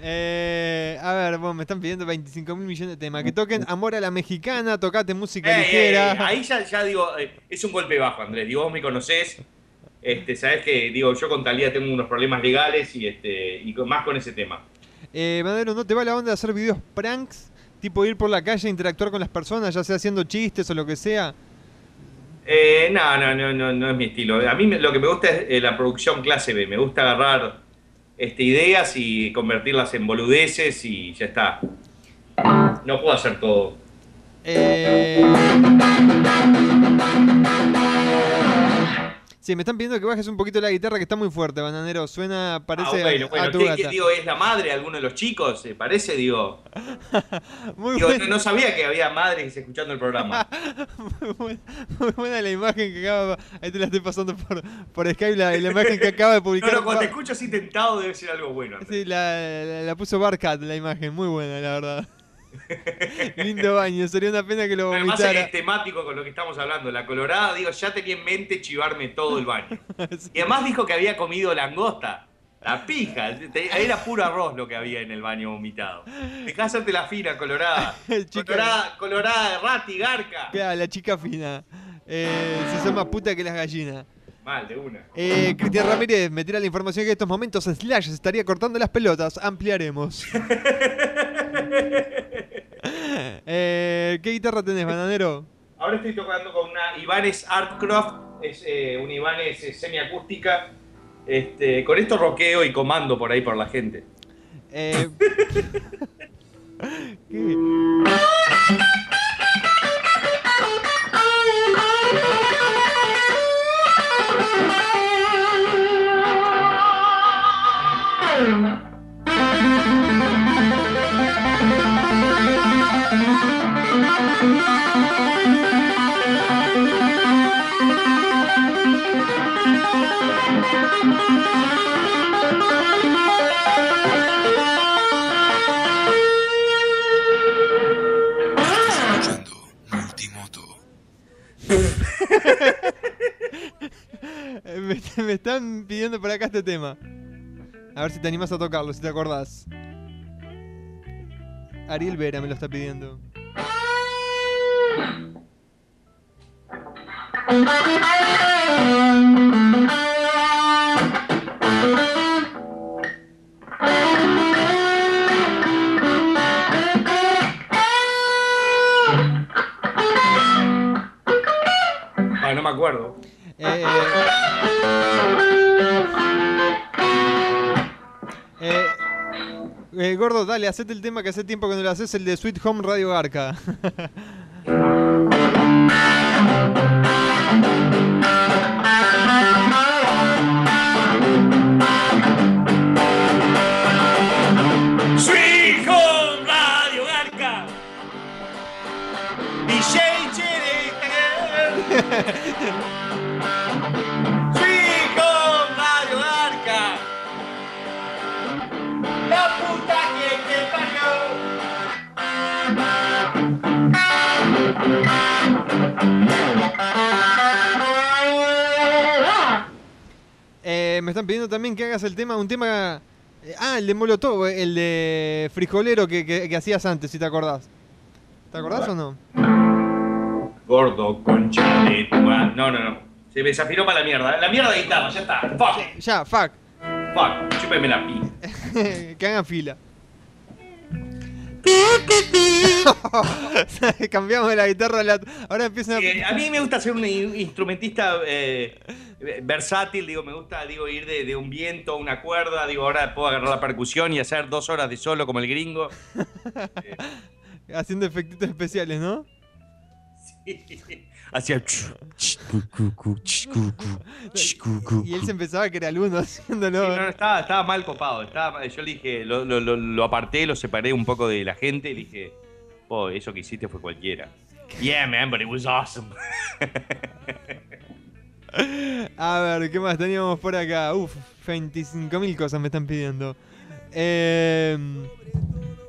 Eh, a ver, bueno, me están pidiendo 25 mil millones de temas. Que toquen Amor a la Mexicana, tocate música ey, ligera. ahí ya, ya digo, eh, es un golpe bajo, Andrés. Digo, vos me conocés. Este, sabés que, digo, yo con Talía tengo unos problemas legales y este, y con- más con ese tema. Eh, Madero, ¿no te va la onda de hacer videos pranks? Tipo ir por la calle, interactuar con las personas, ya sea haciendo chistes o lo que sea. Eh, no, no, no, no, no es mi estilo. A mí me- lo que me gusta es eh, la producción clase B. Me gusta agarrar este, ideas y convertirlas en boludeces y ya está. No puedo hacer todo. Eh, Sí, me están pidiendo que bajes un poquito la guitarra que está muy fuerte, bananero. Suena, parece Ah, bueno, a- bueno. a tu ¿Qué- gata. qué, digo, ¿es la madre de alguno de los chicos? ¿Se parece? Digo. Muy Digo, buena. no, no sabía que había madres escuchando el programa. Muy buena, muy buena la imagen que acaba. Ahí te la estoy pasando por, por Skype, la, la imagen que acaba de publicar. no, cuando te escucho así tentado debe ser algo bueno. Sí, la, la- la puso Barcat la imagen, muy buena, la verdad. Lindo baño, sería una pena que lo Además vomitara. es temático con lo que estamos hablando. La colorada, digo, ya tenía en mente chivarme todo el baño. Y además dijo que había comido langosta. La pija. Era puro arroz lo que había en el baño vomitado. Dejá hacerte la fina, colorada. Colorada, colorada, rati, garca. Claro, la chica fina. Eh, se llama puta que las gallinas. Mal, de una. Eh, Cristian Ramírez me tira la información que en estos momentos Slash estaría cortando las pelotas. Ampliaremos. eh, ¿Qué guitarra tenés, bananero? Ahora estoy tocando con una Ibanez Artcroft. Es eh, una Ibanez eh, semiacústica. Este, con esto roqueo y comando por ahí por la gente. Eh, ¿qué? me, me están pidiendo por acá este tema. A ver si te animas a tocarlo, si te acordás. Ariel Vera me lo está pidiendo. Ah, no me acuerdo. Eh, eh, eh, gordo, dale, hacete el tema que hace tiempo que no lo haces, el de Sweet Home Radio Garca. Eh, me están pidiendo también que hagas el tema, un tema... eh, ah, el de Molotov, eh, el de frijolero que, que- que hacías antes, si te acordás. ¿Te acordás o no? Gordo, concha de tu No, no, no. Se me desafinó para la mierda. La mierda de guitarra, ya está. Fuck. Ya, fuck. Fuck. Chúpeme la pija. que hagan fila. Cambiamos de la guitarra a la... Ahora empiezan Eh, a mí me gusta ser un in- instrumentista eh, versátil, digo, me gusta digo, ir de, de un viento a una cuerda, digo, ahora puedo agarrar la percusión y hacer dos horas de solo como el gringo. haciendo efectitos especiales, ¿no? Hacía... Y él se empezaba que era el uno haciéndolo. Sí, no, no, estaba, estaba mal copado. Estaba, yo le dije, lo, lo- lo- lo aparté, lo separé un poco de la gente. Le dije, oh, eso que hiciste fue cualquiera. Yeah, man, but it was awesome. A ver, ¿qué más teníamos por acá? Uf, 25.000 cosas me están pidiendo. Eh,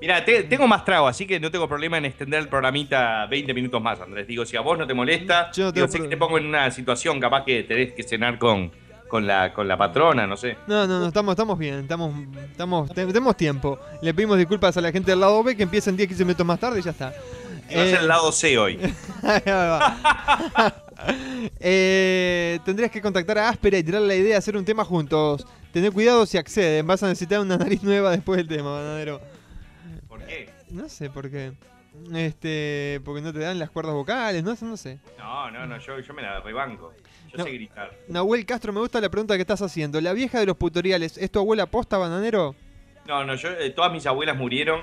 Mira, te- tengo más trago, así que no tengo problema en extender el programita 20 minutos más, Andrés. Digo, si a vos no te molesta, Yo no digo, sé que te pongo en una situación capaz que tenés que cenar con, con, la, con la patrona, no sé. no, no, no, estamos, estamos bien, estamos, estamos, te- tenemos tiempo. Le pedimos disculpas a la gente del lado B que empiecen 10, 15 minutos más tarde y ya está. Va a ser el lado C hoy. Eh, tendrías que contactar a Áspera y tirar la idea de hacer un tema juntos. Tener cuidado si acceden, vas a necesitar una nariz nueva después del tema, banadero. No sé por qué. Este, porque no te dan las cuerdas vocales, no sé, no sé. No, no, no, yo, yo me la rebanco. Yo No. sé gritar. Nahuel Castro, me gusta la pregunta que estás haciendo. La vieja de los tutoriales, ¿es tu abuela posta, bananero? No, no, yo, eh, todas mis abuelas murieron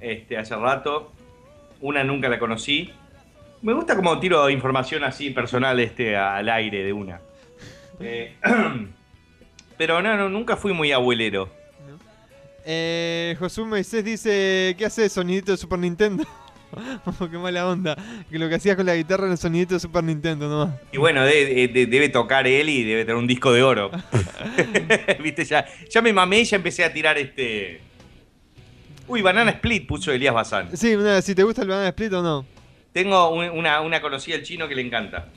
este, hace rato. Una nunca la conocí. Me gusta como tiro información así personal este, al aire de una. Eh, pero no, no, nunca fui muy abuelero. Eh, Josué Moisés dice, ¿qué hace sonidito de Super Nintendo? Qué mala onda. Que lo que hacías con la guitarra era el sonidito de Super Nintendo nomás. Y bueno, de- de- debe tocar él y debe tener un disco de oro. Viste, ya, ya me mamé y ya empecé a tirar este. Uy, Banana Split puso Elías Bazán. Sí, una- si te gusta el Banana Split o no. Tengo un- una, una conocida el chino que le encanta.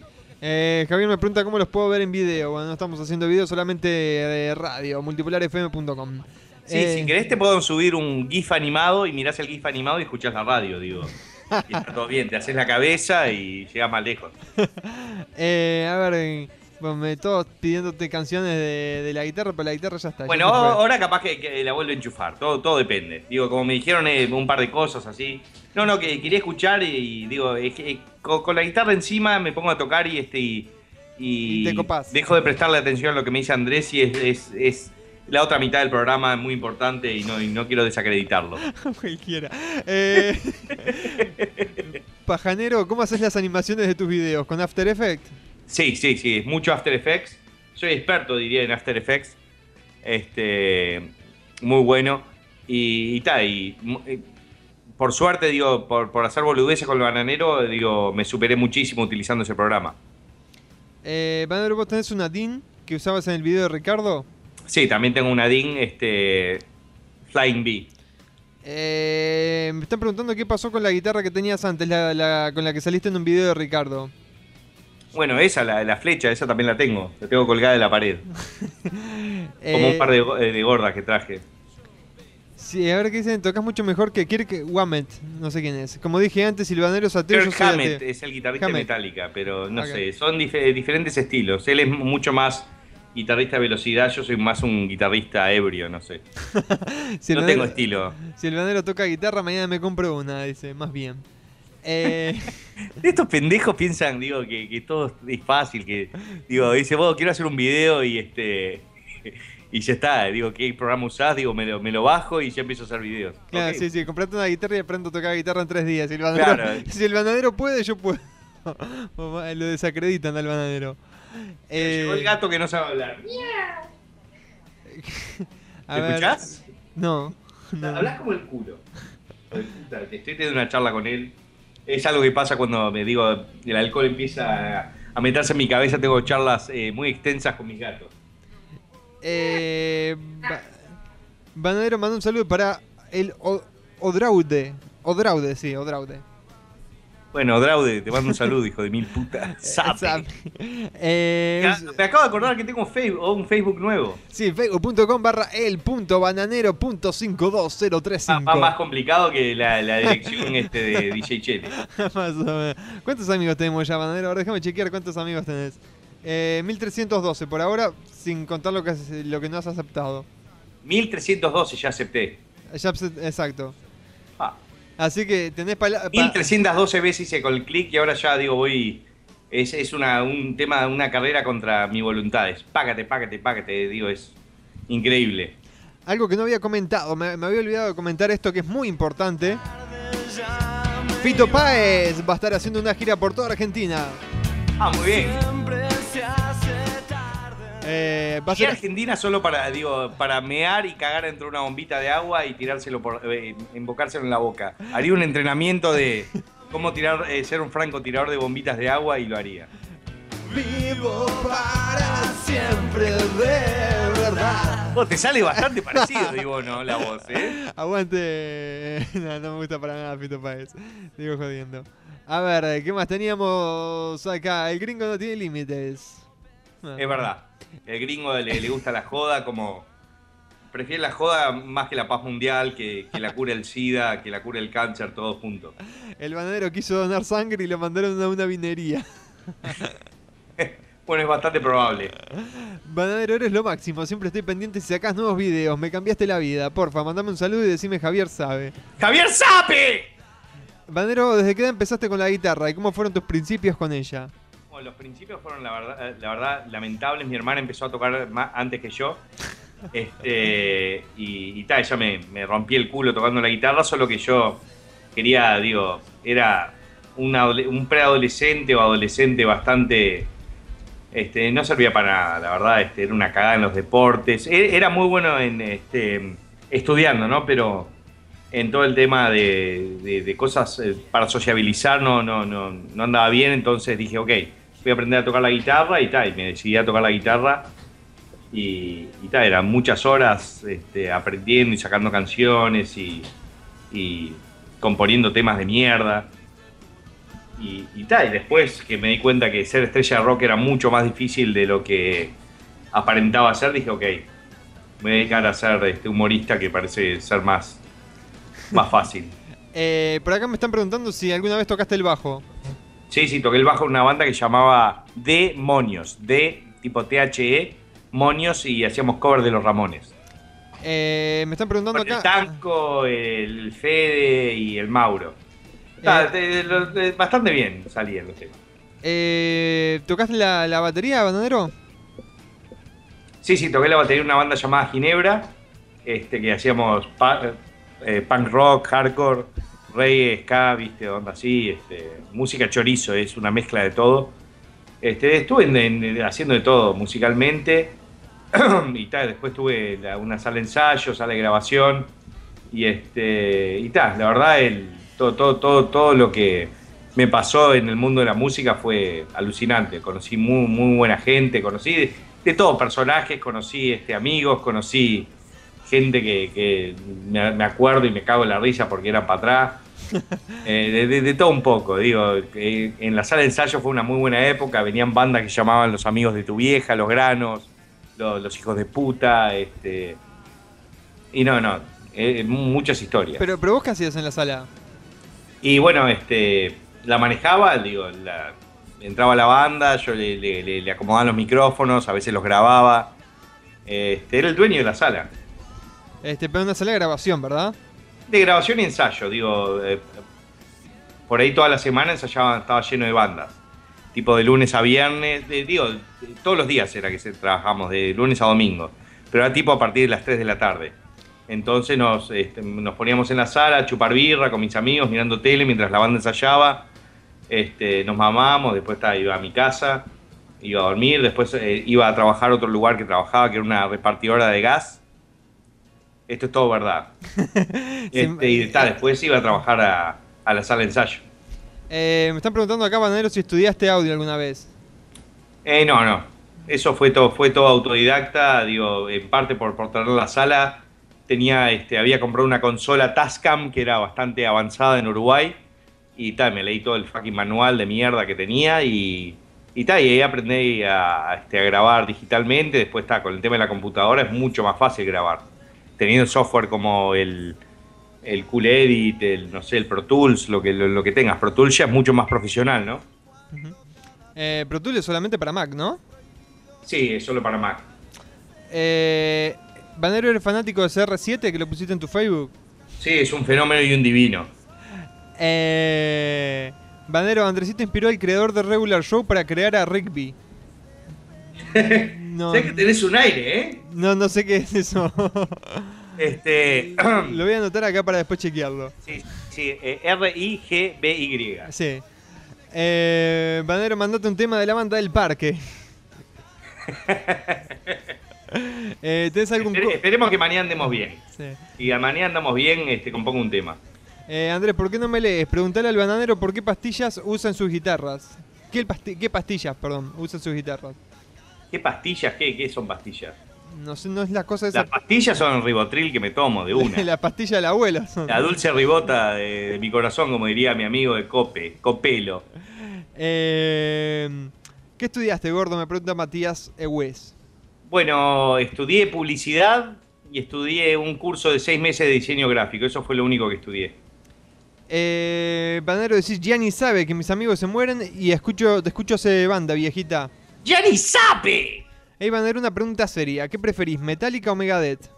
Eh, Javier me pregunta cómo los puedo ver en video. Bueno, no estamos haciendo video, solamente de radio, multipolarfm.com. Sí, Eh, si querés te puedo subir un GIF animado y mirás el GIF animado y escuchás la radio, digo. Y está todo bien, te haces la cabeza y llegas más lejos. eh, a ver, me, todos pidiéndote canciones de, de la guitarra, pero la guitarra ya está. Bueno, ahora capaz que, que la vuelvo a enchufar, todo, todo depende. Digo, como me dijeron eh, un par de cosas así. No, no, que quería escuchar y, digo, eh, con, con la guitarra encima me pongo a tocar y este y, y Y te copás. dejo de prestarle atención a lo que me dice Andrés y es, es, es la otra mitad del programa muy importante y no, y no quiero desacreditarlo. Cualquiera. Eh, Pajanero, ¿cómo haces las animaciones de tus videos? ¿Con After Effects? Sí, sí, sí, es mucho After Effects. Soy experto, diría, en After Effects. Este, muy bueno. Y, y tal, y mu- eh, por suerte, digo, por, por hacer boludeces con el bananero, digo, me superé muchísimo utilizando ese programa. Eh, Banero, ¿vos tenés una DIN que usabas en el video de Ricardo? Sí, también tengo una DIN, este, Flying Bee. Eh, me están preguntando qué pasó con la guitarra que tenías antes, la, la- con la que saliste en un video de Ricardo. Bueno, esa, la, la flecha, esa también la tengo. La tengo colgada en la pared. Como Eh, un par de, eh, de gordas que traje. Sí, a ver qué dicen, tocas mucho mejor que Kirk Wamet, no sé quién es. Como dije antes, Silvanero yo Kirk Hammett es el guitarrista de. Metallica, pero no sé, son dif- diferentes estilos. Él es mucho más guitarrista de velocidad, yo soy más un guitarrista ebrio, no sé. Si no tengo estilo. Si el banero toca guitarra, mañana me compro una, dice, más bien. Eh, Estos pendejos piensan, digo, que, que todo es fácil, que digo, dice, vos quiero hacer un video y este y ya está, digo, ¿qué programa usás? Digo, me lo, me lo bajo y ya empiezo a hacer videos. claro, sí, sí, comprate una guitarra y aprendo a tocar guitarra en tres días. Si el bananero, Claro. si el bananero puede, yo puedo. Lo desacreditan al bananero. Eh, Llegó el gato que no sabe hablar. a ¿Me ver- escuchás? No. no. Hablas como el culo. Estoy teniendo una charla con él. Es algo que pasa cuando me digo, el alcohol empieza a, a meterse en mi cabeza. Tengo charlas eh, muy extensas con mis gatos. Eh, Ba- Banadero manda un saludo para el O- Odraude. Odraude, sí, Odraude. Bueno, Draude, te mando un saludo, hijo de mil putas. Sape. Eh, Me acabo de acordar que tengo un Facebook, un Facebook nuevo. sí, facebook.com barra el punto bananero punto cinco dos cero tres Va, cinco. va más complicado que la, la dirección este de DJ Chele. Más o menos. ¿Cuántos amigos tenemos ya, Bananero? Ahora déjame chequear cuántos amigos tenés. Eh, 1312 por ahora, sin contar lo que, lo que no has aceptado. 1312 ya acepté. Ya, exacto. Así que tenés para... 1312 veces hice con el clic y ahora ya digo voy. Es, es una, un tema, una carrera contra mi voluntad. Es págate, págate, págate. Digo, es increíble. Algo que no había comentado, me, me había olvidado de comentar esto que es muy importante. Fito Páez va a estar haciendo una gira por toda Argentina. Ah, muy bien. Eh, va a Y ser Argentina solo para, digo, para mear y cagar dentro de una bombita de agua y tirárselo por, eh, embocárselo en la boca. Haría un entrenamiento de cómo tirar, eh, ser un francotirador de bombitas de agua y lo haría. Vivo para siempre de verdad. Vos te sale bastante parecido, digo, ¿no? La voz, ¿eh? Aguante. No, no me gusta para nada Fito Páez. Digo jodiendo. A ver, ¿qué más teníamos acá? El gringo no tiene límites. Es verdad. El gringo le, le gusta la joda como... Prefiere la joda más que la paz mundial, que, que la cura el SIDA, que la cura el cáncer, todo junto. El bananero quiso donar sangre y lo mandaron a una vinería. Bueno, es bastante probable. Bananero, eres lo máximo. Siempre estoy pendiente si sacás nuevos videos. Me cambiaste la vida. Porfa, mandame un saludo y decime Javier sabe. ¡Javier Sape! Bananero, ¿desde qué edad empezaste con la guitarra y cómo fueron tus principios con ella? Bueno, los principios fueron, la verdad, eh, la verdad, lamentables. Mi hermana empezó a tocar más antes que yo. Este, y, y tal, ya me, me rompí el culo tocando la guitarra, solo que yo quería, digo, era un, adole- un preadolescente o adolescente bastante Este, no servía para nada, la verdad, este, era una cagada en los deportes. E- Era muy bueno en este, estudiando, ¿no? Pero en todo el tema de, de- de cosas eh, para sociabilizar no, no, no, no andaba bien, entonces dije, ok, voy a aprender a tocar la guitarra y tal, y me decidí a tocar la guitarra y, y tal, eran muchas horas este, aprendiendo y sacando canciones y, componiendo temas de mierda. Y, y tal, y después que me di cuenta que ser estrella de rock era mucho más difícil de lo que aparentaba ser, dije, ok, me voy a dedicar a ser este humorista que parece ser más, más fácil. Eh, por acá me están preguntando si alguna vez tocaste el bajo. Sí, sí, toqué el bajo en una banda que llamaba Demonios, D tipo THE, Monios, y hacíamos cover de los Ramones. Eh, me están preguntando Con el acá. Tanco, el Fede y el Mauro. De- de- de- bastante bien salían los temas. Eh, ¿Tocaste la, la batería, bananero? Sí, sí, toqué la batería en una banda llamada Ginebra, este, que hacíamos eh, punk rock, hardcore, reggae, ska, viste, onda así, este, música chorizo, es una mezcla de todo. Este, estuve en- en- haciendo de todo musicalmente y tal, después tuve una sala de ensayo, sala de grabación y este y tal, la verdad todo, todo, todo, todo lo que me pasó en el mundo de la música fue alucinante. Conocí muy, muy buena gente, conocí de, de todo, personajes, conocí este, amigos, conocí gente que, que me, me acuerdo y me cago en la risa porque eran para atrás. Eh, de, de- de todo un poco, digo, eh, en la sala de ensayo fue una muy buena época, venían bandas que llamaban Los Amigos de tu Vieja, Los Granos, Lo- Los, Hijos de Puta, este... Y no, no, eh, muchas historias. Pero, pero vos qué hacías en la sala. Y bueno, este, la manejaba, digo, la- entraba la banda, yo le, le- le- le acomodaba los micrófonos, a veces los grababa. Este, era el dueño de la sala. Este, pero una sala de grabación, ¿verdad? De grabación y ensayo, digo, eh, por ahí toda la semana ensayaba, estaba lleno de bandas. Tipo de lunes a viernes, de- digo, todos los días era que se, trabajamos, de lunes a domingo. Pero era tipo a partir de las 3 de la tarde. Entonces nos, este, nos poníamos en la sala a chupar birra con mis amigos, mirando tele mientras la banda ensayaba. Este, nos mamábamos, después iba a mi casa, iba a dormir, después eh, iba a trabajar a otro lugar que trabajaba, que era una repartidora de gas. Esto es todo verdad. Este, y ta, después iba a trabajar a, a la sala de ensayo. Eh, me están preguntando acá, bananero, si estudiaste audio alguna vez. Eh, no, no. Eso fue todo, fue todo autodidacta, digo, en parte por, por tener la sala. Tenía, este, había comprado una consola Tascam que era bastante avanzada en Uruguay. Y tal, me leí todo el fucking manual de mierda que tenía y, y tal, y ahí aprendí a, a, este, a grabar digitalmente. Después está, con el tema de la computadora es mucho más fácil grabar. Teniendo software como el, el Cool Edit, el, no sé, el Pro Tools, lo que, lo, lo que tengas. Pro Tools ya es mucho más profesional, ¿no? Eh, Pro Tools es solamente para Mac, ¿no? Sí, es solo para Mac. Eh, Banero, ¿eres fanático de CR7 que lo pusiste en tu Facebook? Sí, es un fenómeno y un divino. Eh, Banero, Andresito inspiró al creador de Regular Show para crear a Rigby. No, sé que tenés un aire, ¿eh? no, no sé qué es eso. Este. Lo voy a anotar acá para después chequearlo. Sí, sí, eh, R-I-G-B-Y. Sí. Eh, Banero, mandate un tema de la banda del parque. eh, ¿Tenés algún Espere- esperemos que mañana andemos bien. Sí. Y a mañana andamos bien, este, compongo un tema. Eh, Andrés, ¿por qué no me lees? Preguntale al bananero por qué pastillas usan sus guitarras. ¿Qué, pasti- qué pastillas, perdón, usan sus guitarras? ¿Qué pastillas? ¿Qué, qué son pastillas? No sé, no es la cosa esa. Las pastillas son el ribotril que me tomo de una. la pastilla del abuelo. son. La dulce ribota de, de mi corazón, como diría mi amigo de Cope, Copelo. Eh, ¿Qué estudiaste, gordo? Me pregunta Matías Ehues. Bueno, estudié publicidad y estudié un curso de seis meses de diseño gráfico. Eso fue lo único que estudié. Eh, Banero, decís, ya ni sabe que mis amigos se mueren y escucho, te escucho hace banda, viejita. ¡Ya ni sabe! Hey, Banero, una pregunta seria. ¿Qué preferís, Metallica o Megadeth?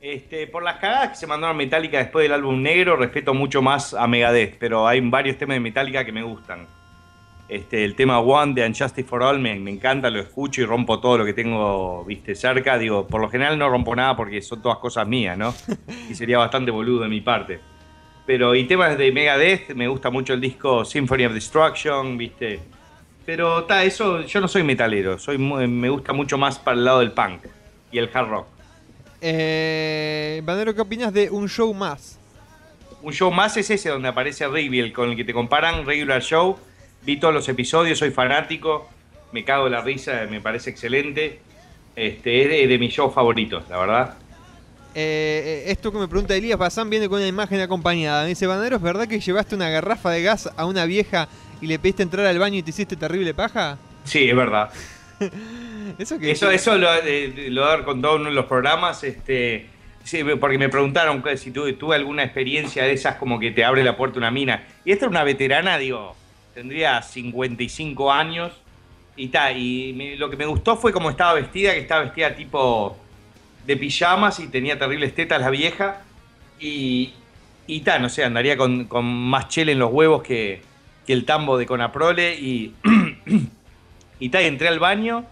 Este, por las cagadas que se mandaron a Metallica después del álbum negro, respeto mucho más a Megadeth, pero hay varios temas de Metallica que me gustan. Este, el tema One de Unjustice for All me, me encanta, lo escucho y rompo todo lo que tengo viste, cerca. Digo, por lo general no rompo nada porque son todas cosas mías, ¿no? Y sería bastante boludo de mi parte. Pero y temas de Megadeth, me gusta mucho el disco Symphony of Destruction, ¿viste? Pero ta, eso, yo no soy metalero, soy mu- me gusta mucho más para el lado del punk y el hard rock. Eh, Bandero, ¿qué opinas de un show más? Un show más es ese donde aparece el con el que te comparan, Regular Show. Vi todos los episodios, soy fanático, me cago de la risa, me parece excelente. Este, es de, de mis shows favoritos, la verdad. Eh, eh, esto que me pregunta Elías Bazán viene con una imagen acompañada. Me dice, Bandero, ¿es verdad que llevaste una garrafa de gas a una vieja y le pediste entrar al baño y te hiciste terrible paja? Sí, es verdad. Eso que Eso, eso lo, eh, lo he contado en uno de los programas, este, sí, porque me preguntaron si tuve, tuve alguna experiencia de esas como que te abre la puerta una mina. Y esta era una veterana, digo, tendría 55 años y ta, y me- lo que me gustó fue cómo estaba vestida, que estaba vestida tipo de pijamas y tenía terribles tetas la vieja. Y, y ta, no sé, andaría con, con más chele en los huevos que, que el tambo de Conaprole y... Y ta, y entré al baño,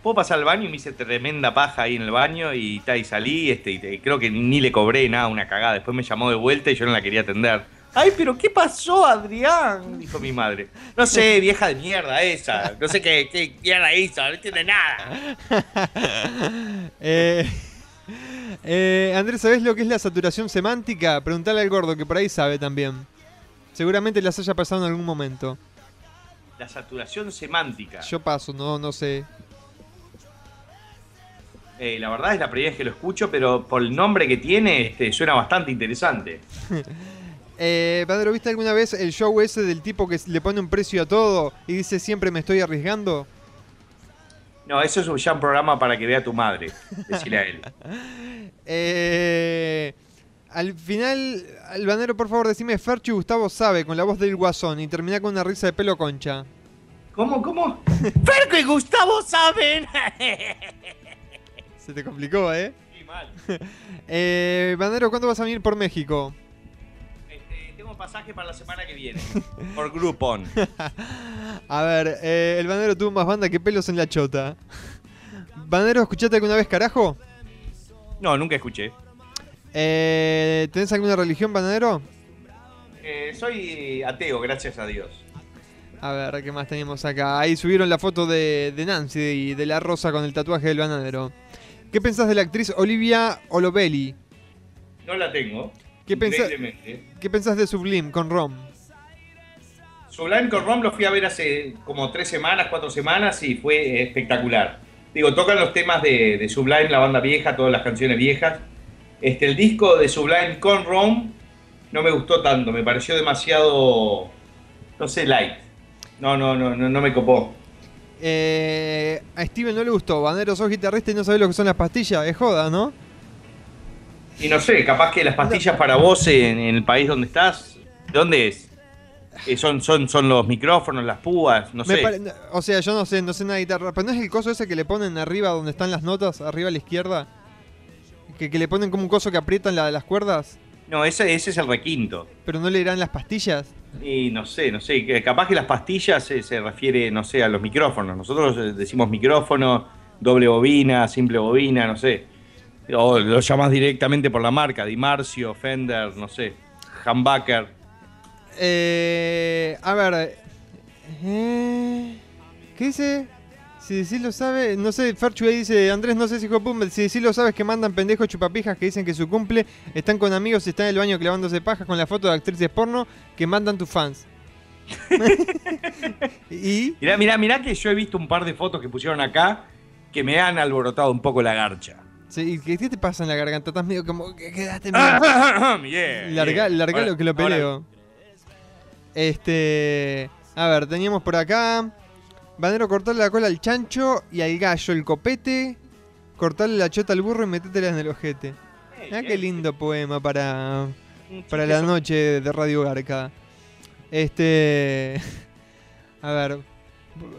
puedo pasar al baño y me hice tremenda paja ahí en el baño y ta, y salí, este, y creo que ni le cobré nada, una cagada. Después me llamó de vuelta y yo no la quería atender. Ay, pero ¿qué pasó, Adrián? Dijo mi madre. No sé, vieja de mierda esa. No sé qué, qué mierda hizo, no entiende nada. Eh, eh, Andrés, ¿sabés lo que es la saturación semántica? Preguntale al gordo, que por ahí sabe también. Seguramente las haya pasado en algún momento. La saturación semántica. Yo paso, no, no sé. Eh, la verdad es la primera vez que lo escucho, pero por el nombre que tiene, este, suena bastante interesante. Eh, Pedro, ¿viste alguna vez el show ese del tipo que le pone un precio a todo y dice siempre me estoy arriesgando? No, eso es ya un programa para que vea tu madre. Decirle a él. Eh, al final, Albanero, por favor, decime Fercho y Gustavo sabe con la voz del guasón y termina con una risa de pelo concha. ¿Cómo, cómo? Ferco y Gustavo saben. Se te complicó, ¿eh? Sí, mal. eh Bandero, ¿cuándo vas a venir por México? Este, tengo pasaje para la semana que viene. Por Groupon. A ver, eh, el bandero tuvo más banda que pelos en la chota. Bandero, ¿escuchaste alguna vez carajo? No, nunca escuché. Eh, ¿Tenés alguna religión, bandero? Eh, soy ateo, gracias a Dios. A ver, ¿qué más tenemos acá? Ahí subieron la foto de, de Nancy y de la rosa con el tatuaje del bananero. ¿Qué pensás de la actriz Olivia Olobelli? No la tengo. ¿Qué pensás. ¿Qué pensás de Sublime con Rom? Sublime con Rom lo fui a ver hace como tres semanas, cuatro semanas y fue espectacular. Digo, tocan los temas de, de Sublime, la banda vieja, todas las canciones viejas. Este, el disco de Sublime con Rom no me gustó tanto, me pareció demasiado, no sé, light. No, no, no, no, no me copó. Eh, a Steven no le gustó. Bandero, sos guitarrista y no sabés lo que son las pastillas. Es joda, ¿no? Y no sé, capaz que las pastillas para vos en, en el país donde estás, ¿dónde es? Eh, son, son, son los micrófonos, las púas, no Me sé. pare- O sea, yo no sé, no sé nada de guitarra. Pero no es el coso ese que le ponen arriba donde están las notas, arriba a la izquierda. Que, que le ponen como un coso que aprietan la- las cuerdas. No, ese, ese es el requinto. Pero no le irán las pastillas. Y no sé, no sé, que capaz que las pastillas eh, se refiere, no sé, a los micrófonos. Nosotros eh, decimos micrófono, doble bobina, simple bobina, no sé. O lo llamas directamente por la marca, Dimarcio, Fender, no sé, Humbucker. Eh, a ver. eh, ¿Qué dice? Si sí lo sabe, no sé, Ferchu ahí dice, Andrés, no sé si hijo de puta, si sí lo sabes que mandan pendejos chupapijas que dicen que su cumple, están con amigos y están en el baño clavándose pajas con la foto de actrices porno que mandan tus fans. y Mirá, mirá, mirá que yo he visto un par de fotos que pusieron acá que me han alborotado un poco la garcha. Sí, ¿qué, te pasa en la garganta? Estás medio como que quedaste Yeah, medio... larga, yeah. larga Ahora- lo que lo ahora- peleo. Este... A ver, teníamos por acá... Bandero, cortarle la cola al chancho y al gallo el copete. Cortarle la chota al burro y metétela en el ojete. Ah, qué lindo poema para, para la noche de Radio Garca. Este... A ver...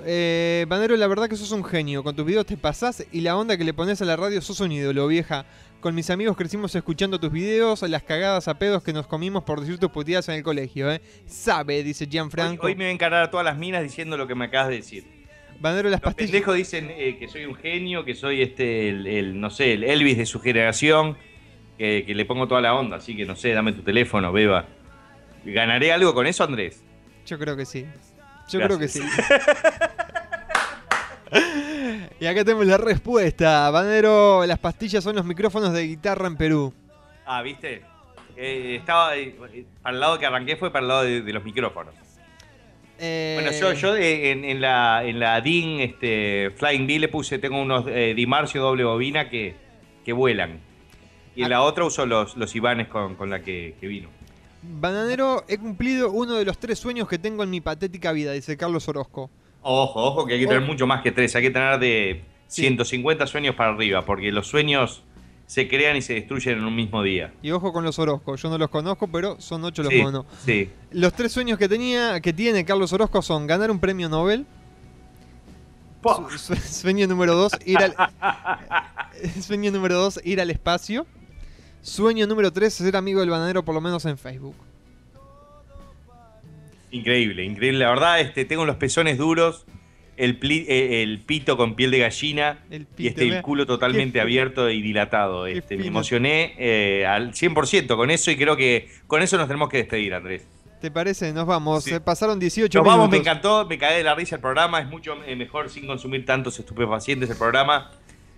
Eh, Bandero, la verdad que sos un genio. Con tus videos te pasás y la onda que le pones a la radio sos un ídolo, vieja. Con mis amigos crecimos escuchando tus videos, las cagadas a pedos que nos comimos por decir tus puteadas en el colegio, ¿eh? Sabe, dice Hoy, Gianfranco. hoy me voy a encarar a todas las minas diciendo lo que me acabas de decir. Bandero, las Los pastillas. pendejos dicen eh, que soy un genio, que soy este, el, el, no sé, el Elvis de su generación, que, que le pongo toda la onda, así que no sé, dame tu teléfono, beba. ¿Ganaré algo con eso, Andrés? Yo creo que sí. Yo creo que sí. Y acá tenemos la respuesta. Banero, las pastillas son los micrófonos de guitarra en Perú. Ah, ¿viste? Eh, estaba eh, para el lado que arranqué fue para el lado de, de los micrófonos. Eh, Bueno, yo, yo en, en la, en la DIN este, Flying V le puse, tengo unos Dimarcio doble bobina que, que vuelan. Y en la otra uso los, los Ivanes con, con la que, que vino. Bananero, he cumplido uno de los tres sueños que tengo en mi patética vida, dice Carlos Orozco. Ojo, ojo, que hay que tener Ojo. mucho más que tres. Hay que tener de 150 sueños para arriba, porque los sueños se crean y se destruyen en un mismo día. Y ojo con los Orozco, yo no los conozco, pero son ocho los Sí, monos. sí. Los tres sueños que tenía, que tiene Carlos Orozco son ganar un premio Nobel. Su- su- sueño número dos, ir al. sueño número dos, ir al espacio. Sueño número tres, ser amigo del bananero por lo menos en Facebook. Increíble, increíble. La verdad, este, tengo los pezones duros, el, pli- eh, el pito con piel de gallina y pito, este, el culo totalmente abierto y dilatado. Este, me emocioné eh, al 100% con eso y creo que con eso nos tenemos que despedir, Andrés. ¿Te parece? Nos vamos. Se pasaron 18 Nos minutos. vamos, me encantó, me cagué de la risa el programa, es mucho eh, mejor sin consumir tantos estupefacientes el programa.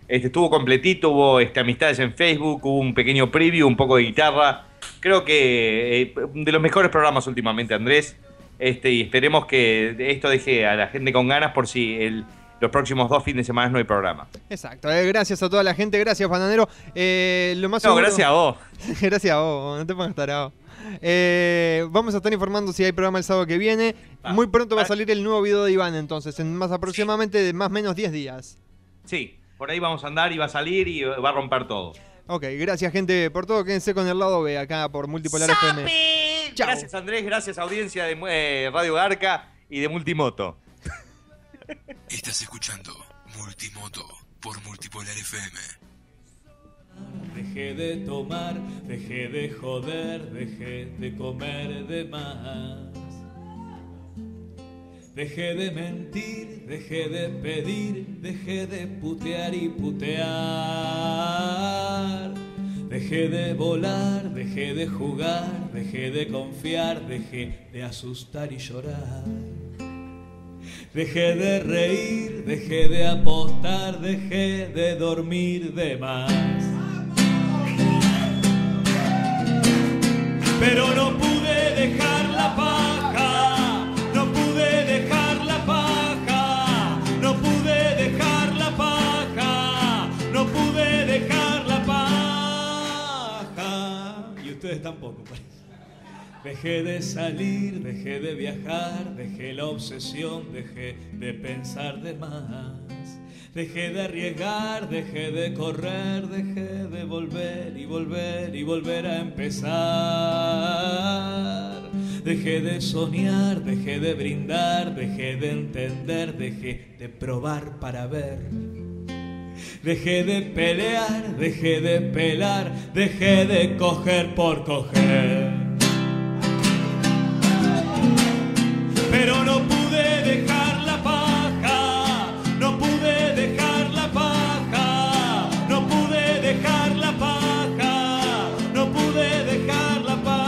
Este, estuvo completito, hubo este, amistades en Facebook, hubo un pequeño preview, un poco de guitarra. Creo que eh, de los mejores programas últimamente, Andrés. Este, y esperemos que esto deje a la gente con ganas por si el- los próximos dos fines de semana no hay programa. Exacto, eh, gracias a toda la gente, gracias Bananero. Eh, lo más No, seguro- gracias a vos. gracias a vos, no te pongas tarado. Eh, vamos a estar informando si hay programa el sábado que viene. Muy pronto va a salir el nuevo video de Iván, entonces, en más aproximadamente de más o menos 10 días. Sí, por ahí vamos a andar y va a salir y va a romper todo. Ok, gracias gente por todo. Quédense con el lado B acá por Multipolar FM. Gracias Andrés, gracias audiencia de eh, Radio Garca y de Multimoto. Estás escuchando Multimoto por Multipolar FM. Dejé de tomar, dejé de joder, dejé de comer de más. Dejé de mentir, dejé de pedir, dejé de putear y putear. Dejé de volar, dejé de jugar, dejé de confiar, dejé de asustar y llorar. Dejé de reír, dejé de apostar, dejé de dormir de más. Pero no pude dejar la paja, ustedes tampoco, parece. Dejé de salir, dejé de viajar, dejé la obsesión, dejé de pensar de más. Dejé de arriesgar, dejé de correr, dejé de volver y volver y volver a empezar. Dejé de soñar, dejé de brindar, dejé de entender, dejé de probar para ver. Dejé de pelear, dejé de pelar, dejé de coger por coger. Pero no pude dejar la paja, no pude dejar la paja, no pude dejar la paja, no pude dejar la paja.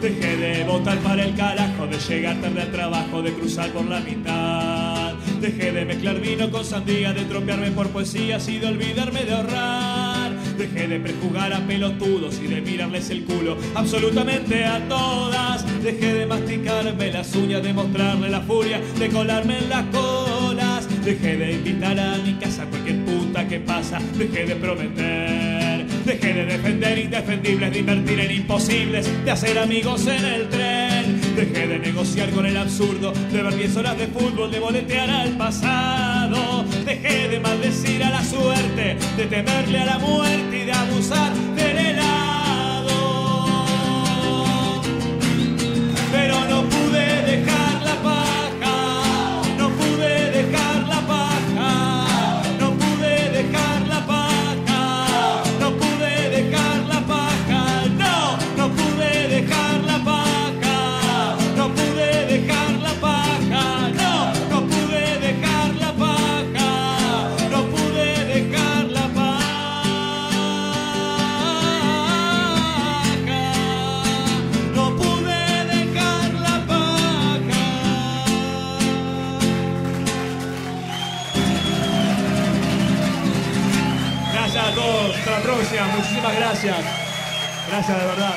Dejé de votar para el carajo, de llegar tarde al trabajo, de cruzar por la mitad. Dejé de mezclar vino con sandía, de tropearme por poesías y de olvidarme de ahorrar. Dejé de prejugar a pelotudos y de mirarles el culo absolutamente a todas. Dejé de masticarme las uñas, de mostrarle la furia, de colarme en las colas. Dejé de invitar a mi casa a cualquier puta que pasa. Dejé de prometer. Dejé de defender indefendibles, de invertir en imposibles, de hacer amigos en el tren. Dejé de negociar con el absurdo, de ver 10 horas de fútbol, de boletear al pasado. Dejé de maldecir a la suerte, de temerle a la muerte y de abusar Muchísimas gracias. Gracias de verdad.